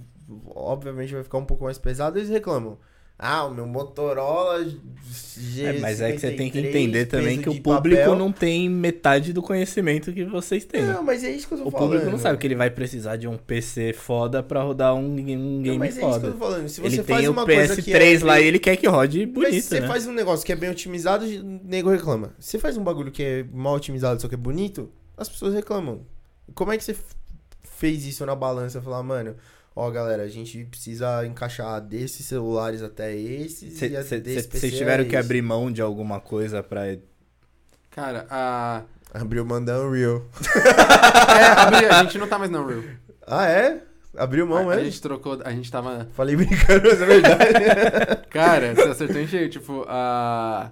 obviamente vai ficar um pouco mais pesado, eles reclamam. Ah, o meu Motorola G53, É, mas é que você tem que entender também que o público papel. não tem metade do conhecimento que vocês têm. Não, mas é isso que eu tô O falando. público não sabe que ele vai precisar de um PC foda pra rodar um, um Não, game mas é isso que eu foda. tô falando. Se você Ele faz tem o uma que PS3 é lá e ele quer que rode Mas bonito, se você né? faz um negócio que é bem otimizado, o nego reclama. Se você faz um bagulho que é mal otimizado, só que é bonito, as pessoas reclamam. Como é que você fez isso na balança? Falar, mano, ó, galera, a gente precisa encaixar desses celulares até esses e a desse PC Vocês tiveram é que abrir mão de alguma coisa pra. Cara, a. Abriu mandar Unreal. É, abri, a gente não tá mais na Unreal. Ah, é? Abriu mão a, a gente trocou, a gente tava. Falei brincando, mas é verdade. Cara, você acertou em cheio, tipo, a.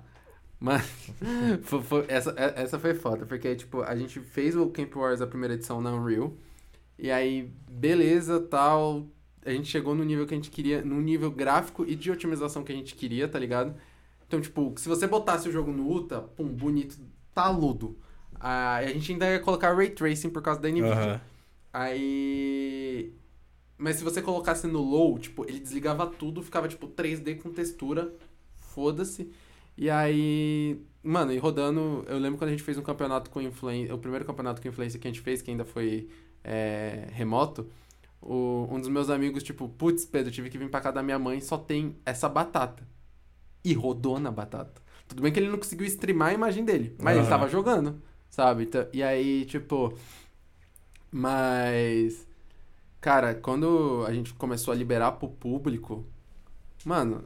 Fo- essa, é- essa foi foda, porque, tipo, a gente fez o Camp Wars, a primeira edição, na Unreal, e aí, beleza, tal, a gente chegou no nível que a gente queria, no nível gráfico e de otimização que a gente queria, tá ligado? Então, tipo, se você botasse o jogo no UTA, pum, bonito, taludo. Ah, a gente ainda ia colocar Ray Tracing por causa da NVIDIA. Aham. Aí. Mas se você colocasse no low, tipo, ele desligava tudo, ficava tipo 3D com textura. Foda-se. E aí. Mano, e rodando. Eu lembro quando a gente fez um campeonato com influência. O primeiro campeonato com influência que a gente fez, que ainda foi é, remoto. O, um dos meus amigos, tipo, putz, Pedro, tive que vir pra casa da minha mãe, só tem essa batata. E rodou na batata. Tudo bem que ele não conseguiu streamar a imagem dele, mas ele Aham. tava jogando, sabe? Então, e aí, tipo. Mas. Cara, quando a gente começou a liberar pro público, mano,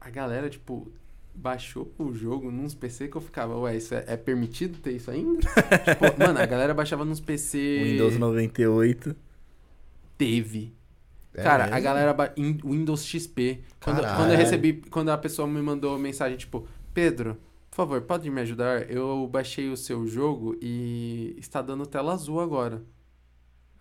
a galera, tipo, baixou o jogo nos PC que eu ficava, ué, isso é, é permitido ter isso ainda? tipo, mano, a galera baixava nos PC. Windows 98. Teve. É Cara, a mesmo? galera. ba- in- Windows XP. Quando, quando eu recebi. Quando a pessoa me mandou mensagem, tipo, Pedro, por favor, pode me ajudar? Eu baixei o seu jogo e está dando tela azul agora.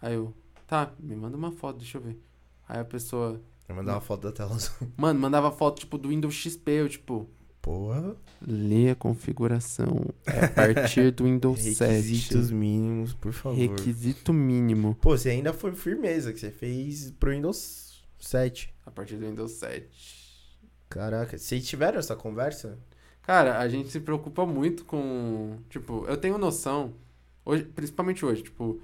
Aí eu, tá, me manda uma foto, deixa eu ver. Aí a pessoa, Vou mandar uma foto da tela azul. mano, mandava foto, tipo, do Windows XP, eu, tipo, Porra. lê a configuração. É a partir do Windows Requisitos 7. mínimos, por favor. Requisito mínimo. Pô, você ainda foi firmeza, que você fez pro Windows 7. A partir do Windows 7. Caraca, vocês tiveram essa conversa? Cara, a gente se preocupa muito com. Tipo, eu tenho noção, hoje, principalmente hoje, tipo,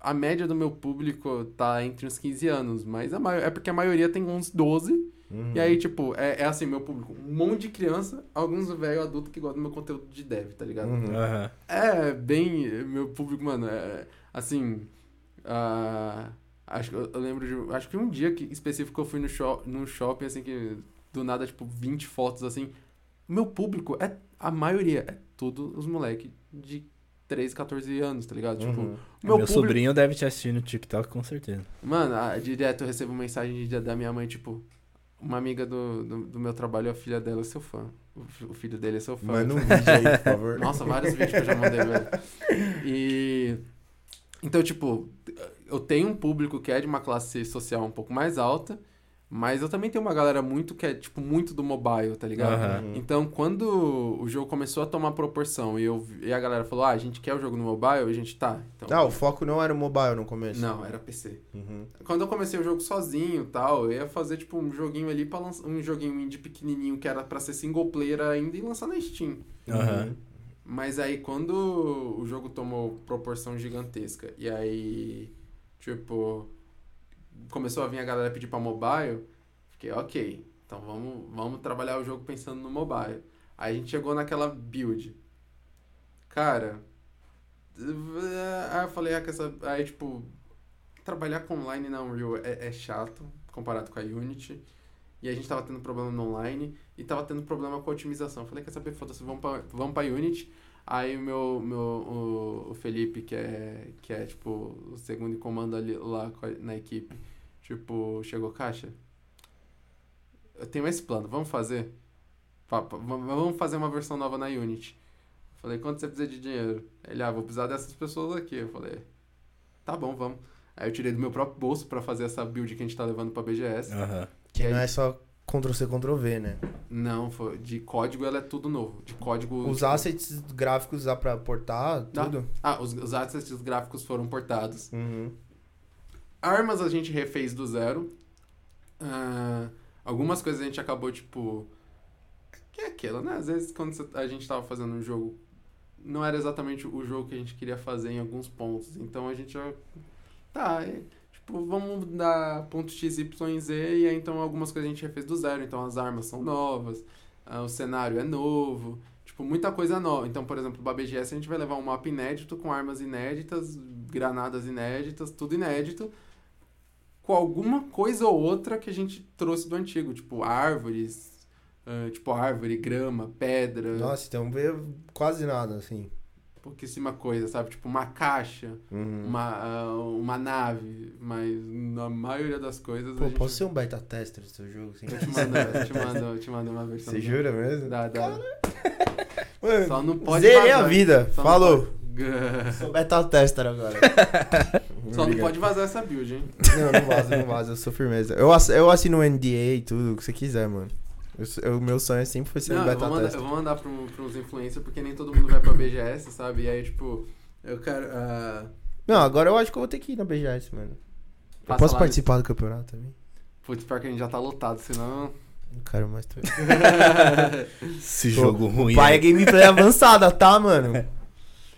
a média do meu público tá entre uns 15 anos, mas a mai- é porque a maioria tem uns 12. Uhum. E aí, tipo, é, é assim, meu público, um monte de criança, alguns velho adulto que gostam do meu conteúdo de dev, tá ligado? Uhum. É, bem. Meu público, mano, é. Assim. ah, acho que eu, eu lembro de. Acho que um dia que específico eu fui no, shop, no shopping, assim, que do nada, tipo, 20 fotos, assim. Meu público é. A maioria é tudo os moleque de 13, 14 anos, tá ligado? Tipo, Uhum. meu, Meu público. sobrinho deve te assistir no TikTok, com certeza. Mano, ah, direto eu recebo mensagem de- da minha mãe, tipo. Uma amiga do, do, do meu trabalho, a filha dela é seu fã. O filho dele é seu fã. Manda um vídeo aí, por favor. Nossa, vários vídeos que eu já mandei, velho. E. Então, tipo, eu tenho um público que é de uma classe social um pouco mais alta, Mas eu também tenho uma galera muito que é, tipo, muito do mobile, tá ligado? Aham. Então, quando o jogo começou a tomar proporção e, eu, e a galera falou, ah, a gente quer o jogo no mobile, a gente tá. Então, Ah, o foco não era o mobile no começo. não, era PC. Uhum. Quando eu comecei o jogo sozinho e tal, eu ia fazer, tipo, um joguinho ali pra lançar, um joguinho indie pequenininho que era pra ser single player ainda e lançar na Steam. Aham. Mas aí, quando o jogo tomou proporção gigantesca e aí, tipo, começou a vir a galera pedir pra mobile, fiquei, ok, então vamos, vamos trabalhar o jogo pensando no mobile. Aí a gente chegou naquela build. Cara, aí eu falei, ah, que essa. Aí, tipo, trabalhar com online na Unreal é, é chato comparado com a Unity. E a gente tava tendo problema no online e tava tendo problema com a otimização. Falei, quer saber, foda-se, vamos pra, vamos pra Unity. Aí o meu, meu o, o Felipe, que é, que é, tipo, o segundo em comando ali lá na equipe, tipo, chegou, caixa, eu tenho esse plano, vamos fazer? Fa- fa- Vamos fazer uma versão nova na Unity. Falei, quanto você precisa de dinheiro? Ele, ah, vou precisar dessas pessoas aqui. Eu falei, tá bom, vamos. Aí eu tirei do meu próprio bolso pra fazer essa build que a gente tá levando pra BGS. Aham. Que aí- não é só Ctrl-C, Ctrl-V, né? Não, foi, de código ela é tudo novo. De código. Os tipo, assets gráficos dá pra portar, tudo? Ah, os, os assets gráficos foram portados. Uhum. Armas a gente refez do zero. Ah, algumas coisas a gente acabou, tipo. Que é aquilo, né? Às vezes quando a gente tava fazendo um jogo, não era exatamente o jogo que a gente queria fazer em alguns pontos. Então a gente já. Tá, é, tipo, vamos dar ponto X, Y Z. E aí então algumas coisas a gente refez do zero. Então as armas são novas, ah, o cenário é novo. Tipo, muita coisa nova. Então, por exemplo, para BGS a gente vai levar um mapa inédito com armas inéditas, granadas inéditas, tudo inédito com alguma coisa ou outra que a gente trouxe do antigo, tipo árvores, ah, tipo árvore, grama, pedra, Nossa, então veio quase nada, assim. Pouquíssima coisa, sabe? Tipo uma caixa, Uhum. uma, ah, uma nave, mas na maioria das coisas Pô, gente... posso ser um beta tester do seu jogo? Eu te mando, eu te mando, eu te mando uma versão. Você do- jura mesmo? Da, da... Mano, Só não pode zerei vazar. a vida. Só Falou. pode- Sou beta tester agora. Só não pode vazar essa build, hein? Não, não vaza, não vaza. Eu sou firmeza. Eu, ass- eu assino o NDA e tudo, o que você quiser, mano. Eu eu- O meu sonho sempre foi ser Não, um eu beta vou mandar, eu vou mandar pra, um- pra uns influencers, porque nem todo mundo vai pra BGS, sabe? E aí, tipo, eu quero... ah, Não, agora eu acho que eu vou ter que ir na BGS, mano. Eu passa posso lá participar do campeonato também? Putz, pior que a gente já tá lotado, senão. Não quero mais. Tô... Esse Pô, jogo ruim. Pai é aí. gameplay avançada, tá, mano?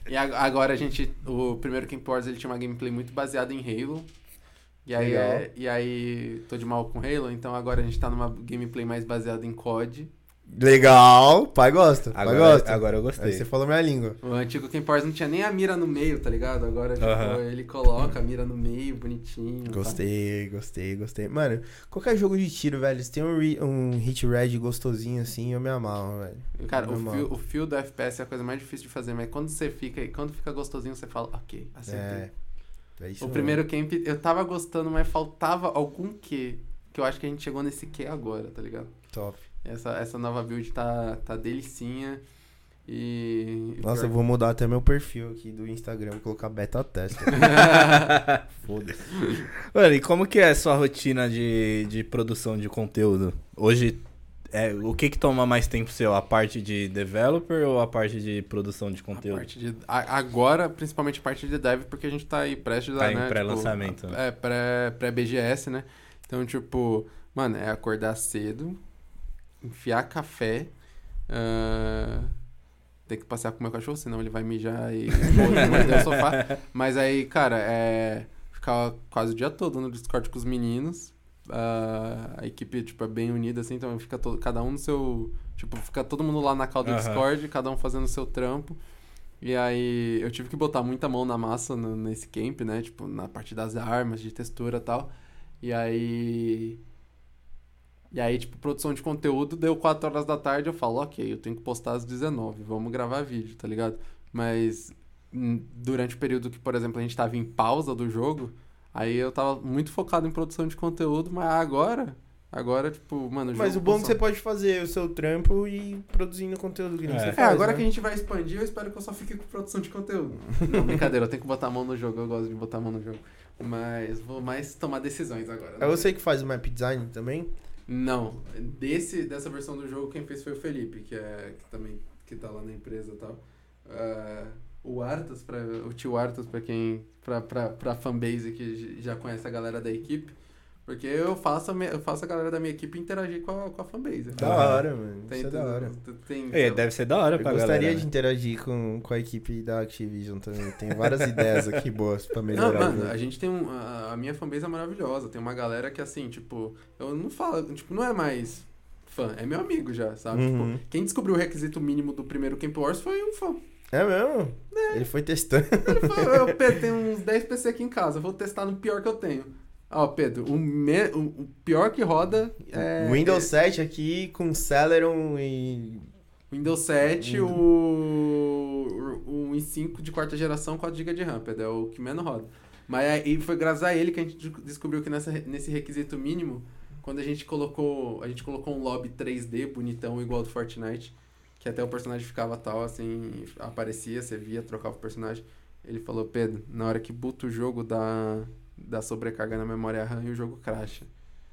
e ag- agora a gente. O primeiro Game Wars ele tinha uma gameplay muito baseada em Halo. E aí, é, e aí, tô de mal com Halo, então agora a gente tá numa gameplay mais baseada em COD. Legal, pai gosta. Pai Agora, gosta. agora eu Aí gostei. você falou minha língua. O antigo Game Wars não tinha nem a mira no meio, tá ligado? Agora, tipo, ele coloca a mira no meio, bonitinho. tá? Gostei, gostei, gostei. Mano, qualquer jogo de tiro, velho, se tem um, um hit red gostosinho assim, eu me amarro, velho. Cara, o fio, o fio do FPS é a coisa mais difícil de fazer, mas quando você fica, quando fica gostosinho, você fala, ok, acertei. É. É isso O mesmo. primeiro camp eu tava gostando, mas faltava algum quê. Que eu acho que a gente chegou nesse quê agora, tá ligado? Top. Essa, essa nova build tá, tá delicinha. E. Nossa, eu pior- vou mudar até meu perfil aqui do Instagram, vou colocar beta tester. Foda-se. Mano, e como que é a sua rotina de, de produção de conteúdo? Hoje, é, o que que toma mais tempo seu? A parte de developer ou a parte de produção de a conteúdo? parte de- a- agora, principalmente a parte de dev, porque a gente tá aí prestes Tá a. em né, pré-lançamento, Tipo, é, pré- pré-BGS, né? Então, tipo, mano, é acordar cedo, enfiar café. ah, Tem que passear com o meu cachorro, senão ele vai mijar e morder o sofá. Mas aí, cara, é ficar quase o dia todo no Discord com os meninos. Ah, a equipe, tipo, é bem unida, assim, então fica todo, cada um no seu... Tipo, fica todo mundo lá na call do Aham. Discord, cada um fazendo o seu trampo. E aí, eu tive que botar muita mão na massa no- nesse camp, né? Tipo, na parte das armas, de textura e tal. E aí... E aí, tipo, produção de conteúdo, deu 4 horas da tarde, eu falo, ok, eu tenho que postar às 19, vamos gravar vídeo, tá ligado? Mas durante o período que, por exemplo, a gente tava em pausa do jogo, aí eu tava muito focado em produção de conteúdo, mas agora, agora, tipo, mano... Mas o bom é que você pode fazer o seu trampo e produzindo conteúdo que nem É. você É, faz, agora né? que a gente vai expandir, eu espero que eu só fique com produção de conteúdo. Não, brincadeira, eu tenho que botar a mão no jogo, eu gosto de botar a mão no jogo. Mas vou mais tomar decisões agora. É né? você que faz o map design também? Não, desse, dessa versão do jogo quem fez foi o Felipe, que é que também que tá lá na empresa e tal. Ah, o Arthas, pra, o tio Arthas, pra quem. Pra, pra, pra fanbase que já conhece a galera da equipe. Porque eu faço a, eu faço a galera da minha equipe interagir com a, com a fanbase. Da hora, mano. Tem, Isso é da hora. tem, É, deve ser da hora Eu pra gostaria galera. de né? interagir com, com a equipe da Activision também. Tem várias ideias aqui boas pra Não, melhorar. mano, o jogo. a gente tem um. A, a minha fanbase é maravilhosa. Tem uma galera que, assim, tipo, eu não falo, tipo, não é mais fã, é meu amigo já, sabe? Uhum. Tipo, quem descobriu o requisito mínimo do primeiro Camp Wars foi um fã. É mesmo? Ele foi testando. Ele falou, Pedro, tem uns 10 PC aqui em casa, vou testar no pior que eu tenho. Ó, Pedro, o, me- o- pior que roda é. Windows 7 aqui com Celeron e. Windows 7, Hum. o, o i5 de quarta geração, 4GB de RAM, Pedro, é o que menos roda. Mas aí foi graças a ele que a gente de- descobriu que nessa, nesse requisito mínimo, quando a gente colocou. A gente colocou um lobby 3D bonitão igual do Fortnite, que até o personagem ficava tal, assim, aparecia, você via, trocava o personagem. Ele falou, Pedro, na hora que buta o jogo dá, dá sobrecarga na memória RAM e o jogo crasha.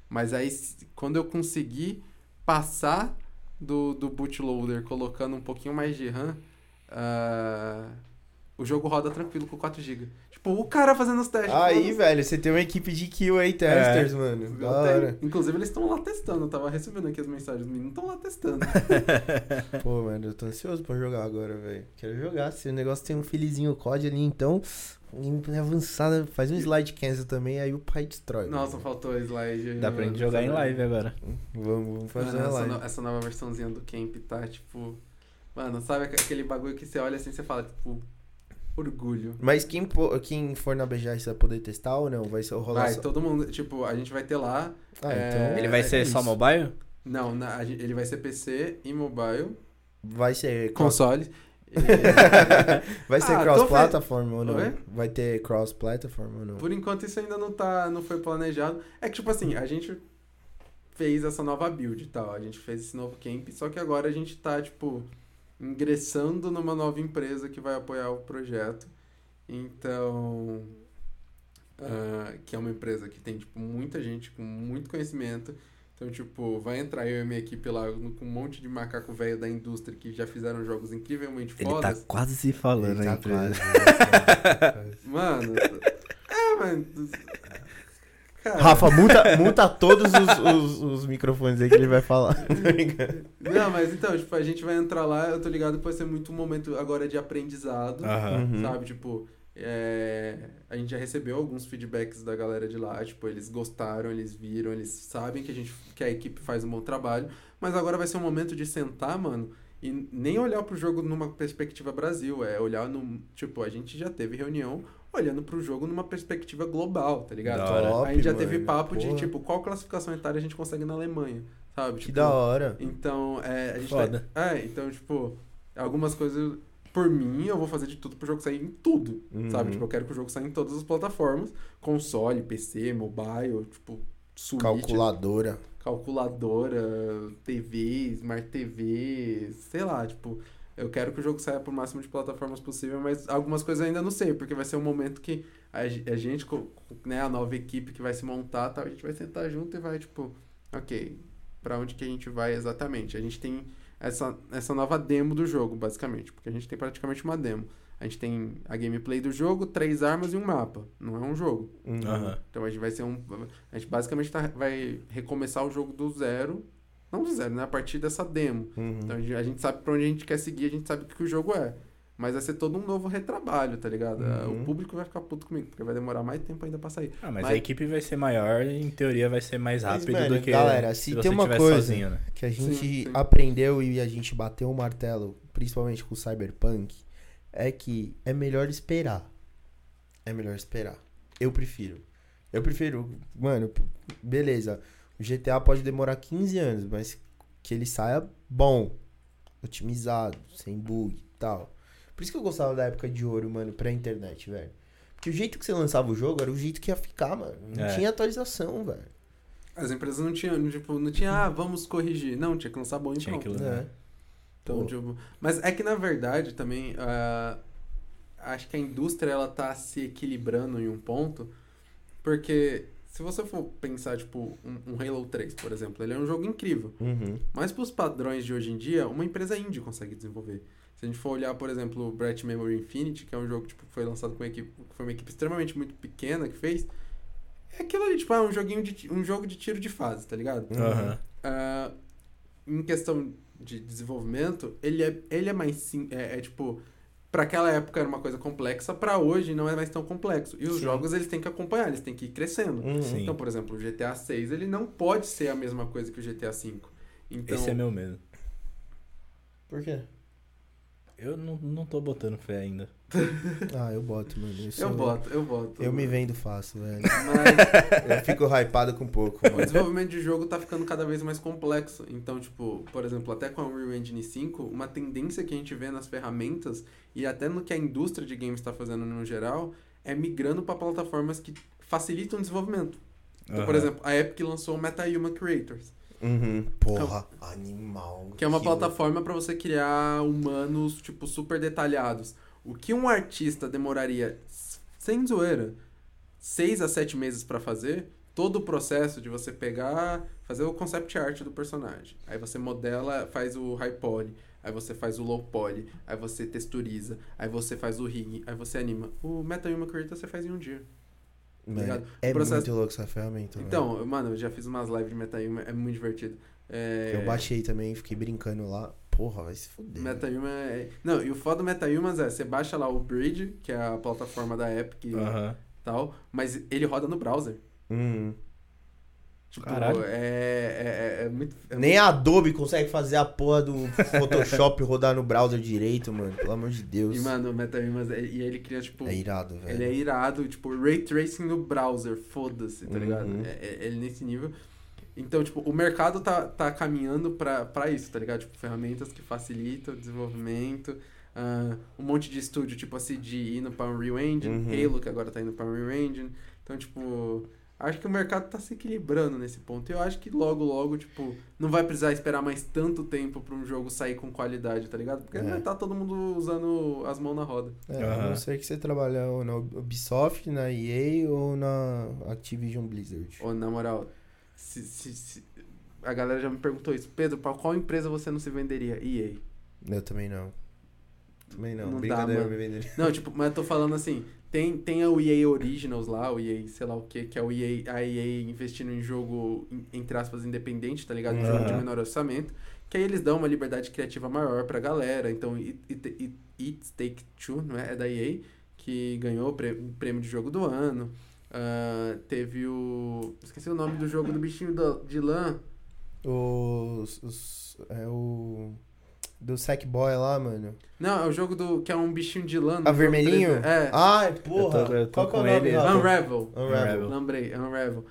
Mas aí, quando eu consegui passar do, do bootloader colocando um pouquinho mais de RAM, ah, o jogo roda tranquilo com 4GB. Tipo, o cara fazendo os testes. Aí, falando- velho, você tem uma equipe de kill aí, testers, mano. Eu Da tenho. hora. Inclusive, eles estão lá testando. Eu tava recebendo aqui as mensagens. Os meninos estão lá testando. Pô, mano, eu tô ansioso pra jogar agora, velho. Quero jogar. Se o negócio tem um filizinho COD ali, então. Avançada, faz um slide cancel também, aí o pai destrói. Nossa, mano. faltou slide. Dá pra gente jogar em live agora. Vamos, vamos fazer Mano, live. no- essa nova versãozinha do Camp tá, tipo... Mano, sabe aqu- aquele bagulho que você olha assim e você fala, tipo... Orgulho. Mas quem, quem for na BGS vai poder testar ou não? Vai ser rolar Vai, só... todo mundo... Tipo, a gente vai ter lá... Ah, é, então. Ele vai ser é só mobile? Não, na- ele vai ser PC e mobile. Vai ser cross... Console. Vai ser Ah, tô cross-plataforma ou não? Oi? Vai ter cross-plataforma ou não? Por enquanto isso ainda não tá, não foi planejado. É que tipo assim, a gente fez essa nova build e tal, a gente fez esse novo camp, só que agora a gente tá tipo ingressando numa nova empresa que vai apoiar o projeto. Então, ah, que é uma empresa que tem tipo muita gente com muito conhecimento. Então, tipo, vai entrar eu e minha equipe lá com um monte de macaco velho da indústria que já fizeram jogos incrivelmente Ele tá fodas. quase se falando Ele aí, tá quase. Mano, é, mano. Cara, Rafa, muta, muta todos os, os, os microfones aí que ele vai falar. Não, mas então, tipo, a gente vai entrar lá, eu tô ligado que vai ser muito um momento agora de aprendizado. Uhum. sabe? Tipo, é, a gente já recebeu alguns feedbacks da galera de lá, tipo, eles gostaram, eles viram, eles sabem que a gente, que a equipe faz um bom trabalho, mas agora vai ser um momento de sentar, mano, e nem olhar pro jogo numa perspectiva Brasil, é olhar no, tipo, a gente já teve reunião olhando pro jogo numa perspectiva global, tá ligado? Da hora. Top, a gente já mano. teve papo de, Porra. tipo, qual classificação etária a gente consegue na Alemanha, sabe? Que Tipo, da hora. então, é, a gente Foda. tá- é, então, tipo, algumas coisas por mim, eu vou fazer de tudo pro jogo sair em tudo, Uhum. sabe? Tipo, eu quero que o jogo saia em todas as plataformas, console, PC, mobile, tipo, Switch, Calculadora. calculadora, TV, Smart TV, sei lá, tipo, eu quero que o jogo saia pro máximo de plataformas possível, mas algumas coisas eu ainda não sei, porque vai ser um momento que a, ge- a gente, né, a nova equipe que vai se montar, tal, a gente vai sentar junto e vai, tipo, ok, pra onde que a gente vai exatamente? A gente tem essa, essa nova demo do jogo, basicamente, porque a gente tem praticamente uma demo. A gente tem a gameplay do jogo, três armas e um mapa. Não é um jogo. Uhum. Então a gente vai ser um. A gente basicamente tá- vai recomeçar o jogo do zero. Não do zero, né? A partir dessa demo. Uhum. Então a gente, a gente sabe pra onde a gente quer seguir, a gente sabe o que o jogo é. Mas vai ser todo um novo retrabalho, tá ligado? Uhum. O público vai ficar puto comigo, porque vai demorar mais tempo ainda pra sair. Ah, mas, Mas- a equipe vai ser maior e em teoria vai ser mais Mas, rápido mano, do que galera, se, se você tem uma tivesse coisa- sozinho, né? que a gente Sim, sim. aprendeu e a gente bateu o martelo, principalmente com o Cyberpunk, é que é melhor esperar. É melhor esperar. Eu prefiro. Eu prefiro, mano, beleza. O GTA pode demorar 15 anos, mas que ele saia bom, otimizado, sem bug e tal. Por isso que eu gostava da época de ouro, mano, pra internet, velho. Porque o jeito que você lançava o jogo era o jeito que ia ficar, mano. Não É. tinha atualização, velho. As empresas não tinham, tipo, não tinha, ah, vamos corrigir. Não, tinha que lançar bom e Tinha pronto. É. Então, Pô. tipo, mas é que na verdade também ah, acho que a indústria ela tá se equilibrando em um ponto Porque se você for pensar, tipo, um, um Halo 3, por exemplo, ele é um jogo incrível. Uhum. Mas pros padrões de hoje em dia, uma empresa indie consegue desenvolver. Se a gente for olhar, por exemplo, o Bright Memory Infinity, que é um jogo tipo, que foi lançado com uma equipe, foi uma equipe extremamente muito pequena que fez, é aquilo ali, tipo, é um joguinho de um jogo de tiro de fase, tá ligado? Aham. Ah, em questão de desenvolvimento, ele é, ele é mais sim, é, é tipo, pra aquela época era uma coisa complexa, pra hoje não é mais tão complexo. E os Sim. jogos eles têm que acompanhar, eles têm que ir crescendo. Uhum. Então, por exemplo, o GTA 6, ele não pode ser a mesma coisa que o GTA 5. Então, Esse é meu medo. Por quê? Eu não, não tô botando fé ainda. Ah, eu boto, mano. Isso eu boto, eu boto. Eu me vendo fácil, velho. Mas eu fico hypado com pouco, o mano. desenvolvimento de jogo tá ficando cada vez mais complexo. Então, tipo, por exemplo, até com a Unreal Engine 5, uma tendência que a gente vê nas ferramentas e até no que a indústria de games está fazendo no geral é migrando para plataformas que facilitam o desenvolvimento. Então, por Aham. exemplo, a Epic lançou o MetaHuman Creators, Uhum. Porra, animal. que é uma plataforma para você criar humanos, tipo, super detalhados. O que um artista demoraria, sem zoeira, seis a sete meses para fazer, todo o processo de você pegar, fazer o concept art do personagem. Aí você modela, faz o high poly, aí você faz o low poly, aí você texturiza, aí você faz o rig, aí você anima. O MetaHuman Creator você faz em um dia. Mano, ligado? é O processo- muito louco essa ferramenta. Então, mano, eu já fiz umas lives de MetaHuman, é muito divertido. É... Eu baixei também, fiquei brincando lá. Porra, vai se fuder. MetaHuman é... Não, e o foda do MetaHumans é, você baixa lá o Bridge, que é a plataforma da Epic e tal, mas ele roda no browser. Uhum. Tipo, Caralho. é, é, é, é muito... é Nem a Adobe consegue fazer a porra do Photoshop rodar no browser direito, mano. Pelo amor de Deus. E, mano, o MetaHumans, é- e ele cria, tipo... é irado, velho. Ele é irado, tipo, ray tracing no browser, foda-se, tá Uhum. ligado? É, é- ele nesse nível. Então, tipo, o mercado tá, tá caminhando pra, pra isso, tá ligado? Tipo, ferramentas que facilitam o desenvolvimento. ah, um monte de estúdio, tipo a CG indo pra Unreal Engine, Uhum. Halo, que agora tá indo pra Unreal Engine. Então, tipo, acho que o mercado tá se equilibrando nesse ponto. Eu acho que logo, logo, tipo, não vai precisar esperar mais tanto tempo pra um jogo sair com qualidade, tá ligado? Porque É. vai tá todo mundo usando as mãos na roda. É, a Aham. não ser que você trabalhe ou na Ubisoft, na EA ou na Activision Blizzard. Ô, na moral, se, se- se- a galera já me perguntou isso. Pedro, pra qual empresa você não se venderia? EA. Eu também não. Também não. Não dá, Brincadeira, mano. me venderia. Não, tipo, mas eu tô falando assim, tem, tem o EA Originals lá, o EA sei lá o que, que é o EA, a EA investindo em jogo, em- entre aspas, independente, tá ligado? Em jogo de menor orçamento. Que aí eles dão uma liberdade criativa maior pra galera. Então, It, It, It, It's Take Two, não é? É da EA, que ganhou o prêmio de jogo do ano. Ah, teve o... Esqueci o nome do jogo do bichinho do- de lã. Os, os. É o. Do Sackboy lá, mano. Não, é o jogo do que é um bichinho de lã. A jogo vermelhinho? 3D. É. Ai, porra. Eu tô- eu tô Qual que é o com nome, ele. Unravel. Unravel. Lembrei, Unravel.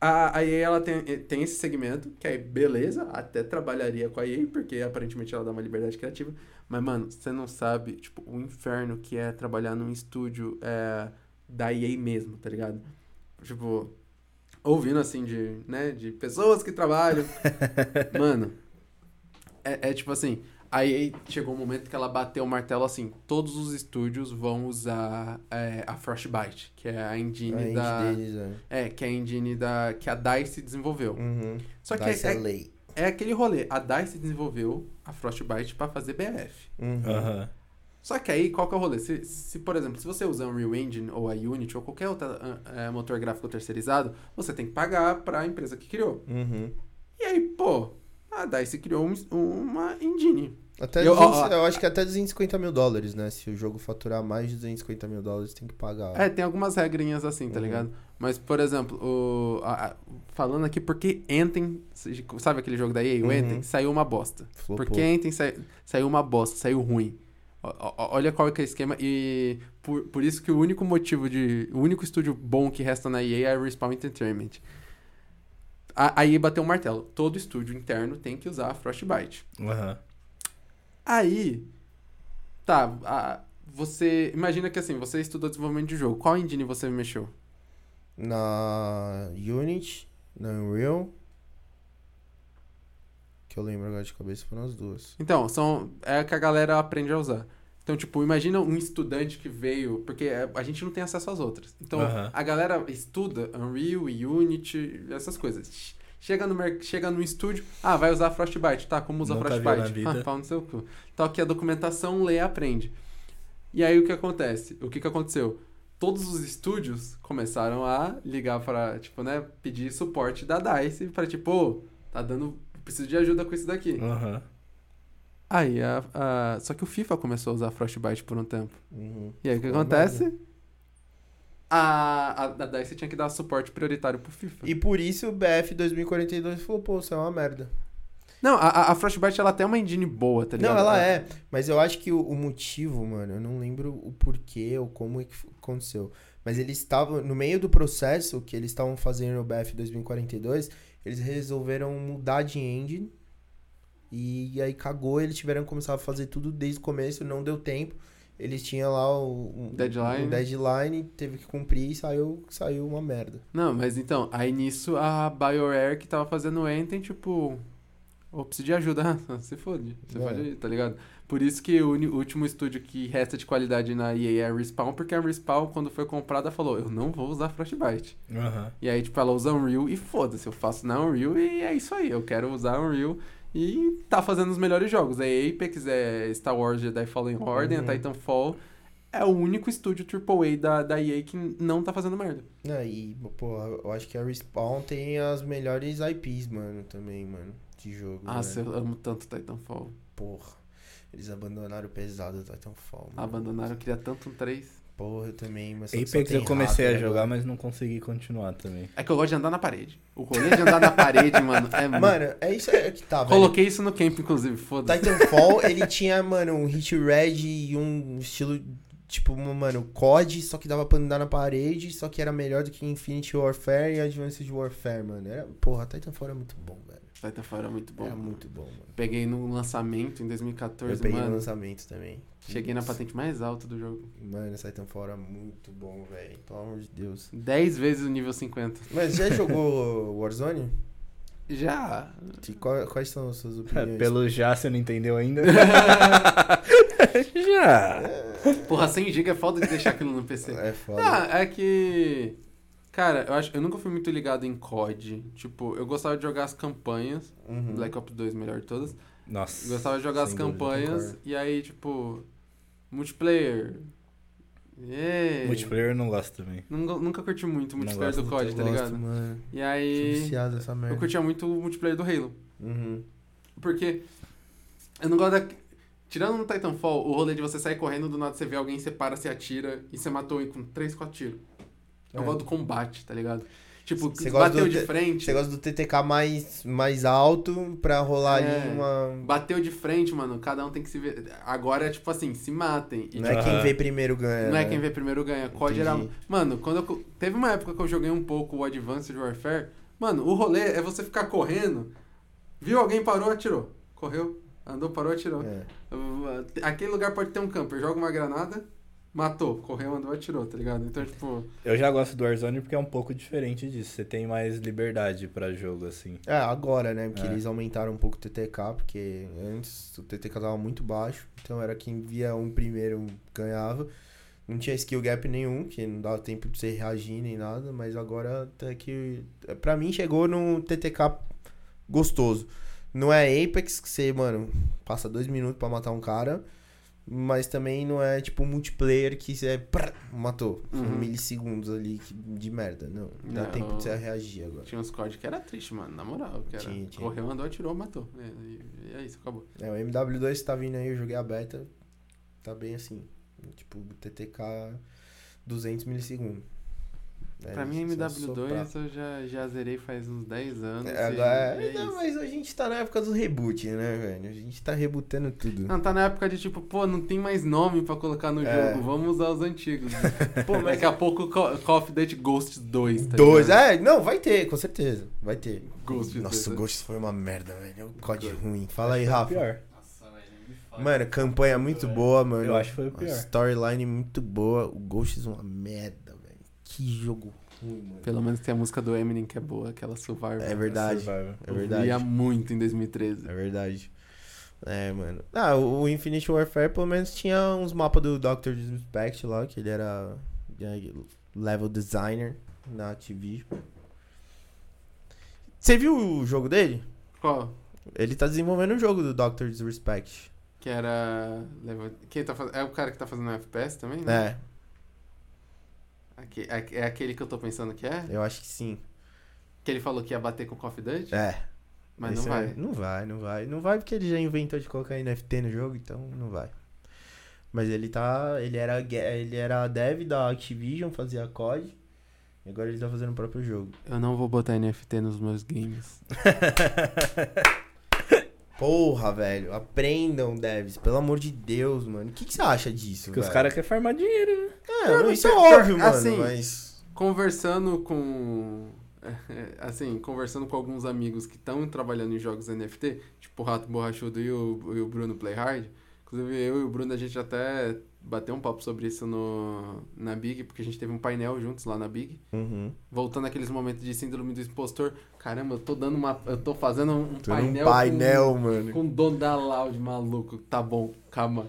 A, a EA ela tem, tem esse segmento, que é beleza, até trabalharia com a EA, porque aparentemente ela dá uma liberdade criativa. Mas, mano, você não sabe, tipo, o inferno que é trabalhar num estúdio é, da EA mesmo, tá ligado? Tipo, ouvindo assim de, né, de pessoas que trabalham. mano, é, é tipo assim, a EA chegou um momento que ela bateu o martelo assim, todos os estúdios vão usar é, a Frostbite, que é a engine A da... deles, é. É, que é a engine da, que a DICE desenvolveu. Uhum. Só que Dice é, é lei. é, é aquele rolê. A DICE desenvolveu a Frostbite pra fazer BF. Uhum. Aham. Só que aí, qual que é o rolê? Se, se, por exemplo, se você usar Unreal Engine ou a Unity ou qualquer outro motor gráfico terceirizado, você tem que pagar pra empresa que criou. Uhum. E aí, pô, a DICE criou um- uma engine. Até Eu- 200, ó, ó. eu acho que até 250 mil dólares, né? Se o jogo faturar mais de 250 mil dólares, tem que pagar. É, tem algumas regrinhas assim, tá Uhum. ligado? Mas, por exemplo, o, a- a- falando aqui porque Anthem, sabe aquele jogo da EA, o Uhum. Anthem, saiu uma bosta. Flopou. Porque Anthem sa- saiu uma bosta, saiu ruim. Olha qual que é o esquema e por, por isso que o único motivo de... O único estúdio bom que resta na EA é a Respawn Entertainment. A, a EA bateu um martelo. Todo estúdio interno tem que usar a Frostbite. Aham. Aí, tá, a- você... Imagina que assim, você estudou desenvolvimento de jogo. Qual engine você mexeu? Na Unity, na Unreal. Que eu lembro agora de cabeça foram as duas. Então, são, é a que a galera aprende a usar. Então, tipo, imagina um estudante que veio, porque é, a gente não tem acesso às outras. Então, Aham. a galera estuda Unreal, Unity, essas coisas. Chega no, mer- chega no estúdio, ah, vai usar Frostbite. Tá, como usa Frostbite? vida. Ah, pau no seu cu. Tá aqui a documentação, lê e aprende. E aí o que acontece? O que que aconteceu? Todos os estúdios começaram a ligar para, tipo, né, pedir suporte da DICE para tipo, ô, tá dando, preciso de ajuda com isso daqui. Aham. Aí, a, a- só que o FIFA começou a usar Frostbite por um tempo. Uhum. E aí o que acontece? A, a, a DICE tinha que dar suporte prioritário pro FIFA. E por isso o BF 2042 falou, pô, isso é uma merda. Não, a, a- Frostbite ela tem uma engine boa, tá ligado? Não, ela é. Mas eu acho que o, o motivo, mano, eu não lembro o porquê ou como é que aconteceu. Mas eles estavam, no meio do processo que eles estavam fazendo no BF 2042, eles resolveram mudar de engine. E, aí cagou, eles tiveram que começar a fazer tudo desde o começo, não deu tempo. Eles tinham lá o, o- Deadline. o deadline, teve que cumprir e saiu, saiu uma merda. Não, mas então, aí nisso a BioWare que tava fazendo o Anthem, tipo, ou preciso de ajuda, você fode, você É. pode ir, tá ligado? Por isso que o último estúdio que resta de qualidade na EA é a Respawn, porque a Respawn, quando foi comprada, falou, eu não vou usar Frostbite. Aham. E aí, tipo, ela usa Unreal e foda-se, eu faço na Unreal e é isso aí, eu quero usar Unreal e tá fazendo os melhores jogos. É Apex, é Star Wars Jedi Fallen Order, Uhum. é Titanfall. É o único estúdio AAA da, da EA que não tá fazendo merda. É, e, pô, eu acho que a Respawn tem as melhores IPs, mano, também, mano, de jogo. Nossa, né? eu amo tanto Titanfall. Porra. Eles abandonaram o pesado do Titanfall. mano. Abandonaram, eu queria tanto um 3. Porra, eu também, mas só que só Apex tem eu comecei a jogar, agora. mas não consegui continuar também. É que eu gosto de andar na parede. O rolê de andar na parede, mano, é muito. Mano, é isso aí que tá, velho. Coloquei isso no camp, inclusive, foda-se. Titanfall, ele tinha, mano, um hit red e um estilo, tipo, mano, COD, só que dava pra andar na parede, só que era melhor do que Infinity Warfare e Advanced Warfare, mano. Era, porra, Titanfall era muito bom, velho. Titanfall era muito bom. Era muito bom, mano. Peguei no lançamento em Eu 2014, peguei no mano. lançamento também. Cheguei na patente mais alta do jogo. Mano, Titanfall era muito bom, velho. Pelo amor de Deus. 10 vezes o nível 50. Mas já jogou Warzone? Já. Que- qual- quais são as suas opiniões? Pelo já, você não entendeu ainda? já. Porra, 100 GB é foda de deixar aquilo no PC. É foda. Ah, é que. Cara, eu acho. Eu nunca fui muito ligado em COD. Tipo, eu gostava de jogar as campanhas. Uhum. Black Ops 2, melhor de todas. Nossa. Gostava de jogar as campanhas. E aí, tipo. Multiplayer. Yeah. Multiplayer eu não gosto também. Nunca, nunca curti muito o multiplayer do COD, tá gosto, ligado? Mano. E aí. viciado nessa merda. Eu curtia muito o multiplayer do Halo. Uhum. Porque eu não gosto da. Tirando no Titanfall, o rolê de você sair correndo, do nada você vê alguém, você para, você atira e você matou ele com 3, 4 tiros. Eu É. gosto do combate, tá ligado? Tipo, gosta bateu do de te- frente. Você gosta do TTK mais, mais alto pra rolar É. ali uma. Bateu de frente, mano. Cada um tem que se ver. Agora é tipo assim, se matem. E, Não é tipo, quem Aham. vê primeiro ganha. não é né? quem vê primeiro ganha. COD era. Mano, quando eu. Teve uma época que eu joguei um pouco o Advanced Warfare. Mano, o rolê é você ficar correndo. Viu alguém, parou, atirou. Correu, andou, parou, atirou. É. Aquele lugar pode ter um camper, joga uma granada, matou, correu, andou, atirou, tá ligado? Então, tipo, Eu já gosto do Warzone porque é um pouco diferente disso. Você tem mais liberdade pra jogo, assim. É, agora, né? Porque É. eles aumentaram um pouco o TTK, porque antes o TTK tava muito baixo. Então era quem via um primeiro ganhava. Não tinha skill gap nenhum, que não dava tempo de você reagir nem nada, mas agora até que. Pra mim chegou no TTK gostoso. Não é Apex que você, mano, passa dois minutos pra matar um cara. Mas também não é tipo multiplayer que você prr, matou. Uhum. milissegundos ali de merda. Não, não dá Não. tempo de você reagir agora. tinha uns COD que era triste, mano, na moral. Que era, Tinha, tinha. Correu, andou, atirou, matou. E, e- e é isso, acabou. É, o MW2 tá vindo aí, eu joguei a beta. Tá bem assim. Tipo, TTK 200 milissegundos. É, pra mim, só soprar. MW2 eu já, já zerei faz uns 10 anos. É, e- agora, e é não, isso. mas a gente tá na época do reboot, né, velho? A gente tá rebutando tudo. Não, tá na época de tipo, pô, não tem mais nome pra colocar no É. jogo, vamos usar os antigos. Pô, mas Daqui a pouco Call Call of Duty Ghosts 2, tá Dois, ligado? é, não, vai ter, com certeza. Vai ter. Ghost Nossa, o Ghost foi uma merda, velho. É um código ruim. Fala aí, o Rafa. Pior. Mano, campanha muito boa, mano. Eu acho que foi o pior. Storyline muito boa. O Ghost é uma merda. Que jogo ruim, mano. Pelo menos tem a música do Eminem que é boa, aquela Survivor. É verdade. Survival. É Eu verdade. via muito em 2013. É verdade. É, mano. Ah, o o Infinite Warfare pelo menos tinha uns mapas do Dr. Disrespect lá, que ele era é, level designer na Activision. Você viu o jogo dele? Qual? Ele tá desenvolvendo um jogo do Dr. Disrespect. Que era. Quem tá fazendo. É o cara que tá fazendo FPS também, né? É, Aque- É, é aquele que eu tô pensando que é? eu acho que sim. Que ele falou que ia bater com o Call of Duty? É. Mas Esse não é- vai. Não vai, não vai. Não vai porque ele já inventou de colocar NFT no jogo, então não vai. Mas ele tá. Ele era, ele era dev da Activision, fazia COD. E agora ele tá fazendo o próprio jogo. Eu não vou botar NFT nos meus games. Porra, velho. Aprendam, devs. Pelo amor de Deus, mano. O que, que você acha disso, Porque os velho? caras querem farmar dinheiro, né? É, Não, isso é pior- óbvio, mano. assim, mas. Conversando com. Assim, conversando com alguns amigos que estão trabalhando em jogos NFT, tipo o Rato Borrachudo e o, e o Bruno Playhard. Inclusive, eu e o Bruno, a gente até bateu um papo sobre isso no, na Big, porque a gente teve um painel juntos lá na Big. Uhum. Voltando àqueles momentos de síndrome do impostor. Caramba, eu tô dando uma. Eu tô fazendo um Tô painel. painel, com, mano. com o dono da Loud, maluco. Tá bom, calma.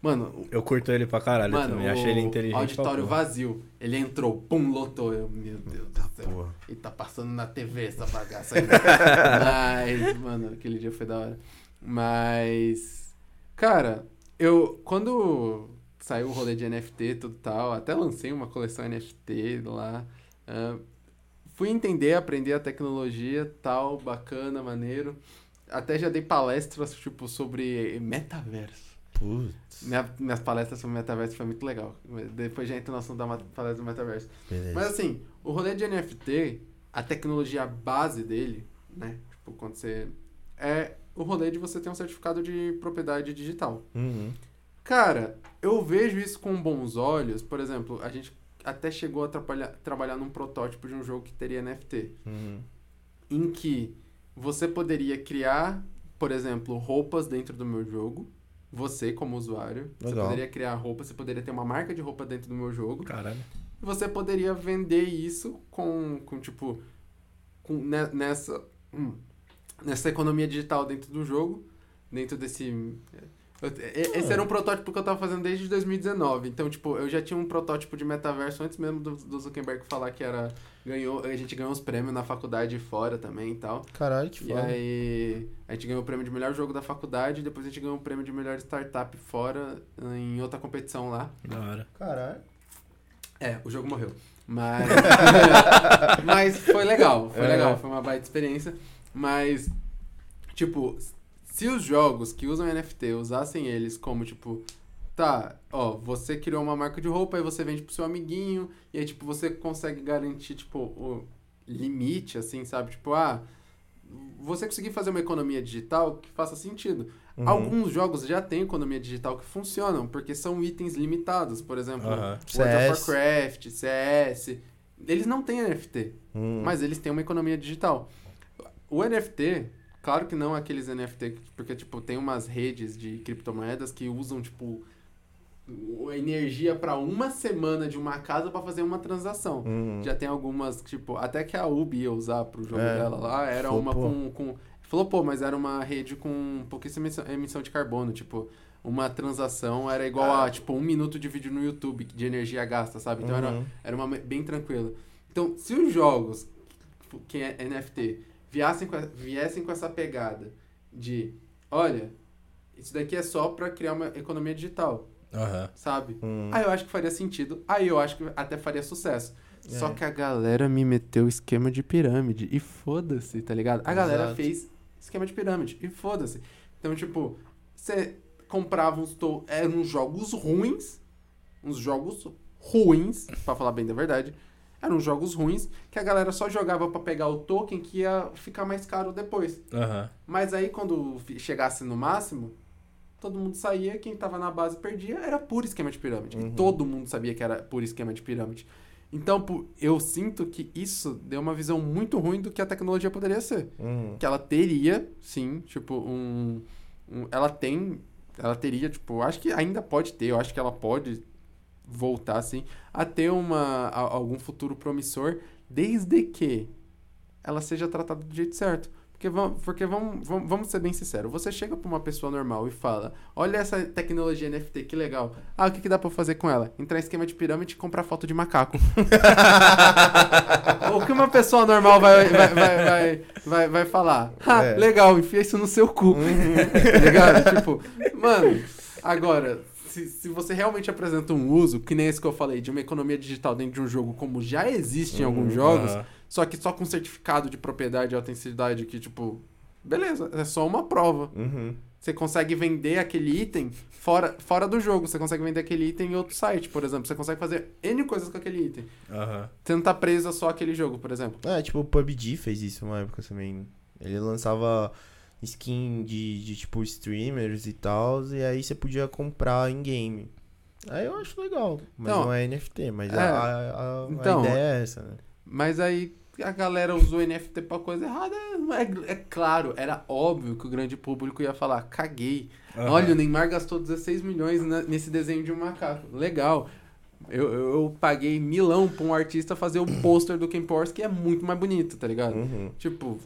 Mano, Eu curto ele pra caralho Mano, também. Achei ele inteligente. auditório vazio. Ele entrou, pum, lotou. Eu, meu Deus do céu. Porra. E tá passando na TV essa bagaça aí. Mas, mano, aquele dia foi da hora. Mas, cara, eu, quando saiu o rolê de NFT e tudo tal, até lancei uma coleção NFT lá. ah, fui entender, aprender a tecnologia tal, bacana, maneiro. Até já dei palestras, tipo, sobre metaverso. Putz. Minha- minhas palestras sobre metaverso foi muito legal. Depois já entra no assunto da palestra do metaverso. Beleza. Mas assim, o rolê de NFT, a tecnologia base dele, né? Tipo, quando você. É o rolê de você ter um certificado de propriedade digital. Uhum. Cara, eu vejo isso com bons olhos. Por exemplo, a gente até chegou a trabalhar, num protótipo de um jogo que teria NFT. Uhum. Em que você poderia criar, por exemplo, roupas dentro do meu jogo. Você, como usuário. Você Legal. poderia criar roupa, você poderia ter uma marca de roupa dentro do meu jogo. Caralho. E você poderia vender isso com, com tipo, com, ne- nessa, hum, nessa economia digital dentro do jogo, dentro desse... e- Esse era um protótipo que eu tava fazendo desde 2019. Então, tipo, eu já tinha um protótipo de metaverso antes mesmo do, do Zuckerberg falar que era... Ganhou, a gente ganhou uns prêmios na faculdade e fora também e tal. Caralho, que E foda. aí, a gente ganhou o prêmio de melhor jogo da faculdade, depois a gente ganhou o prêmio de melhor startup fora, em outra competição lá. Da hora. Caralho. É, o jogo morreu. Mas. mas foi legal, foi É. legal, foi uma baita experiência. Mas, tipo, se os jogos que usam NFT usassem eles como, tipo, tá, ó, você criou uma marca de roupa, aí você vende pro seu amiguinho, e aí, tipo, você consegue garantir, tipo, o limite, assim, sabe? Tipo, ah, você conseguir fazer uma economia digital que faça sentido. Uhum. Alguns jogos já têm economia digital que funcionam, porque são itens limitados. Por exemplo, Aham. World CS. of Warcraft, CS. Eles não têm NFT, Uhum. mas eles têm uma economia digital. O NFT, claro que não aqueles NFT, porque tipo, tem umas redes de criptomoedas que usam, tipo, energia para uma semana de uma casa para fazer uma transação. Uhum. Já tem algumas, tipo, até que a Ubi ia usar pro jogo É, dela lá, era uma flopou. com, com. Flopou, mas era uma rede com pouquíssima emissão, de carbono. Tipo, uma transação era igual Ah. a, tipo, um minuto de vídeo no YouTube de energia gasta, sabe? Então era, Uhum. era uma me- bem tranquila. Então, se os jogos que é NFT viessem com, viessem com essa pegada de, olha, isso daqui é só para criar uma economia digital, Aham. sabe? Uhum. Aí eu acho que faria sentido. Aí eu acho que até faria sucesso. É. Só que a galera me meteu esquema de pirâmide. E foda-se, tá ligado? A galera Exato. fez esquema de pirâmide. E foda-se. Então, tipo, você comprava uns. To... Eram uns jogos ruins. Uns jogos ruins, pra falar bem da verdade. Eram jogos ruins que a galera só jogava pra pegar o token que ia ficar mais caro depois. Aham. Mas aí quando chegasse no máximo, todo mundo saía, quem tava na base perdia, era puro esquema de pirâmide. Uhum. E todo mundo sabia que era puro esquema de pirâmide. Então, eu sinto que isso deu uma visão muito ruim do que a tecnologia poderia ser. Uhum. Que ela teria, sim, tipo, um. um- ela tem. Ela teria, tipo, acho que ainda pode ter, eu acho que ela pode voltar, assim, a ter uma, a- algum futuro promissor, desde que ela seja tratada do jeito certo. Porque, vamos, porque vamos, vamos, vamos ser bem sinceros. Você chega pra uma pessoa normal e fala: Olha essa tecnologia NFT, que legal. Ah, o que, que dá pra fazer com ela? Entrar em esquema de pirâmide e comprar foto de macaco. o que uma pessoa normal vai, vai, vai, vai, vai, vai falar? Ah, É. legal, enfia isso no seu cu. tá ligado? Tipo, mano, agora. Se, se você realmente apresenta um uso, que nem esse que eu falei, de uma economia digital dentro de um jogo, como já existe em alguns jogos, Aham. só que só com certificado de propriedade e autenticidade que, tipo, beleza, é só uma prova. Uhum. Você consegue vender aquele item fora, fora do jogo. Você consegue vender aquele item em outro site, por exemplo. Você consegue fazer N coisas com aquele item. Aham. Você não tá preso a só aquele jogo, por exemplo. É, tipo, o PUBG fez isso uma época também. Ele lançava skin de, de tipo, streamers e tal, e aí você podia comprar em game. Aí eu acho legal, mas Não. não, é NFT, mas É. a, a, a- a Então, ideia é essa, né? Mas aí a galera usou NFT pra coisa errada. É, é claro, era óbvio que o grande público ia falar: caguei. Aham. Olha, o Neymar gastou 16 milhões na- nesse desenho de um macaco. Legal. Eu, eu, eu paguei milão pra um artista fazer o pôster do Ken Powers, que é muito mais bonito, tá ligado? Uhum. Tipo,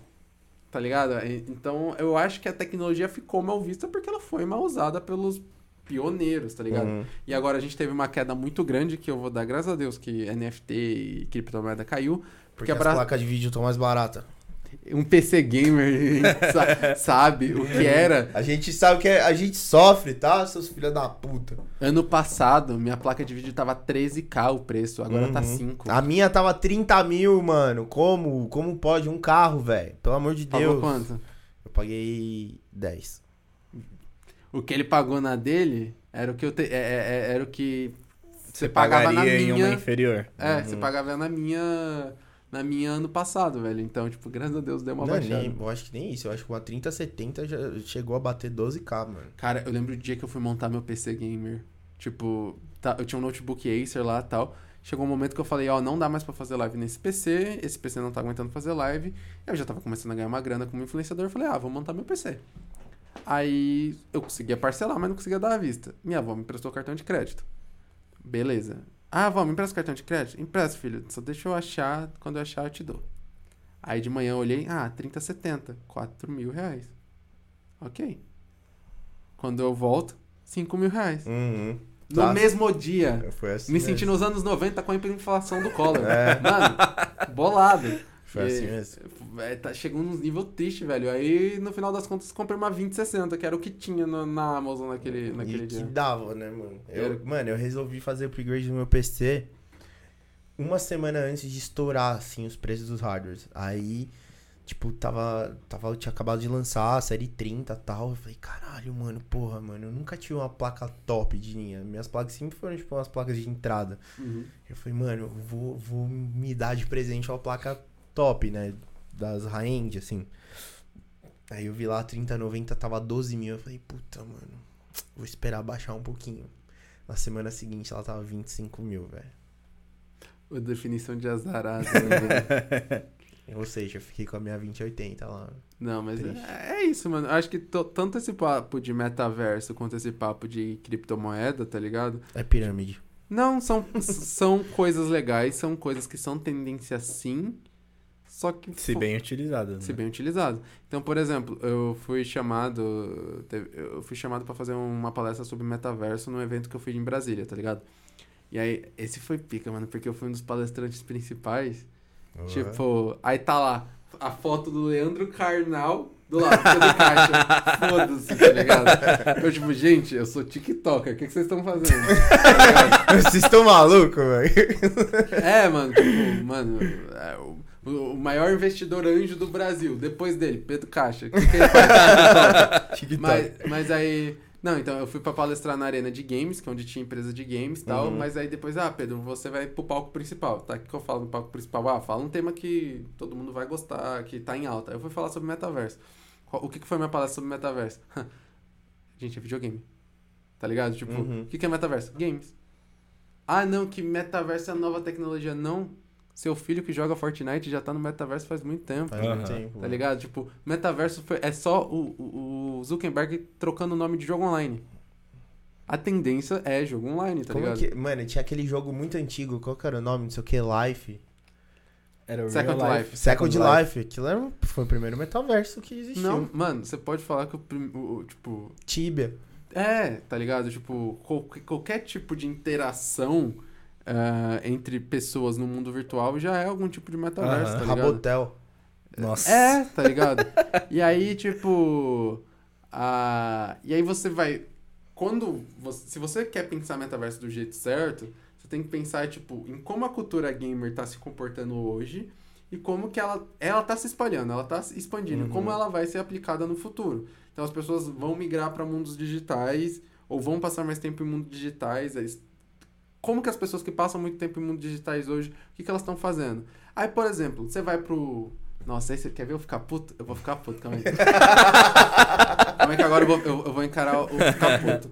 tá ligado? Então, eu acho que a tecnologia ficou mal vista porque ela foi mal usada pelos pioneiros, tá ligado? Uhum. E agora a gente teve uma queda muito grande, que eu vou dar graças a Deus que NFT e criptomoeda caiu. Porque Porque as placas de vídeo estão mais baratas. Um PC gamer sa- sabe o que era. A gente sabe que é- a gente sofre, tá, seus filhos da puta? Ano passado, minha placa de vídeo tava 13k o preço, agora tá Uhum. 5. A minha tava 30 mil, mano. Como? Como pode? Um carro, velho. Pelo amor de Pagou Deus. quanto? Eu paguei 10. O que ele pagou na dele era o que eu te- é- é- era o que você, Você pagava na pagaria em uma minha. inferior. É, você pagava na minha na minha ano passado, velho. Então, tipo, graças a Deus deu uma Não, baixada. nem, eu acho que nem isso. Eu acho que uma 3070 já chegou a bater 12k, mano. Cara, eu lembro o dia que eu fui montar meu PC gamer. Tipo, tá, eu tinha um notebook Acer lá e tal. Chegou um momento que eu falei, ó, não dá mais pra fazer live nesse PC, esse PC não tá aguentando fazer live. Eu já tava começando a ganhar uma grana como influenciador, eu falei, ah, vou montar meu PC. Aí eu conseguia parcelar, mas não conseguia dar à vista. Minha avó me emprestou cartão de crédito. Beleza. Ah, avó, me empresta o cartão de crédito? Empresta, filho. Só deixa eu achar, quando eu achar eu te dou. Aí de manhã eu olhei, ah, 3070, 4 mil reais. Ok. Quando eu volto, 5 mil reais. Uhum. No Tá. mesmo dia. Assim Me mesmo. senti nos anos 90 com a hiperinflação do Collor. Mano, bolado. Foi assim mesmo. É, tá, chegou num nível triste, velho. Aí, no final das contas, comprei uma 2060, que era o que tinha no- na Amazon naquele, naquele e que dia. dava, né, mano? Eu, Era- Mano, eu resolvi fazer o upgrade no meu PC uma semana antes de estourar, assim, os preços dos hardwares. Aí, tipo, tava, tava, tinha acabado de lançar a série 30 e tal. Eu falei, caralho, mano, porra, mano, eu nunca tive uma placa top de linha. Minhas placas sempre foram, tipo, umas placas de entrada. Uhum. Eu falei, mano, eu vou, vou me dar de presente uma placa top, né? Das high-end, assim. Aí eu vi lá 3090 tava 12 mil. Eu falei, puta, mano, vou esperar baixar um pouquinho. Na semana seguinte ela tava 25 mil, velho. A definição de azarado, né? Ou seja, eu fiquei com a minha 2080 lá. Não, mas é, é isso, mano. Acho que to- tanto esse papo de metaverso quanto esse papo de criptomoeda, tá ligado? É pirâmide. Não, são, são coisas legais, são coisas que são tendência sim, só que... Se bem utilizado. Né? se bem utilizado. Então, por exemplo, eu fui chamado, eu fui chamado para fazer uma palestra sobre metaverso num evento que eu fiz em Brasília, tá ligado? E aí, esse foi pica, mano, porque eu fui um dos palestrantes principais. Tipo, aí tá lá a foto do Leandro Carnal do lado do caixa. Foda-se, tá ligado? Eu, tipo, gente, eu sou TikToker, o que, que vocês estão fazendo? Tá? Vocês estão malucos, velho? É, mano, tipo, mano, é, o, maior investidor anjo do Brasil. Depois dele, Pedro Caixa. Que, que mas, mas aí. Não, então eu fui pra palestrar na arena de games, que é onde tinha empresa de games e tal. Uhum. Mas aí depois, ah, Pedro, você vai pro palco principal. Tá? O que, eu falo no palco principal? Ah, fala um tema que todo mundo vai gostar, que tá em alta. Aí eu fui falar sobre metaverso. O que, que foi minha palestra sobre metaverso? Gente, é videogame. Tá ligado? Tipo, Uhum. o que, que é metaverso? Games. Ah, não, que metaverso é nova tecnologia. Não. Seu filho que joga Fortnite já tá no metaverso faz muito tempo. Faz muito tempo. Tá ligado? Tipo, metaverso foi- é só o, o, o Zuckerberg trocando o nome de jogo online. A tendência é jogo online, tá Como ligado? que. Mano, tinha aquele jogo muito antigo, qual que era o nome? Não sei o que, Life. Era o Second Real Life. Second Life, aquilo era, foi o primeiro metaverso que existiu. Não, mano, você pode falar que o, o- o, tipo, Tibia. É, tá ligado? Tipo, qualquer, qualquer tipo de interação ah, entre pessoas no mundo virtual já é algum tipo de metaverso, Aham. tá ligado? Rabotel. Nossa. É, tá ligado? e aí, tipo. ah, e aí você vai. Quando. Você, se você quer pensar metaverso do jeito certo, você tem que pensar, tipo, em como a cultura gamer tá se comportando hoje e como que ela, ela tá se espalhando, ela tá se expandindo, Uhum. como ela vai ser aplicada no futuro. Então as pessoas vão migrar para mundos digitais ou vão passar mais tempo em mundos digitais. Como que as pessoas que passam muito tempo em mundos digitais hoje, o que, que elas estão fazendo? Aí, por exemplo, você vai pro. Nossa, aí você quer ver eu ficar puto? Eu vou ficar puto, calma aí. calma aí que agora eu vou, eu, eu vou encarar o ficar puto.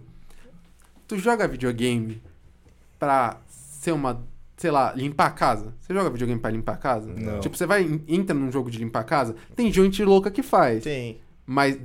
Tu joga videogame pra ser uma. Sei lá, limpar a casa? Você joga videogame pra limpar a casa? Não. Tipo, você vai, entra num jogo de limpar a casa, tem gente louca que faz. Tem. Mas,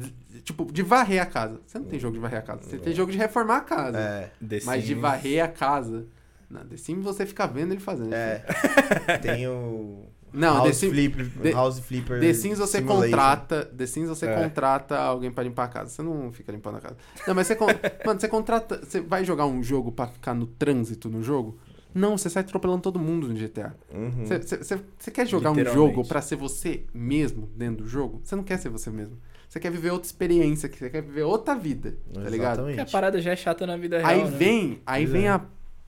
tipo, de varrer a casa. Você não tem jogo de varrer a casa. Você tem jogo de reformar a casa. É. Mas de varrer a casa. Não, The Sims você fica vendo ele fazendo. É. Tem o. Não, House The Sims, Flipper. The- House Flipper. The Sims você Simulator. contrata. The Sims você É. contrata alguém pra limpar a casa. Você não fica limpando a casa. Não, mas você. con- Mano, você contrata. Você vai jogar um jogo pra ficar no trânsito no jogo? Não, você sai atropelando todo mundo no GTA. Uhum. Você- Você você- você quer jogar um jogo pra ser você mesmo dentro do jogo? Você não quer ser você mesmo. Você quer viver outra experiência, você quer viver outra vida, tá ligado? Exatamente. Porque a parada já é chata na vida real, Aí né? vem, aí Pois vem é. a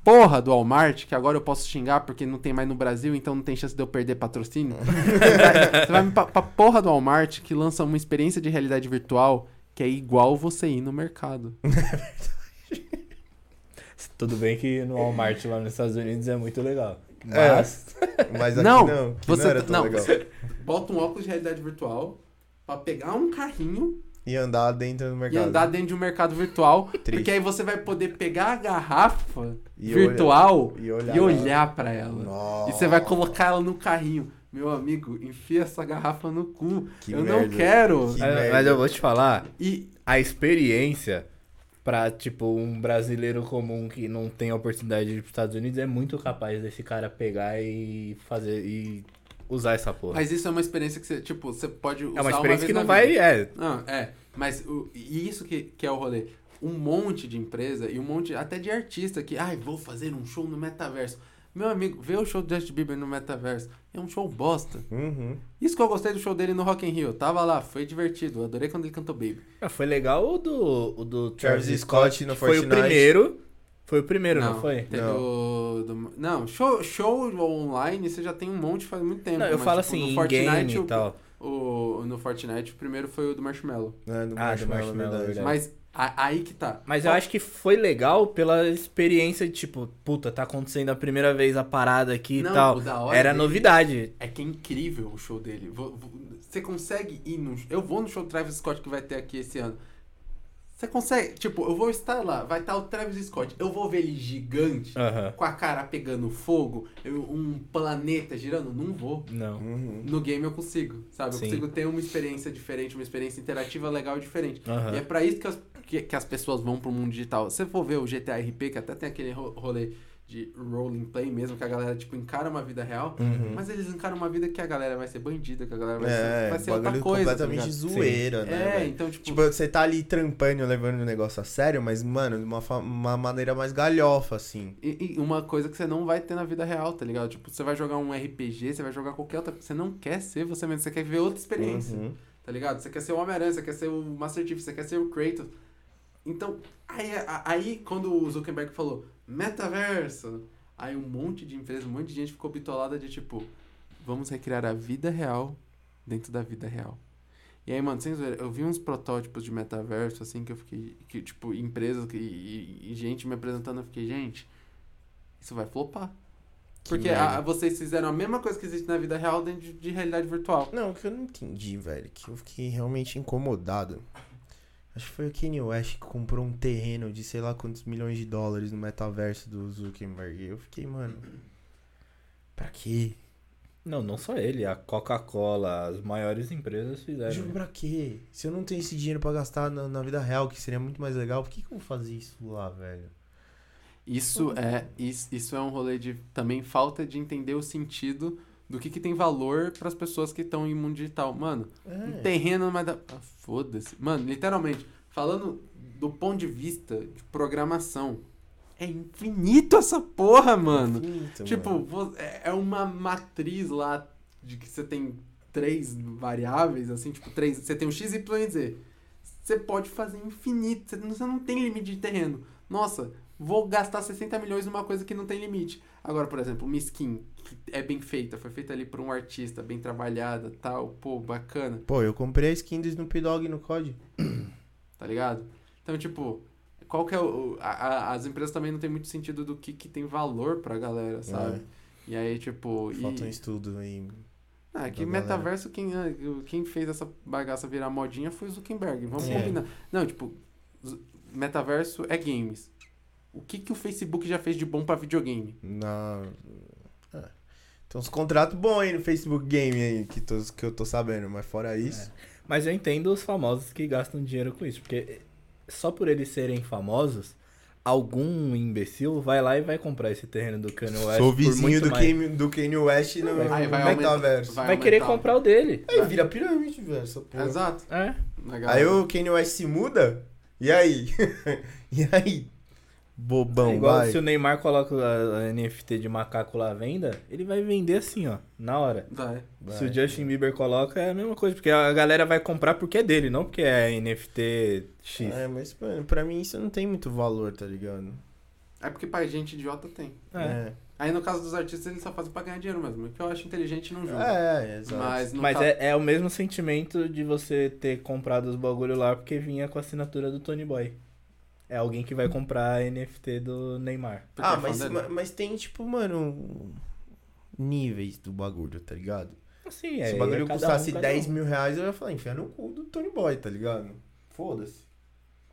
porra do Walmart, que agora eu posso xingar porque não tem mais no Brasil, então não tem chance de eu perder patrocínio. Você vai pra, pra porra do Walmart que lança uma experiência de realidade virtual que é igual você ir no mercado. Tudo bem que no Walmart lá nos Estados Unidos é muito legal. É. Mas. Mas aqui Não, não. você não era tão não, legal. você bota um óculos de realidade virtual pra pegar um carrinho E andar dentro do e mercado. andar dentro de um mercado virtual, porque aí você vai poder pegar a garrafa E virtual E olhar. e olhar pra ela. Nossa. E você vai colocar ela no carrinho. Meu amigo, enfia essa garrafa no cu. Que eu não merda. quero. Que Mas, mas eu vou te falar, E a experiência pra, tipo, um brasileiro comum que não tem a oportunidade de ir pros Estados Unidos é muito capaz desse cara pegar e fazer e usar essa porra. mas isso é uma experiência que você, tipo, você pode usar é uma experiência vez que não vai. É, Não, é. Mas o, e isso que, que é o rolê. Um monte de empresa e um monte até de artista que, ai, vou fazer um show no metaverso. Meu amigo, vê o show do Justin Bieber no metaverso. É um show bosta. Uhum. Isso que eu gostei do show dele no Rock in Rio. Tava lá, foi divertido. Eu adorei quando ele cantou Baby. Ah, foi legal o do, o do Travis Travis, Scott Scott, no que foi o Fortnite. primeiro. Foi o primeiro, não, foi? Teve Não. o do- não, show, show online você já tem um monte faz muito tempo. Não, eu mas, falo tipo, assim, Fortnite, o- e tal. O, no Fortnite, o primeiro foi o do Marshmallow. É, do Ah, do Marshmallow, Marshmallow, verdade. verdade. Mas a- aí que tá. Mas eu acho que foi legal pela experiência de, tipo, puta, tá acontecendo a primeira vez a parada aqui Não, e tal. o da hora Era dele novidade. É que é incrível o show dele. Vo- vo- Você consegue ir no. Eu vou no show do Travis Scott que vai ter aqui esse ano. Você consegue. Tipo, eu vou estar lá, vai estar o Travis Scott. Eu vou ver ele gigante, com a cara pegando fogo, eu- um planeta girando. Não vou. Não. Uhum. No game eu consigo, sabe? Eu Sim. consigo ter uma experiência diferente, uma experiência interativa legal e diferente. E é pra isso que as, que, que as pessoas vão pro mundo digital. Se você for ver o GTA RP, que até tem aquele ro- rolê de rolling play mesmo, que a galera, tipo, encara uma vida real, Uhum. mas eles encaram uma vida que a galera vai ser bandida, que a galera vai ser, É, vai ser outra coisa. tá completamente ligado? zoeira, né? É, velho? então, tipo, Tipo, você tá ali trampando, levando o negócio a sério, mas, mano, de uma, uma maneira mais galhofa, assim. e, e uma coisa que você não vai ter na vida real, tá ligado? Tipo, você vai jogar um RPG, você vai jogar qualquer outra. Você não quer ser você mesmo, você quer viver outra experiência. Uhum. tá ligado? Você quer ser o Homem-Aranha, você quer ser o Master Chief, você quer ser o Kratos. Então, aí, aí quando o Zuckerberg falou metaverso, aí um monte de empresas, um monte de gente ficou bitolada de tipo, vamos recriar a vida real dentro da vida real. E aí, mano, sem zoeira, eu vi uns protótipos de metaverso, assim, que eu fiquei, que, tipo, empresas que- e, e gente me apresentando, eu fiquei, gente, isso vai flopar. Que Porque a- vocês fizeram a mesma coisa que existe na vida real dentro de, de realidade virtual. Não, o que eu não entendi, velho, que eu fiquei realmente incomodado. Acho que foi o Kanye West que comprou um terreno de sei lá quantos milhões de dólares no metaverso do Zuckerberg. Eu fiquei, mano. Pra quê? Não, não só ele, a Coca-Cola, as maiores empresas fizeram. Jogo pra quê? Se eu não tenho esse dinheiro pra gastar na, na vida real, que seria muito mais legal, por que, que eu vou fazer isso lá, velho? Isso é, isso, isso é um rolê de também falta de entender o sentido do que, que tem valor pras pessoas que estão em mundo digital. Mano, um É. terreno, mas. dá- Ah, Foda-se. Mano, literalmente, falando do ponto de vista de programação, é infinito essa porra, mano. Infinito, Tipo, mano. é é uma matriz lá de que você tem três variáveis, assim, tipo, três. Você tem um X, Y e Z. Você pode fazer infinito. Você não, você não tem limite de terreno. Nossa, vou gastar 60 milhões numa coisa que não tem limite. Agora, por exemplo, uma skin que é bem feita, foi feita ali por um artista, bem trabalhada, tal, pô, bacana, Pô, eu comprei a skin do Snoop Dogg no COD. tá ligado? Então, tipo, qual que é o. a- a- as empresas também não tem muito sentido do que, que tem valor pra galera, sabe? E aí, tipo. e- Falta um estudo aí. Ah, que metaverso, quem, ah, quem fez essa bagaça virar modinha foi o Zuckerberg. Vamos É. combinar. Não, tipo, metaverso é games. O que, que o Facebook já fez de bom pra videogame? Na... É. Tem uns contratos bons aí no Facebook Game aí, que, tô, que eu tô sabendo, mas fora isso. Mas eu entendo os famosos que gastam dinheiro com isso, porque só por eles serem famosos, algum imbecil vai lá e vai comprar esse terreno do Kanye West Sou por vizinho muito do, mais. Kanye, do Kanye West no, vai aumentar- metaverso. vai Vai querer comprar o dele. Aí vira pirâmide, velho. Exato. É. Aí o Kanye West se muda, e aí? e aí? Bobão, É igual vai. se o Neymar coloca a, a NFT de macaco lá à venda, ele vai vender assim, ó, na hora. Vai. Vai. Se o Justin Bieber coloca, é a mesma coisa, porque a galera vai comprar porque é dele, não porque é NFT X. É, mas, mano, pra mim isso não tem muito valor, tá ligado? É porque pra gente idiota tem. É. Aí no caso dos artistas, eles só fazem pra ganhar dinheiro mesmo. O que eu acho inteligente não julgo. É, exato. Mas, Mas ca- é, é o mesmo sentimento de você ter comprado os bagulho lá porque vinha com a assinatura do Tony Boy. É alguém que vai comprar NFT do Neymar. Ah, é fã mas, mas tem, tipo, mano, níveis do bagulho, tá ligado? Assim, é. Se o bagulho é cada custasse um, cada 10 um. mil reais, eu ia falar, enfia no cu do Tony Boy, tá ligado? Foda-se.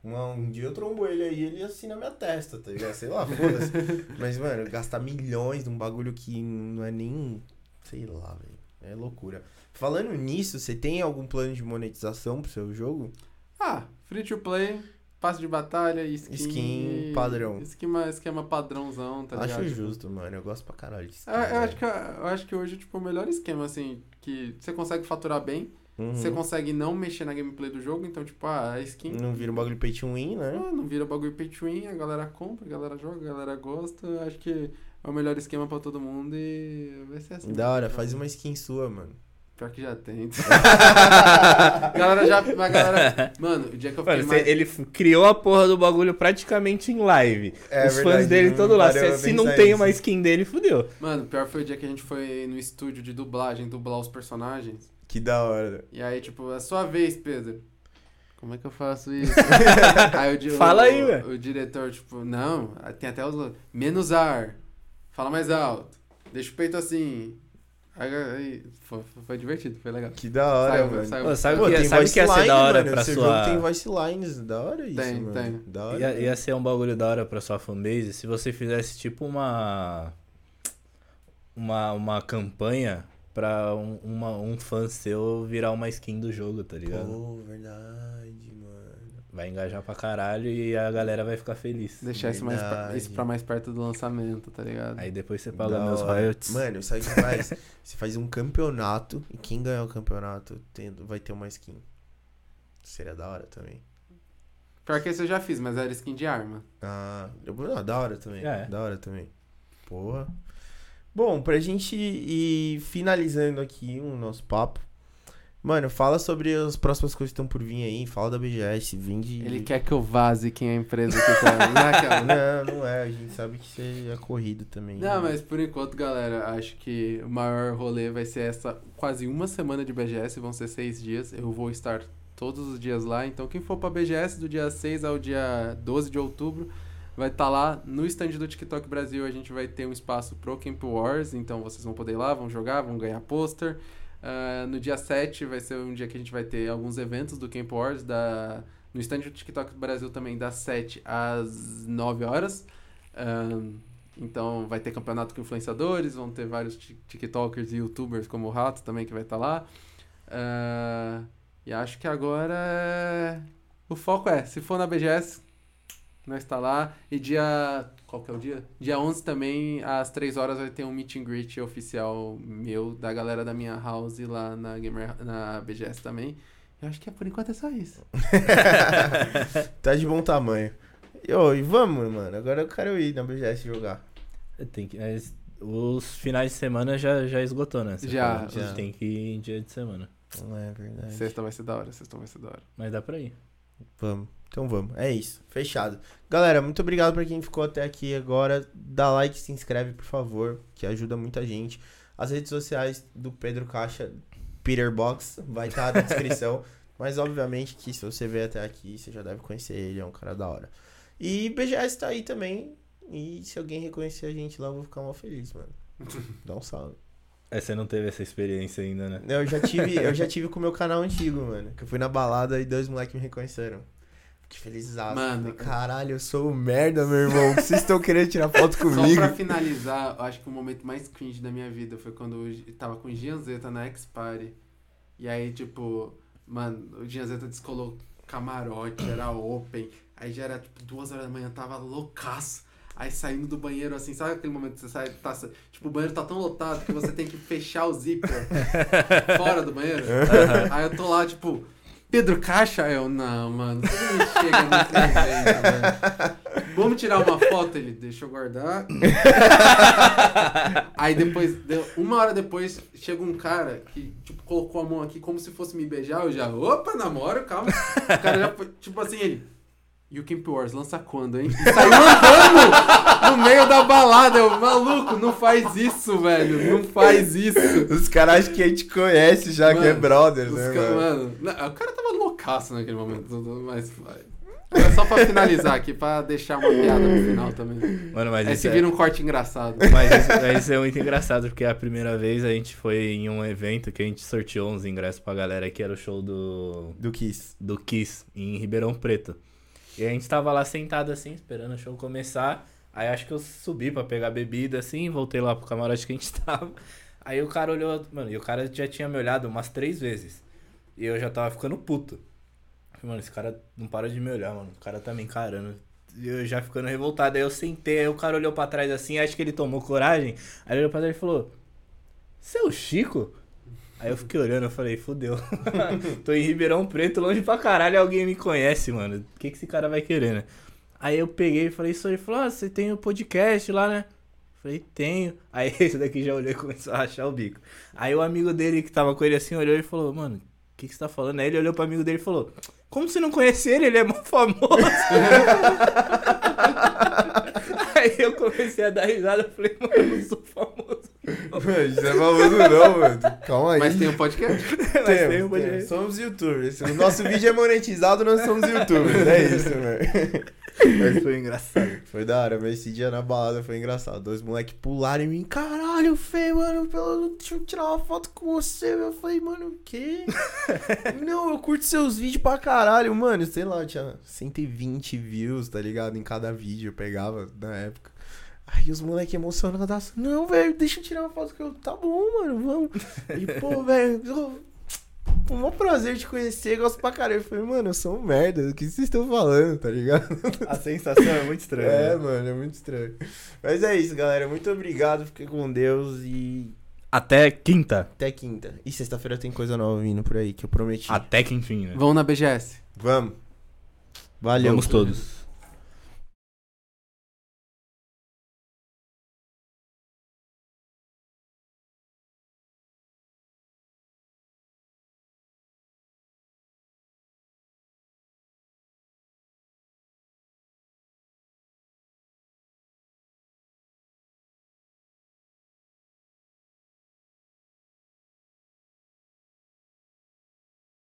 Um, um dia eu trombo ele aí, ele assina minha testa, tá ligado? Sei lá, foda-se. Mas, mano, gastar milhões num bagulho que não é nem. Sei lá, velho. É loucura. Falando nisso, você tem algum plano de monetização pro seu jogo? Ah, free to play, passe de batalha, skin. Skin padrão. Esquema, esquema padrãozão, tá ligado? Acho Tipo, justo, mano. Eu gosto pra caralho disso. Eu, eu acho que, eu acho que hoje, tipo, o melhor esquema, assim, que você consegue faturar bem, Uhum. você consegue não mexer na gameplay do jogo, então, tipo, ah, a skin. Não vira um bagulho pay to win, né? ah, não vira bagulho pay to win, a galera compra, a galera joga, a galera gosta. Acho que é o melhor esquema pra todo mundo e vai ser assim. Da hora, faz uma skin sua, mano. Pior que já tem. a galera já. A galera. Mano, o dia que eu fiquei Mano, mais. ele criou a porra do bagulho praticamente em live. É Os fãs verdade, dele não todo lá. Se, se não tem uma skin dele, fudeu. Mano, pior foi o dia que a gente foi no estúdio de dublagem, dublar os personagens. Que da hora. E aí, tipo, é a sua vez, Pedro. Como é que eu faço isso? aí o, Fala o- aí, velho. O diretor, tipo, não, tem até os. Menos ar. Fala mais alto. Deixa o peito assim. Aí, foi, foi divertido, foi legal. Que da hora, Saiu, velho. saiu. Pô, sabe Pô, o que, tem sabe voice que ia ser line, da hora mano. pra sua. jogo tem voice lines, da hora isso, Tem, mano. tem. Da hora. Ia, ia ser um bagulho da hora pra sua fanbase se você fizesse tipo uma. Uma, uma campanha pra um, uma, um fã seu virar uma skin do jogo, tá ligado? Pô, verdade, mano. Vai engajar pra caralho e a galera vai ficar feliz. Deixar isso, mais, pra- isso pra mais perto do lançamento, tá ligado? Aí depois você paga meus royalties. Mano, sabe o que faz? você faz um campeonato e quem ganhar o campeonato tem- vai ter uma skin. Seria da hora também. Pior que esse eu já fiz, mas era skin de arma. Ah, eu- ah, da hora também. É. Da hora também. Porra. Bom, pra gente ir finalizando aqui o nosso papo. Mano, fala sobre as próximas coisas que estão por vir aí. Fala da BGS, vende. Ele quer que eu vaze quem é a empresa que tá. Não é né? Não, não é. A gente sabe que você é corrido também. Não, mas por enquanto, galera, acho que o maior rolê vai ser essa quase uma semana de BGS, vão ser seis dias. Eu vou estar todos os dias lá. Então, quem for pra BGS do dia 6 ao dia 12 de outubro vai estar lá no stand do TikTok Brasil. A gente vai ter um espaço pro Camp Wars, então vocês vão poder ir lá, vão jogar, vão ganhar pôster. Ah, no dia 7 vai ser um dia que a gente vai ter alguns eventos do Camp Wars da, no stand do TikTok Brasil também, das 7 às 9 horas. Ahn, então vai ter campeonato com influenciadores, vão ter vários ti- TikTokers e YouTubers como o Rato também que vai estar lá. Ah, e acho que agora é- o foco é, se for na BGS, nós está lá. E dia Qual que é o dia? Dia 11 também, às 3 horas, vai ter um meet and greet oficial meu, da galera da minha house lá na, Gamer, na BGS também. Eu acho que é, por enquanto é só isso. tá de bom tamanho. E, ô, e vamos, mano. Agora eu quero ir na BGS jogar. Tem que, mas os finais de semana já, já esgotou, né? Você Já, falou, já. A gente tem que ir em dia de semana. Não é verdade. Sexta vai ser da hora, sexta vai ser da hora. Mas dá pra ir. Vamos. Então vamos. É isso. Fechado. Galera, muito obrigado pra quem ficou até aqui agora. Dá like, se inscreve, por favor, que ajuda muita gente. As redes sociais do Pedro Caixa, Peter Box, vai estar na descrição. Mas obviamente que se você veio até aqui, você já deve conhecer ele, é um cara da hora. E BGS tá aí também. E se alguém reconhecer a gente lá, eu vou ficar mal feliz, mano. Dá um salve. É, você não teve essa experiência ainda, né? Eu já tive, eu já tive com o meu canal antigo, mano. Que eu fui na balada e dois moleques me reconheceram. Fiquei feliz. Mano. caralho, eu sou merda, meu irmão. que Vocês estão querendo tirar foto Só comigo? pra finalizar, eu acho que o momento mais cringe da minha vida foi quando eu tava com o Gianzeta na X-Party. E aí, tipo, mano, o Gianzeta descolou camarote, era open. Aí já era, tipo, duas horas da manhã, tava loucaço. Aí saindo do banheiro, assim, sabe aquele momento que você sai, tá, tipo, o banheiro tá tão lotado que você tem que fechar o zíper fora do banheiro? Aí eu tô lá, tipo, Pedro Caixa? Eu, não, mano, me chega evento, velho. Vamos tirar uma foto? Ele, deixa eu guardar. Aí depois, uma hora depois, chega um cara que, tipo, colocou a mão aqui como se fosse me beijar. Eu já, opa, namoro, calma. O cara já foi, tipo assim, ele. E o Camp Wars lança quando, hein? E saiu andando no meio da balada. Eu, maluco, não faz isso, velho. Não faz isso. Os caras que a gente conhece já, que é Mano, brothers, Os né, ca- mano? mano, não, o cara tava loucaço naquele momento, mas. É só pra finalizar aqui, pra deixar uma piada no final também. Mano, mas Aí isso se é- vira um corte engraçado. Mas isso, mas isso é muito engraçado, porque a primeira vez a gente foi em um evento que a gente sorteou uns ingressos pra galera, que era o show do, Do Kiss. do Kiss, em Ribeirão Preto. E a gente tava lá sentado assim, esperando o show começar. Aí acho que eu subi pra pegar bebida assim, voltei lá pro camarote que a gente tava. Aí o cara olhou, mano, e o cara já tinha me olhado umas três vezes. E eu já tava ficando puto. Mano, esse cara não para de me olhar, mano. O cara tá me encarando. E eu já ficando revoltado. Aí eu sentei, aí o cara olhou pra trás assim, acho que ele tomou coragem. Aí ele olhou pra trás e falou: Você é Chico? Aí eu fiquei olhando, eu falei, fudeu. Tô em Ribeirão Preto, longe pra caralho, alguém me conhece, mano. O que, que esse cara vai querer, né? Aí eu peguei e falei isso, ele falou, ah, você tem o podcast lá, né? Falei, tenho. Aí esse daqui já olhou e começou a rachar o bico. Aí o amigo dele que tava com ele assim olhou e falou, mano, o que, que você tá falando? Aí ele olhou pro amigo dele e falou, como você não conhece ele? Ele é mó famoso. Aí eu comecei a dar risada, eu falei, mano, eu não sou famoso. Mano, isso é famoso não, mano. Calma aí. Mas tem um podcast? Mas Temos, tem um podcast. Somos youtubers. O nosso vídeo é monetizado, nós somos youtubers. É isso, velho. Mas foi engraçado. Foi da hora, mas esse dia na balada foi engraçado. Dois moleques pularam em mim. Caralho, Fê, mano, pelo... deixa eu tirar uma foto com você. Eu falei, mano, o quê? Não, eu curto seus vídeos pra caralho. Mano, sei lá, tinha 120 views, tá ligado? Em cada vídeo eu pegava na época. Aí os moleques emocionados. Não, velho, deixa eu tirar uma foto que eu. Tá bom, mano, vamos. E, pô, velho, um maior prazer te conhecer, gosto pra caralho. Eu falei, mano, eu sou um merda, o que vocês estão falando, tá ligado? A sensação é muito estranha. É, né? mano, é muito estranho. Mas é isso, galera. Muito obrigado. Fiquem com Deus e Até quinta. até quinta. E sexta-feira tem coisa nova vindo por aí que eu prometi. Até que enfim, né? Vão na BGS. Vamos. Valeu. Vamos todos.